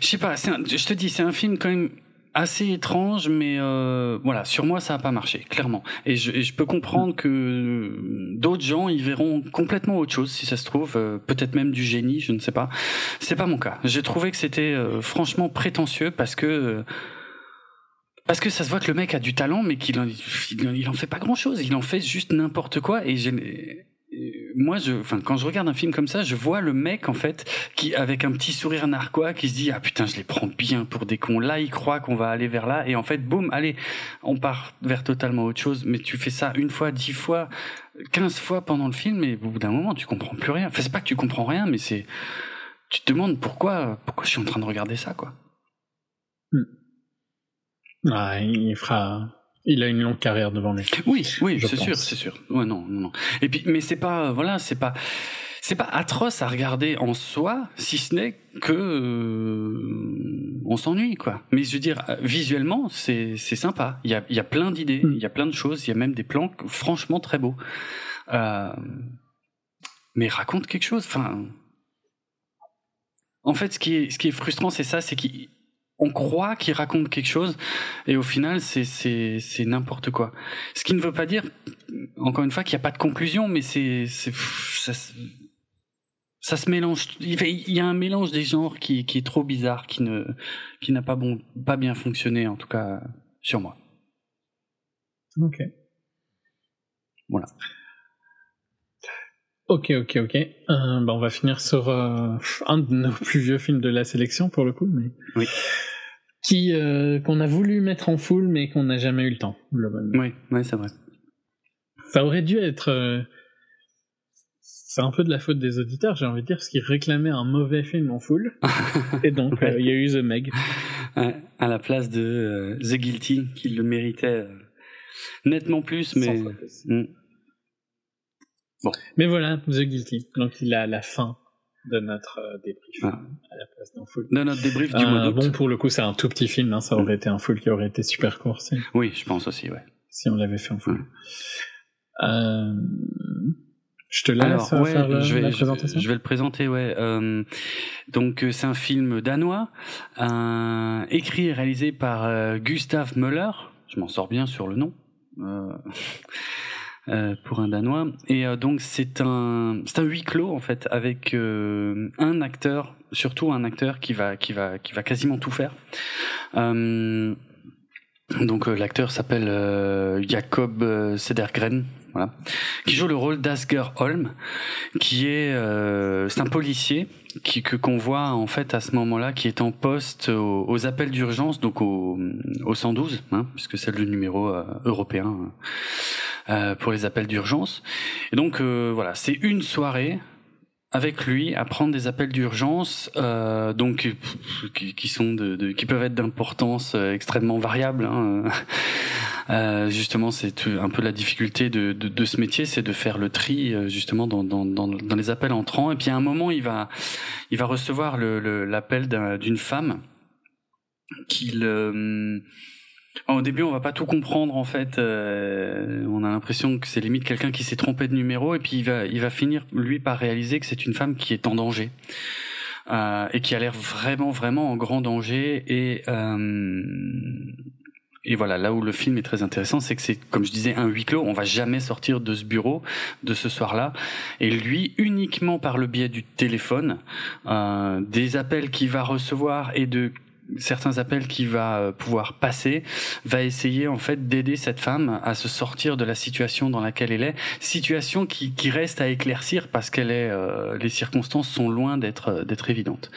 je sais pas, c'est un- je te dis c'est un film quand même assez étrange mais euh, voilà, sur moi ça a pas marché clairement et je, et je peux comprendre que d'autres gens y verront complètement autre chose si ça se trouve euh, peut-être même du génie, je ne sais pas. C'est pas mon cas. J'ai trouvé que c'était euh, franchement prétentieux parce que euh, parce que ça se voit que le mec a du talent, mais qu'il en, il, en fait pas grand chose. Il en fait juste n'importe quoi. Et j'ai, moi, je, enfin, quand je regarde un film comme ça, je vois le mec en fait qui, avec un petit sourire narquois, qui se dit ah putain, je les prends bien pour des cons. Là, il croit qu'on va aller vers là, et en fait, boum, allez, on part vers totalement autre chose. Mais tu fais ça une fois, dix fois, quinze fois pendant le film, et au bout d'un moment, tu comprends plus rien. Enfin, c'est pas que tu comprends rien, mais c'est, tu te demandes pourquoi, pourquoi je suis en train de regarder ça, quoi. ah, il fera il a une longue carrière devant lui Oui, oui, c'est sûr, c'est sûr. Ouais, non, non, non. Et puis, mais c'est pas, voilà, c'est pas, c'est pas atroce à regarder en soi, si ce n'est que euh, on s'ennuie, quoi. Mais je veux dire, euh, visuellement, c'est c'est sympa. Il y a il y a plein d'idées, Mm. il y a plein de choses, il y a même des plans franchement très beaux. Euh, mais raconte quelque chose. Enfin, en fait, ce qui est ce qui est frustrant, c'est ça, c'est qu'on croit qu'il raconte quelque chose et au final c'est c'est c'est n'importe quoi. Ce qui ne veut pas dire encore une fois qu'il n'y a pas de conclusion mais c'est c'est ça se- ça se mélange il y a un mélange des genres qui qui est trop bizarre qui ne qui n'a pas bon pas bien fonctionné en tout cas sur moi. ok Voilà. Ok, ok, ok. Euh, bah, on va finir sur euh, un de nos plus vieux films de la sélection pour le coup, mais Oui. Qui euh, qu'on a voulu mettre en full, mais qu'on n'a jamais eu le temps. Oui, ouais, c'est vrai. Ça aurait dû être. euh, C'est un peu de la faute des auditeurs, j'ai envie de dire, parce qu'ils réclamaient un mauvais film en full, et donc Ouais. euh, il y a eu The Meg. À la place de The Guilty qui le méritait nettement plus mais. Mm. Mais voilà, The Guilty. Donc il a la fin de notre euh, débrief Ah. à la place d'un full. dans notre débrief du Euh, mois bon, pour le coup, c'est un tout petit film. Hein, ça aurait été un full qui aurait été super court si, Oui, je pense aussi, ouais. si on l'avait fait en full. Euh, je te laisse Alors, ouais, faire le- je vais, la présentation. je vais le présenter, ouais. Euh, donc, c'est un film danois, écrit et réalisé par euh, Gustav Möller. Je m'en sors bien sur le nom. Euh, euh, pour un danois. Et euh, donc c'est un c'est un huis clos en fait avec euh, un acteur surtout un acteur qui va qui va qui va quasiment tout faire. Euh, Donc l'acteur s'appelle Jacob Sedergren, voilà, qui joue le rôle d'Asger Holm, qui est c'est un policier qui que qu'on voit en fait à ce moment-là qui est en poste aux, appels d'urgence donc au, au 112 hein, puisque c'est le numéro européen euh, pour les appels d'urgence. Et donc voilà c'est une soirée avec lui à prendre des appels d'urgence, euh, donc qui, qui, sont de, de, qui peuvent être d'importance euh, extrêmement variable. Hein. Euh, justement, c'est un peu la difficulté de, de, de ce métier, c'est de faire le tri euh, justement dans, dans, dans, dans, les appels entrants. Et puis à un moment, il va, il va recevoir l'appel le, d'une femme qu'il au début, on va pas tout comprendre en fait. Euh, on a l'impression que c'est limite quelqu'un qui s'est trompé de numéro et puis il va, il va finir lui par réaliser que c'est une femme qui est en danger euh, et qui a l'air vraiment, vraiment en grand danger. Et euh, et voilà, là où le film est très intéressant, c'est que c'est, comme je disais, un huis clos. On va jamais sortir de ce bureau de ce soir-là. Et lui, uniquement par le biais du téléphone, euh, des appels qu'il va recevoir et de certains appels qu'il va euh, pouvoir passer, va essayer en fait d'aider cette femme à se sortir de la situation dans laquelle elle est, situation qui, qui reste à éclaircir parce qu'elle est, euh, les circonstances sont loin d'être euh, d'être évidentes.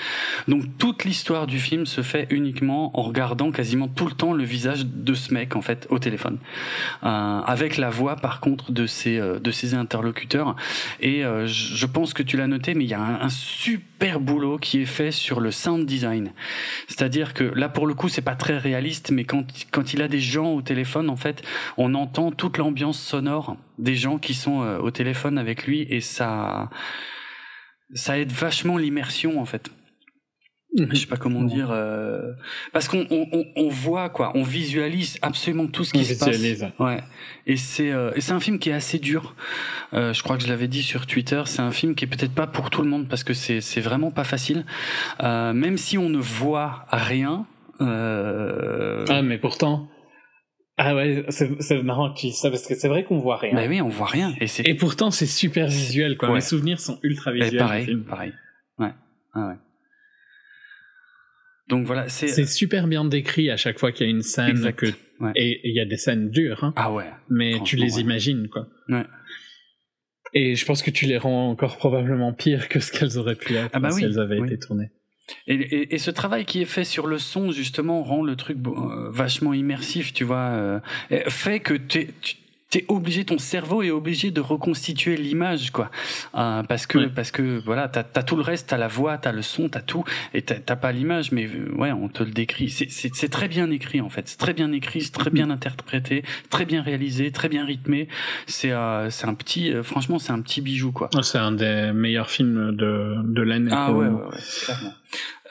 Donc toute l'histoire du film se fait uniquement en regardant quasiment tout le temps le visage de ce mec en fait au téléphone, euh, avec la voix par contre de ses de ses interlocuteurs. Et je pense que tu l'as noté, mais il y a un, un super boulot qui est fait sur le sound design, c'est-à-dire que là, pour le coup, c'est pas très réaliste, mais quand, quand il a des gens au téléphone, en fait, on entend toute l'ambiance sonore des gens qui sont euh, au téléphone avec lui et ça, ça aide vachement l'immersion, en fait. Je sais pas comment dire, euh, parce qu'on on, on, voit quoi, on visualise absolument tout ce qui se passe. Ouais. Et c'est euh, et c'est un film qui est assez dur. Euh, je crois que je l'avais dit sur Twitter, c'est un film qui est peut-être pas pour tout le monde parce que c'est c'est vraiment pas facile. Euh, même si on ne voit rien. Euh... Ah mais pourtant. Ah ouais, c'est marrant que tu ça parce que c'est vrai qu'on voit rien. Mais oui, on voit rien. Et, et pourtant c'est super visuel quoi. Mes souvenirs sont ultra visuels. Et pareil, pareil. Ouais. Ah ouais. Donc voilà, c'est c'est super bien décrit à chaque fois qu'il y a une scène que et il y a des scènes dures. Hein, ah ouais. Mais tu les imagines quoi. Ouais. Et je pense que tu les rends encore probablement pire que ce qu'elles auraient pu être ah bah si elles avaient été tournées. Et, et, et, ce travail qui est fait sur le son justement rend le truc euh, vachement immersif, tu vois, euh, fait que tu, t'es obligé, ton cerveau est obligé de reconstituer l'image, quoi, euh, parce que parce que voilà, t'as as tout le reste, t'as la voix, t'as le son, t'as tout, et t'as pas l'image, mais euh, ouais, on te le décrit. C'est très bien écrit en fait, c'est très bien écrit, c'est très bien interprété, très bien réalisé, très bien rythmé. C'est euh, c'est un petit, euh, franchement, c'est un petit bijou, quoi. C'est un des meilleurs films de de l'année. Ah ouais, ouais, ouais, clairement.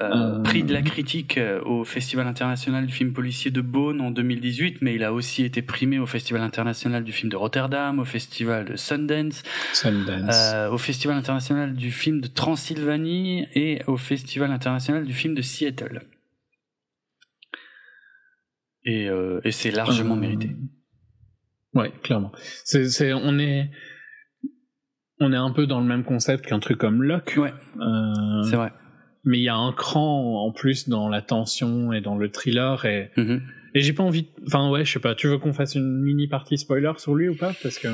Euh, prix de la critique euh, au Festival international du film policier de Beaune en 2018, mais il a aussi été primé au Festival international du film de Rotterdam, au Festival de Sundance, euh, au Festival international du film de Transylvanie et au Festival international du film de Seattle. Et, et c'est largement mérité. Ouais, clairement. C'est, on est, on est un peu dans le même concept qu'un truc comme Locke. Ouais. c'est vrai mais il y a un cran en plus dans la tension et dans le thriller et mm-hmm. et j'ai pas envie enfin ouais je sais pas tu veux qu'on fasse une mini partie spoiler sur lui ou pas? Parce que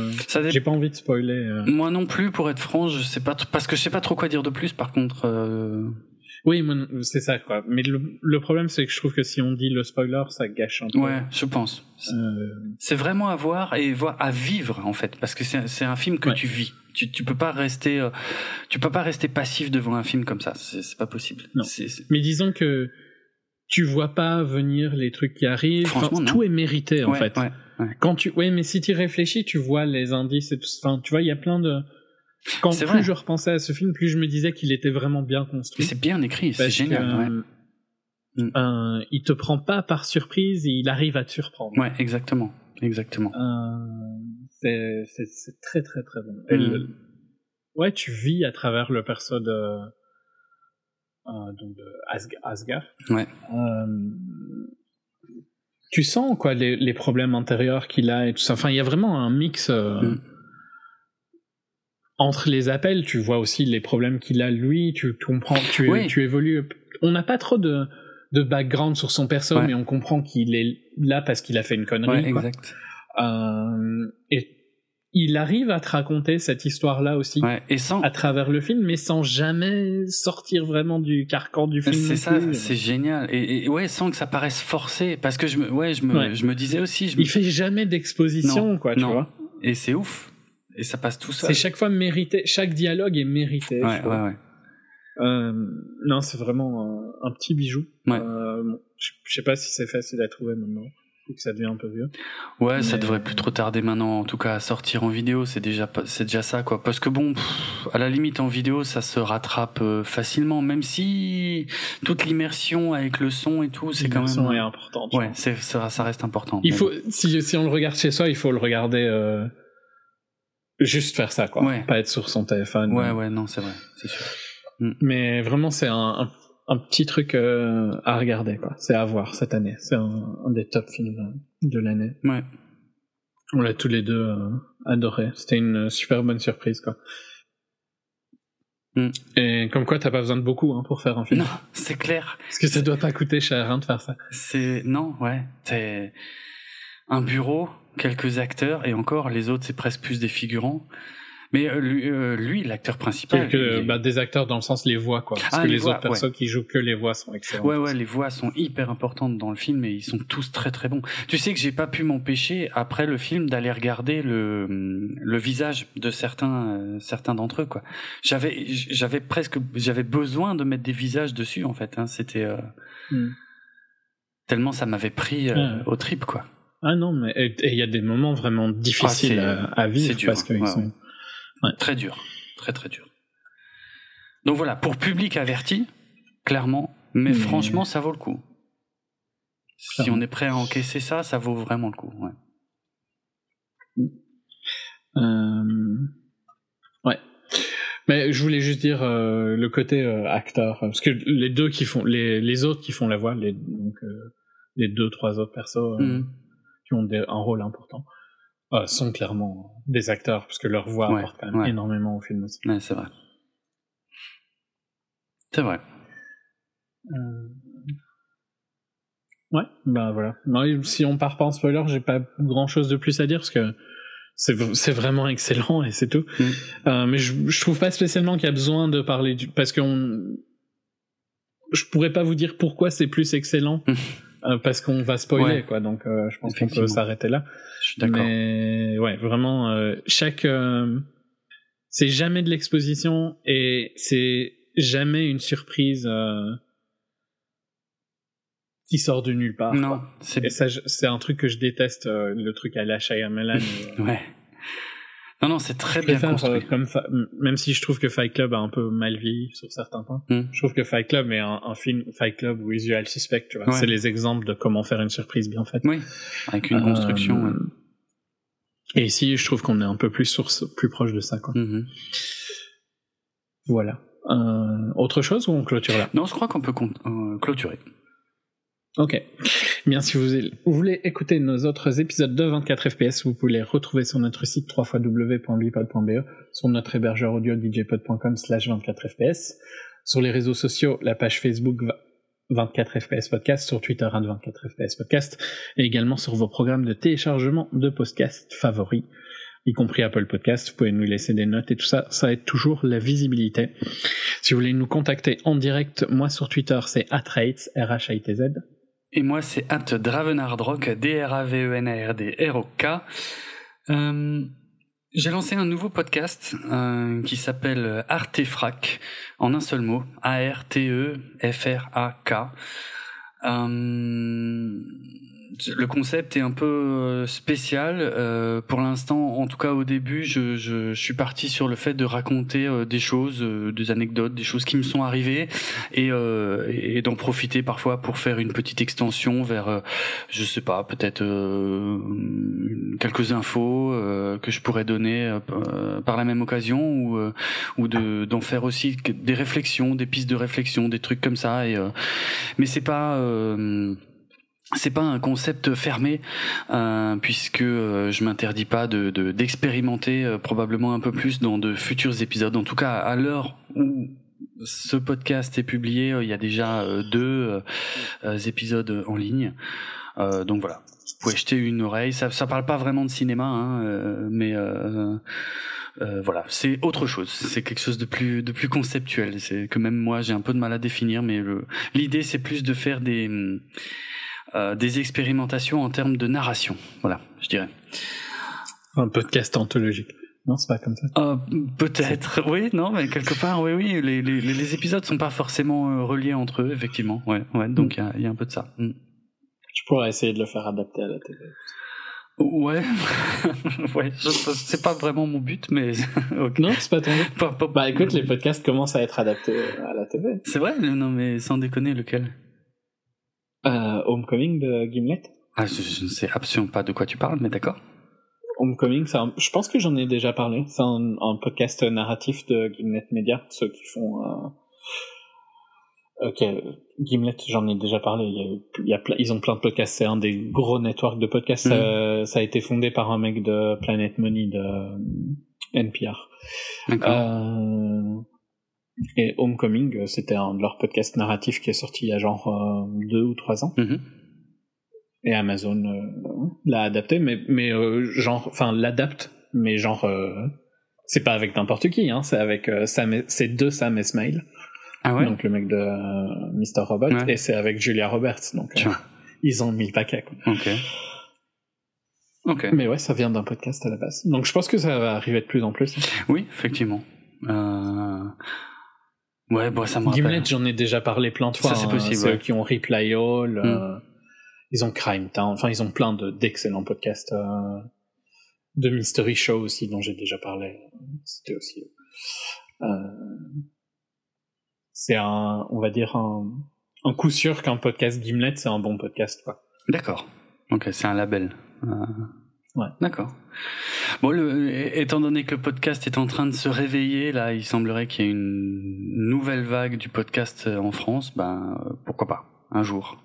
j'ai pas envie de spoiler euh. moi non plus pour être franc je sais pas parce que je sais pas trop quoi dire de plus par contre euh... oui c'est ça quoi mais le, problème c'est que je trouve que si on dit le spoiler ça gâche un peu ouais je pense euh... c'est vraiment à voir et voir à vivre en fait parce que c'est un film que tu vis tu, tu peux pas rester, euh, tu peux pas rester passif devant un film comme ça. C'est pas possible. Non. Mais disons que tu vois pas venir les trucs qui arrivent. Franchement, tout est mérité en fait. Ouais, Quand tu, ouais, mais si tu réfléchis, tu vois les indices et tout. Enfin, tu vois, il y a plein de. Quand plus vrai. je repensais à ce film, plus je me disais qu'il était vraiment bien construit. C'est bien écrit, c'est génial. Que, euh, il te prend pas par surprise, il arrive à te surprendre. Ouais, exactement, exactement. Euh, c'est très très très bon. Mm. ouais, tu vis à travers le perso de, euh, donc de Asgard. Ouais. Euh, tu sens quoi les, les problèmes intérieurs qu'il a et tout ça. Enfin, il y a vraiment un mix. Euh, mm. Entre les appels, tu vois aussi les problèmes qu'il a lui, tu, comprends, tu, tu évolues. On n'a pas trop de, de background sur son perso, mais on comprend qu'il est là parce qu'il a fait une connerie. Ouais, exact. Euh, et il arrive à te raconter cette histoire-là aussi et sans... à travers le film, mais sans jamais sortir vraiment du carcan du film. C'est ça, c'est génial. Et, ouais, sans que ça paraisse forcé, parce que je me, ouais, je me, Je me disais aussi. Je Il fait jamais d'exposition, quoi, tu vois. Et c'est ouf. Et ça passe tout seul. C'est chaque fois mérité. Chaque dialogue est mérité. Ouais, ouais, ouais. Euh, non, c'est vraiment un, petit bijou. Ouais. Euh, je, je sais pas si c'est facile à trouver maintenant que ça devient un peu vieux. Ouais, ça devrait plus trop tarder maintenant, en tout cas à sortir en vidéo, c'est déjà c'est déjà ça quoi. Parce que bon, à la limite en vidéo, ça se rattrape euh, facilement, même si toute l'immersion avec le son et tout, c'est quand même. L'immersion est importante. Ouais, c'est ça, ça reste important. Il faut si si on le regarde chez soi, il faut le regarder. Euh, juste faire ça quoi, ouais. pas être sur son téléphone. Ouais ouais non c'est vrai, c'est sûr. Mm. Mais vraiment c'est un, un un petit truc euh, à regarder quoi. C'est à voir cette année. C'est un, des top films de l'année. Ouais. On l'a tous les deux euh, adoré. C'était une super bonne surprise quoi. Mm. Et comme quoi t'as pas besoin de beaucoup hein, pour faire un film. Non, c'est clair. Parce que ça doit pas coûter cher hein, de faire ça. C'est non, ouais. C'est un bureau, quelques acteurs et encore les autres c'est presque plus des figurants. Mais euh, lui, euh, l'acteur principal. bah, des acteurs dans le sens les voix, quoi. Parce ah, que les, autres personnes qui jouent que les voix sont excellentes. Ouais, ouais, les voix sont hyper importantes dans le film et ils sont tous très très bons. Tu sais que j'ai pas pu m'empêcher après le film d'aller regarder le le visage de certains euh, certains d'entre eux, quoi. J'avais j'avais presque j'avais besoin de mettre des visages dessus en fait. Hein. C'était hmm. tellement ça m'avait pris au trip, quoi. Ah non, mais il y a des moments vraiment difficiles ah, à, vivre dur, parce qu'ils sont Très dur, très très dur. Donc voilà, pour public averti, clairement, mais franchement, ça vaut le coup. Si on est prêt à encaisser ça, ça vaut vraiment le coup. Ouais. Euh, ouais. Mais je voulais juste dire euh, le côté euh, acteur, parce que les deux qui font, les, les autres qui font la voix, les, donc les deux trois autres persos mm. Qui ont un rôle important. Euh, sont clairement des acteurs, parce que leur voix apporte quand même énormément au film aussi. Ouais, c'est vrai. C'est vrai. Euh... Ouais, ben voilà. si on part pas en spoiler, j'ai pas grand chose de plus à dire parce que c'est vraiment excellent et c'est tout. Mm. Euh, mais je, je, trouve pas spécialement qu'il y a besoin de parler du parce qu'on je pourrais pas vous dire pourquoi c'est plus excellent euh, parce qu'on va spoiler quoi. Donc euh, je pense qu'on peut s'arrêter là. Je suis d'accord. Mais ouais, vraiment, euh, chaque. Euh, c'est jamais de l'exposition et c'est jamais une surprise euh, qui sort de nulle part. Non, c'est. ça, c'est un truc que je déteste, le truc à la Shyamalan. ouais. Non, non, c'est très bien construit. Comme même si je trouve que Fight Club a un peu mal vieilli sur certains points, hmm. je trouve que Fight Club est un, film Fight Club ou Usual Suspect, tu vois. C'est les exemples de comment faire une surprise bien faite. Oui, avec une construction. Euh, et ici, je trouve qu'on est un peu plus sur, plus proche de ça, quoi. Mm-hmm. Voilà. Euh, autre chose ou on clôture là? Non, je crois qu'on peut euh, clôturer. Ok. Bien, si vous voulez écouter nos autres épisodes de 24 FPS, vous pouvez les retrouver sur notre site www.bipod.be, sur notre hébergeur audio djpod.com slash 24 FPS, sur les réseaux sociaux, la page Facebook 24 FPS Podcast, sur Twitter 24 FPS Podcast, et également sur vos programmes de téléchargement de podcasts favoris, y compris Apple Podcast. Vous pouvez nous laisser des notes et tout ça, ça aide toujours la visibilité. Si vous voulez nous contacter en direct, moi sur Twitter c'est atrates, R-H-I-T-Z. Et moi, c'est at Dravenardrock, D-R-A-V-E-N-A-R-D-R-O-K. Euh, j'ai lancé un nouveau podcast euh, qui s'appelle Artefrac, en un seul mot, A-R-T-E-F-R-A-K. Euh, le concept est un peu euh, spécial. Euh, pour l'instant, en tout cas au début, je, je, je, suis parti sur le fait de raconter euh, des choses, euh, des anecdotes, des choses qui me sont arrivées, et, et d'en profiter parfois pour faire une petite extension vers, je sais pas, peut-être quelques infos que je pourrais donner par la même occasion, ou, ou de d'en faire aussi des réflexions, des pistes de réflexion, des trucs comme ça. Et mais c'est pas c'est pas un concept fermé euh, puisque euh, je m'interdis pas de d'expérimenter euh, probablement un peu plus dans de futurs épisodes. En tout cas, à l'heure où ce podcast est publié, il y a déjà deux épisodes en ligne. donc voilà, vous pouvez jeter une oreille. Ça, ça parle pas vraiment de cinéma, hein, mais euh, voilà, c'est autre chose. C'est quelque chose de plus de plus conceptuel. C'est que même moi j'ai un peu de mal à définir, mais l'idée c'est plus de faire des euh, des expérimentations en termes de narration. Voilà, je dirais. Un podcast anthologique. Non, c'est pas comme ça. Euh, Peut-être, oui, non, mais quelque part, oui, oui. Les, les, les épisodes sont pas forcément euh, reliés entre eux, effectivement. Ouais, ouais. Donc il y, y, a un peu de ça. Mm. Tu pourrais essayer de le faire adapter à la télé. Ouais, ouais, c'est pas vraiment mon but, mais non, c'est pas ton but. bah écoute, les podcasts commencent à être adaptés à la TV. C'est vrai, non mais sans déconner, lequel? Euh, Homecoming de Gimlet. Ah, je, ne sais absolument pas de quoi tu parles, mais d'accord. Homecoming, un, je pense que j'en ai déjà parlé. C'est un, un, podcast narratif de Gimlet Media, ceux qui font euh, Ok, Gimlet, j'en ai déjà parlé. Il y a, ils ont plein de podcasts. C'est un des gros networks de podcasts. Mhm. Ça, a été fondé par un mec de Planet Money de euh, NPR. Euh, et Homecoming, c'était un de leurs podcasts narratifs qui est sorti il y a genre euh, deux ou trois ans. Mhm. Et Amazon euh, l'a adapté, mais mais genre, enfin l'adapte, mais genre c'est pas avec n'importe qui, hein. C'est avec Sam, c'est deux Sam Esmail. Ah ouais? Donc le mec de euh, Mr. Robot, et c'est avec Julia Roberts. Donc euh, ils ont mis le paquet. Quoi. Ok. Ok. Mais ouais, ça vient d'un podcast à la base. Donc je pense que ça va arriver de plus en plus. Oui, effectivement. Euh... Ouais, bon, ça me Gimlet, j'en ai déjà parlé plein de fois. Ça, c'est hein. possible. C'est eux qui ont Reply All. Euh, mm. ils ont Crime Town. Enfin, ils ont plein de, d'excellents podcasts. Euh, de Mystery Show aussi, dont j'ai déjà parlé. C'était aussi. Euh, c'est un, on va dire un, un coup sûr qu'un podcast Gimlet c'est un bon podcast quoi. D'accord. Ok, c'est un label. Euh, ouais. D'accord. Bon, le, étant donné que le podcast est en train de se réveiller, là, il semblerait qu'il y ait une nouvelle vague du podcast en France. Ben, pourquoi pas? Un jour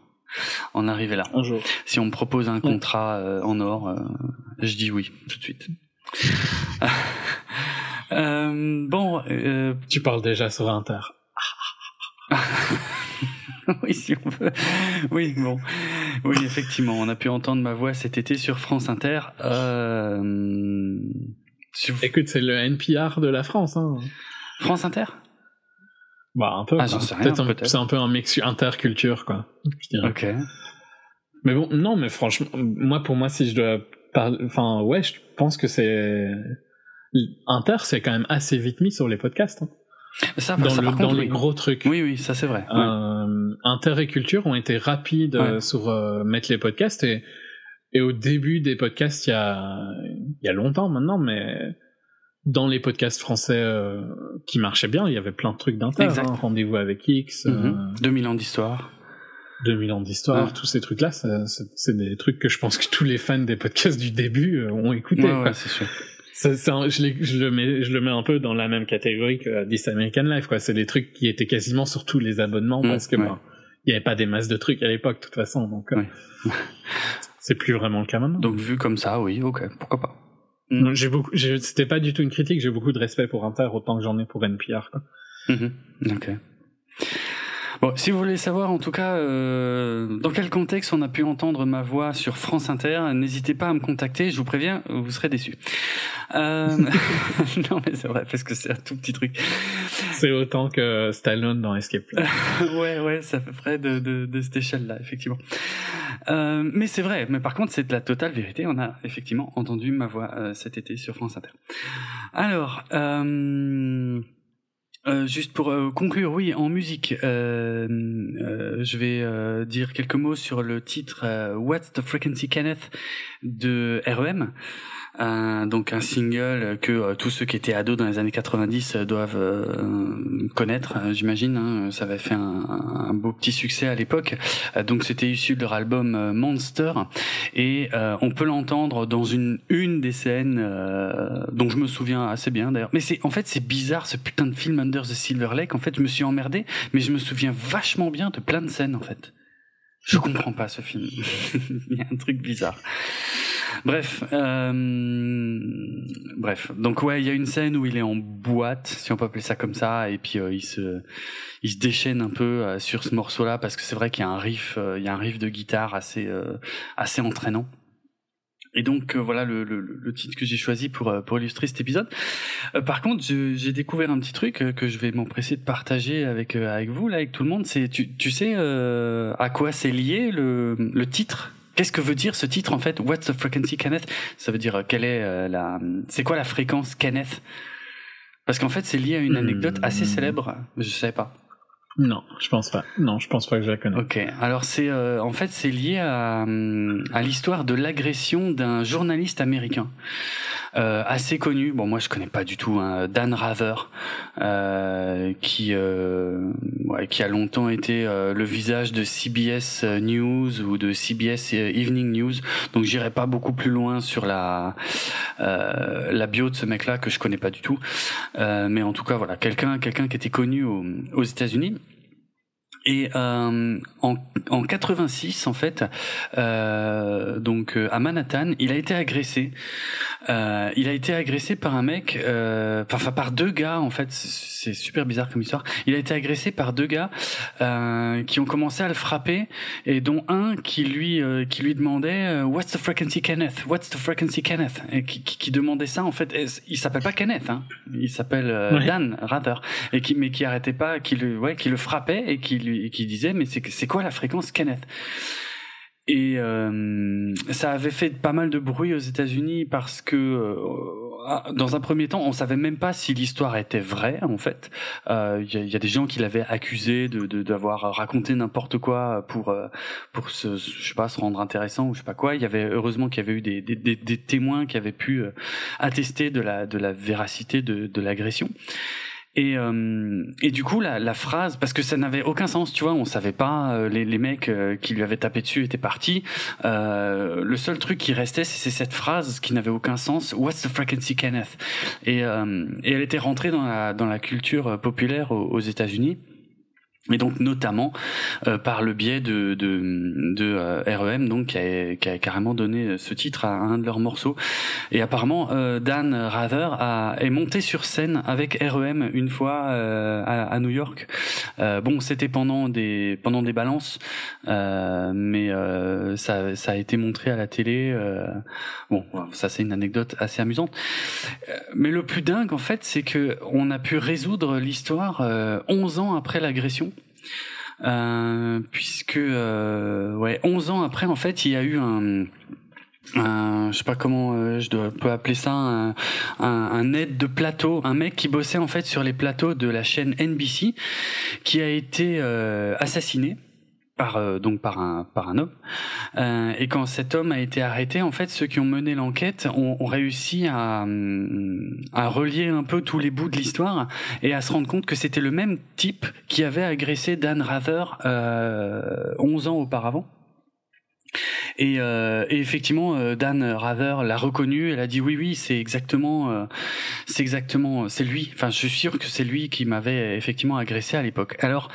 en arriver là. Un jour. Si on me propose un contrat euh, en or, euh, je dis oui tout de suite. bon, tu parles déjà sur Inter. oui, si on veut. Oui, bon. Oui, effectivement, on a pu entendre ma voix cet été sur France Inter. Euh... Écoute, c'est le NPR de la France. Hein. France Inter? Bah, un peu. Ah, c'est un peu un mix interculture, quoi. Ok. Mais bon, non, mais franchement, moi, pour moi, si je dois parler. Enfin, ouais, je pense que c'est. Inter, c'est quand même assez vite mis sur les podcasts. Hein dans, les gros trucs. Oui, oui, ça c'est vrai. Euh, Inter et Culture ont été rapides euh, sur euh, mettre les podcasts et, et au début des podcasts, il y a, y a longtemps maintenant, mais dans les podcasts français euh, qui marchaient bien, il y avait plein de trucs d'Inter. Hein, Rendez-vous avec X. 2000 ans d'histoire. 2000 ans d'histoire, tous ces trucs-là, c'est des trucs que je pense que tous les fans des podcasts du début ont écouté. Ouais, c'est sûr je, le mets, je le mets un peu dans la même catégorie que This American Life, quoi. C'est des trucs qui étaient quasiment sur tous les abonnements parce que, ben, il n'y avait pas des masses de trucs à l'époque, de toute façon, donc, euh, c'est plus vraiment le cas maintenant. Donc, vu comme ça, oui, ok, pourquoi pas. J'ai beaucoup, c'était pas du tout une critique, j'ai beaucoup de respect pour Inter, autant que j'en ai pour NPR, quoi. Mm-hmm. Ok. Bon, si vous voulez savoir en tout cas euh, dans quel contexte on a pu entendre ma voix sur France Inter, n'hésitez pas à me contacter, je vous préviens, vous serez déçus. Euh... non mais c'est vrai parce que c'est un tout petit truc. C'est autant que Stallone dans Escape Plan. ouais ouais, ça fait près de, de, de cette échelle-là effectivement. Euh, mais c'est vrai, mais par contre c'est de la totale vérité, on a effectivement entendu ma voix euh, cet été sur France Inter. Alors... Euh, euh, juste pour euh, conclure, oui, en musique, euh, je vais dire quelques mots sur le titre What's the Frequency Kenneth de REM. Euh, donc un single que euh, tous ceux qui étaient ados dans les années 90 euh, doivent connaître, j'imagine. Hein, ça avait fait un, un, beau petit succès à l'époque. donc c'était issu de leur album Monster et on peut l'entendre dans une une des scènes dont je me souviens assez bien d'ailleurs. Mais c'est en fait c'est bizarre ce putain de film Under the Silver Lake. En fait je me suis emmerdé, mais je me souviens vachement bien de plein de scènes en fait. Je comprends pas ce film. Il y a un truc bizarre. Bref, euh, bref. Donc ouais, il y a une scène où il est en boîte, si on peut appeler ça comme ça, et puis euh, il se, il se déchaîne un peu euh, sur ce morceau-là parce que c'est vrai qu'il y a un riff, il y a un riff de guitare assez, assez entraînant. Et donc voilà le, le, le, titre que j'ai choisi pour pour illustrer cet épisode. par contre, j'ai découvert un petit truc que je vais m'empresser de partager avec avec vous là, avec tout le monde. C'est tu, tu sais à quoi c'est lié le, le titre? Qu'est-ce que veut dire ce titre en fait? What's the frequency Kenneth? Ça veut dire euh, quelle est euh, la c'est quoi la fréquence Kenneth? Parce qu'en fait c'est lié à une anecdote assez hmm. célèbre. Je savais pas. Non, je pense pas. Non, je pense pas que je la connais. Ok. Alors c'est euh, en fait c'est lié à, à l'histoire de l'agression d'un journaliste américain euh, assez connu. Bon, moi je connais pas du tout hein, Dan Rather, euh, qui euh, ouais, qui a longtemps été euh, le visage de CBS News ou de CBS Evening News. Donc j'irai pas beaucoup plus loin sur la la bio de ce mec-là que je connais pas du tout. mais en tout cas voilà, quelqu'un quelqu'un qui était connu aux, aux États-Unis et euh, en, en 86, en fait, euh, donc euh, à Manhattan, il a été agressé. Euh, il a été agressé par un mec, euh, enfin par deux gars en fait. C'est super bizarre comme histoire. Il a été agressé par deux gars euh, qui ont commencé à le frapper et dont un qui lui qui lui demandait What's the frequency Kenneth? What's the frequency Kenneth? Et qui, qui, qui demandait ça en fait. Il s'appelle pas Kenneth, hein. Il s'appelle Dan Rather et qui mais qui arrêtait pas, qui le ouais, qui le frappait et qui lui qui disait mais c'est quoi la fréquence Kenneth? Et euh, ça avait fait pas mal de bruit aux États-Unis parce que euh, dans un premier temps, on savait même pas si l'histoire était vraie en fait. Il euh, y, a, des gens qui l'avaient accusé de d'avoir raconté n'importe quoi pour pour se je sais pas se rendre intéressant ou je sais pas quoi. Il y avait heureusement qu'il y avait eu des, témoins qui avaient pu attester de la de la véracité de l'agression. Et, euh, et du coup, la, la, phrase, parce que ça n'avait aucun sens, tu vois, on savait pas, euh, les, les, mecs euh, qui lui avaient tapé dessus étaient partis. Euh, le seul truc qui restait, c'est cette phrase qui n'avait aucun sens. What's the frequency, Kenneth? Et, et elle était rentrée dans la, dans la culture populaire aux, aux États-Unis et donc notamment euh, par le biais de de, de euh, REM donc qui a, qui a, carrément donné ce titre à un de leurs morceaux. Et apparemment euh, Dan Rather a, est monté sur scène avec REM une fois euh, à, à, New York. Bon c'était pendant des pendant des balances mais ça ça a été montré à la télé bon ça c'est une anecdote assez amusante. Mais le plus dingue en fait c'est que on a pu résoudre l'histoire 11 ans après l'agression. euh, puisque euh, ouais 11 ans après en fait il y a eu un un, je sais pas comment euh, je dois peux appeler ça un, un, aide de plateau, un mec qui bossait en fait sur les plateaux de la chaîne NBC, qui a été assassiné par euh, donc par un par un homme. Euh, et quand cet homme a été arrêté en fait ceux qui ont mené l'enquête ont, ont, réussi à à relier un peu tous les bouts de l'histoire et à se rendre compte que c'était le même type qui avait agressé Dan Rather euh, 11 ans auparavant et, euh, et, effectivement, euh, Dan Rather l'a reconnu. Elle a dit oui, oui, c'est exactement, euh, c'est exactement, c'est lui. Enfin, je suis sûr que c'est lui qui m'avait effectivement agressé à l'époque. Alors,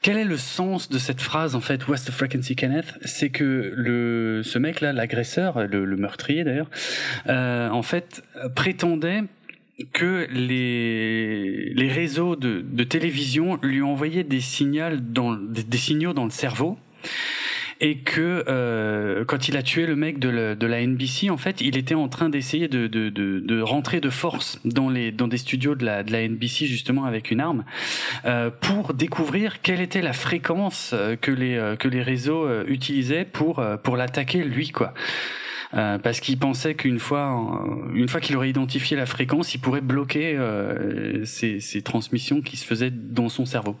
quel est le sens de cette phrase en fait What's the frequency, Kenneth? C'est que le, ce mec-là, l'agresseur, le, le, meurtrier d'ailleurs, euh, en fait, prétendait que les, les réseaux de, de télévision lui envoyaient des signaux dans, des, des signaux dans le cerveau et que euh, quand il a tué le mec de, la NBC, en fait, il était en train d'essayer de, de, de, rentrer de force dans les dans des studios de la, de la NBC justement avec une arme euh, pour découvrir quelle était la fréquence euh, que les euh, que les réseaux euh, utilisaient pour pour l'attaquer lui quoi. Euh, parce qu'il pensait qu'une fois, une fois qu'il aurait identifié la fréquence, il pourrait bloquer ces, ces, transmissions qui se faisaient dans son cerveau.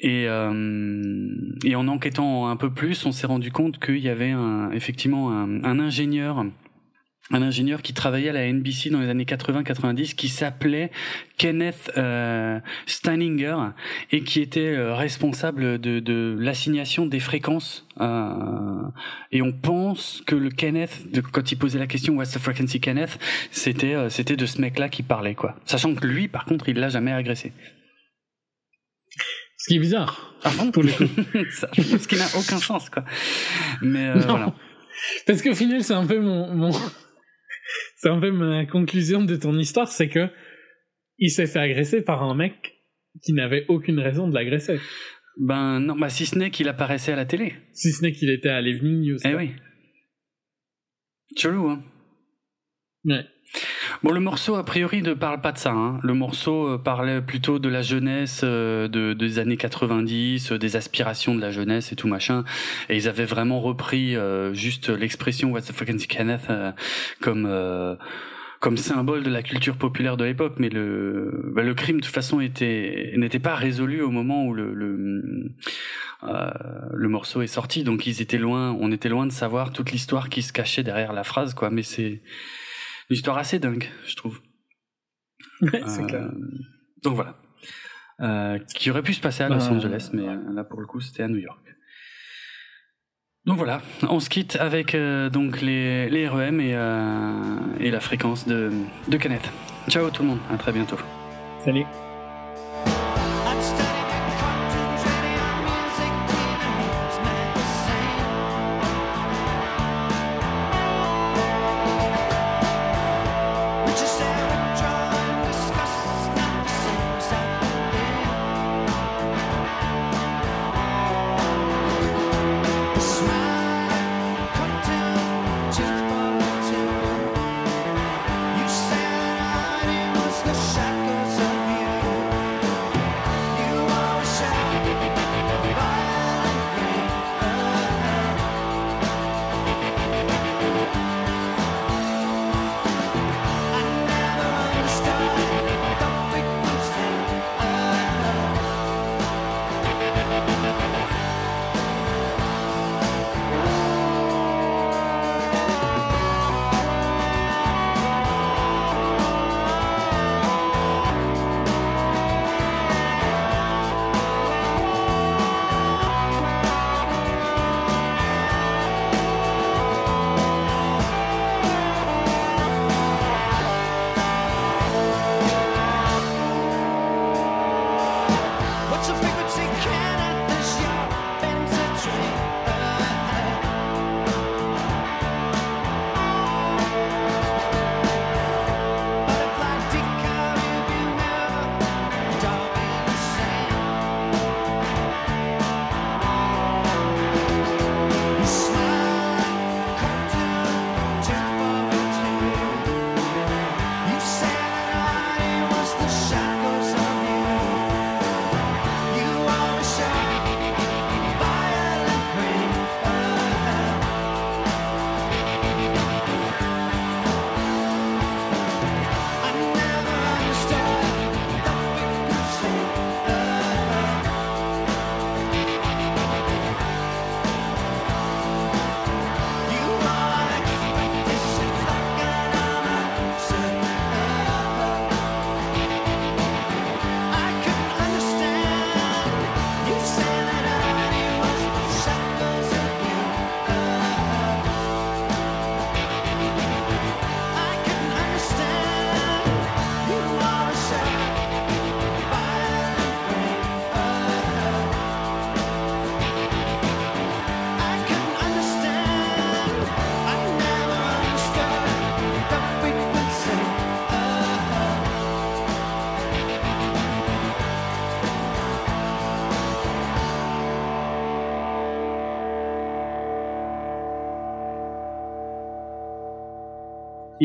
Et, euh, et en enquêtant un peu plus, on s'est rendu compte qu'il y avait un, effectivement un, ingénieur un ingénieur qui travaillait à la NBC dans les années 80-90 qui s'appelait Kenneth euh, Steininger et qui était euh, responsable de, de l'assignation des fréquences euh, et on pense que le Kenneth quand il posait la question What's the frequency Kenneth? c'était euh, c'était de ce mec là qui parlait quoi. Sachant que lui par contre il l'a jamais agressé ce qui est bizarre. Ah pour les coups. ce qui n'a aucun sens, quoi. Mais euh, voilà. Parce qu'au final, c'est un peu mon, mon... c'est un peu ma conclusion de ton histoire, c'est que il s'est fait agresser par un mec qui n'avait aucune raison de l'agresser. Ben non, bah si ce n'est qu'il apparaissait à la télé. Si ce n'est qu'il était à l'Evening News. Eh oui. Chelou, hein. Ouais. Bon, le morceau, a priori, ne parle pas de ça. Hein. Le morceau euh, parlait plutôt de la jeunesse euh, de, des années 90, euh, des aspirations de la jeunesse et tout machin. Et ils avaient vraiment repris juste l'expression What's the fucking Kenneth comme comme symbole de la culture populaire de l'époque, mais le, bah, le crime de toute façon était n'était pas résolu au moment où le le, euh, le morceau est sorti, donc ils étaient loin, on était loin de savoir toute l'histoire qui se cachait derrière la phrase, quoi. Mais c'est une histoire assez dingue, je trouve. Ouais, c'est clair. Euh, donc voilà, euh, qui aurait pu se passer à Los Angeles, mais là pour le coup c'était à New York. Donc voilà, on se quitte avec euh, donc les, les REM et, euh, et la fréquence de, de Kenneth. Ciao tout le monde, à très bientôt. Salut.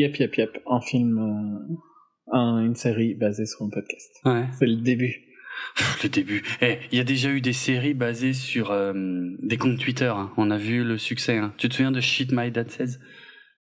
Yep, yep, yep. Un film, euh, une série basée sur un podcast. Ouais. C'est le début. Le début. Eh, il y a déjà eu des séries basées sur euh, des comptes Twitter. Hein. On a vu le succès. Hein. Tu te souviens de Shit My Dad Says?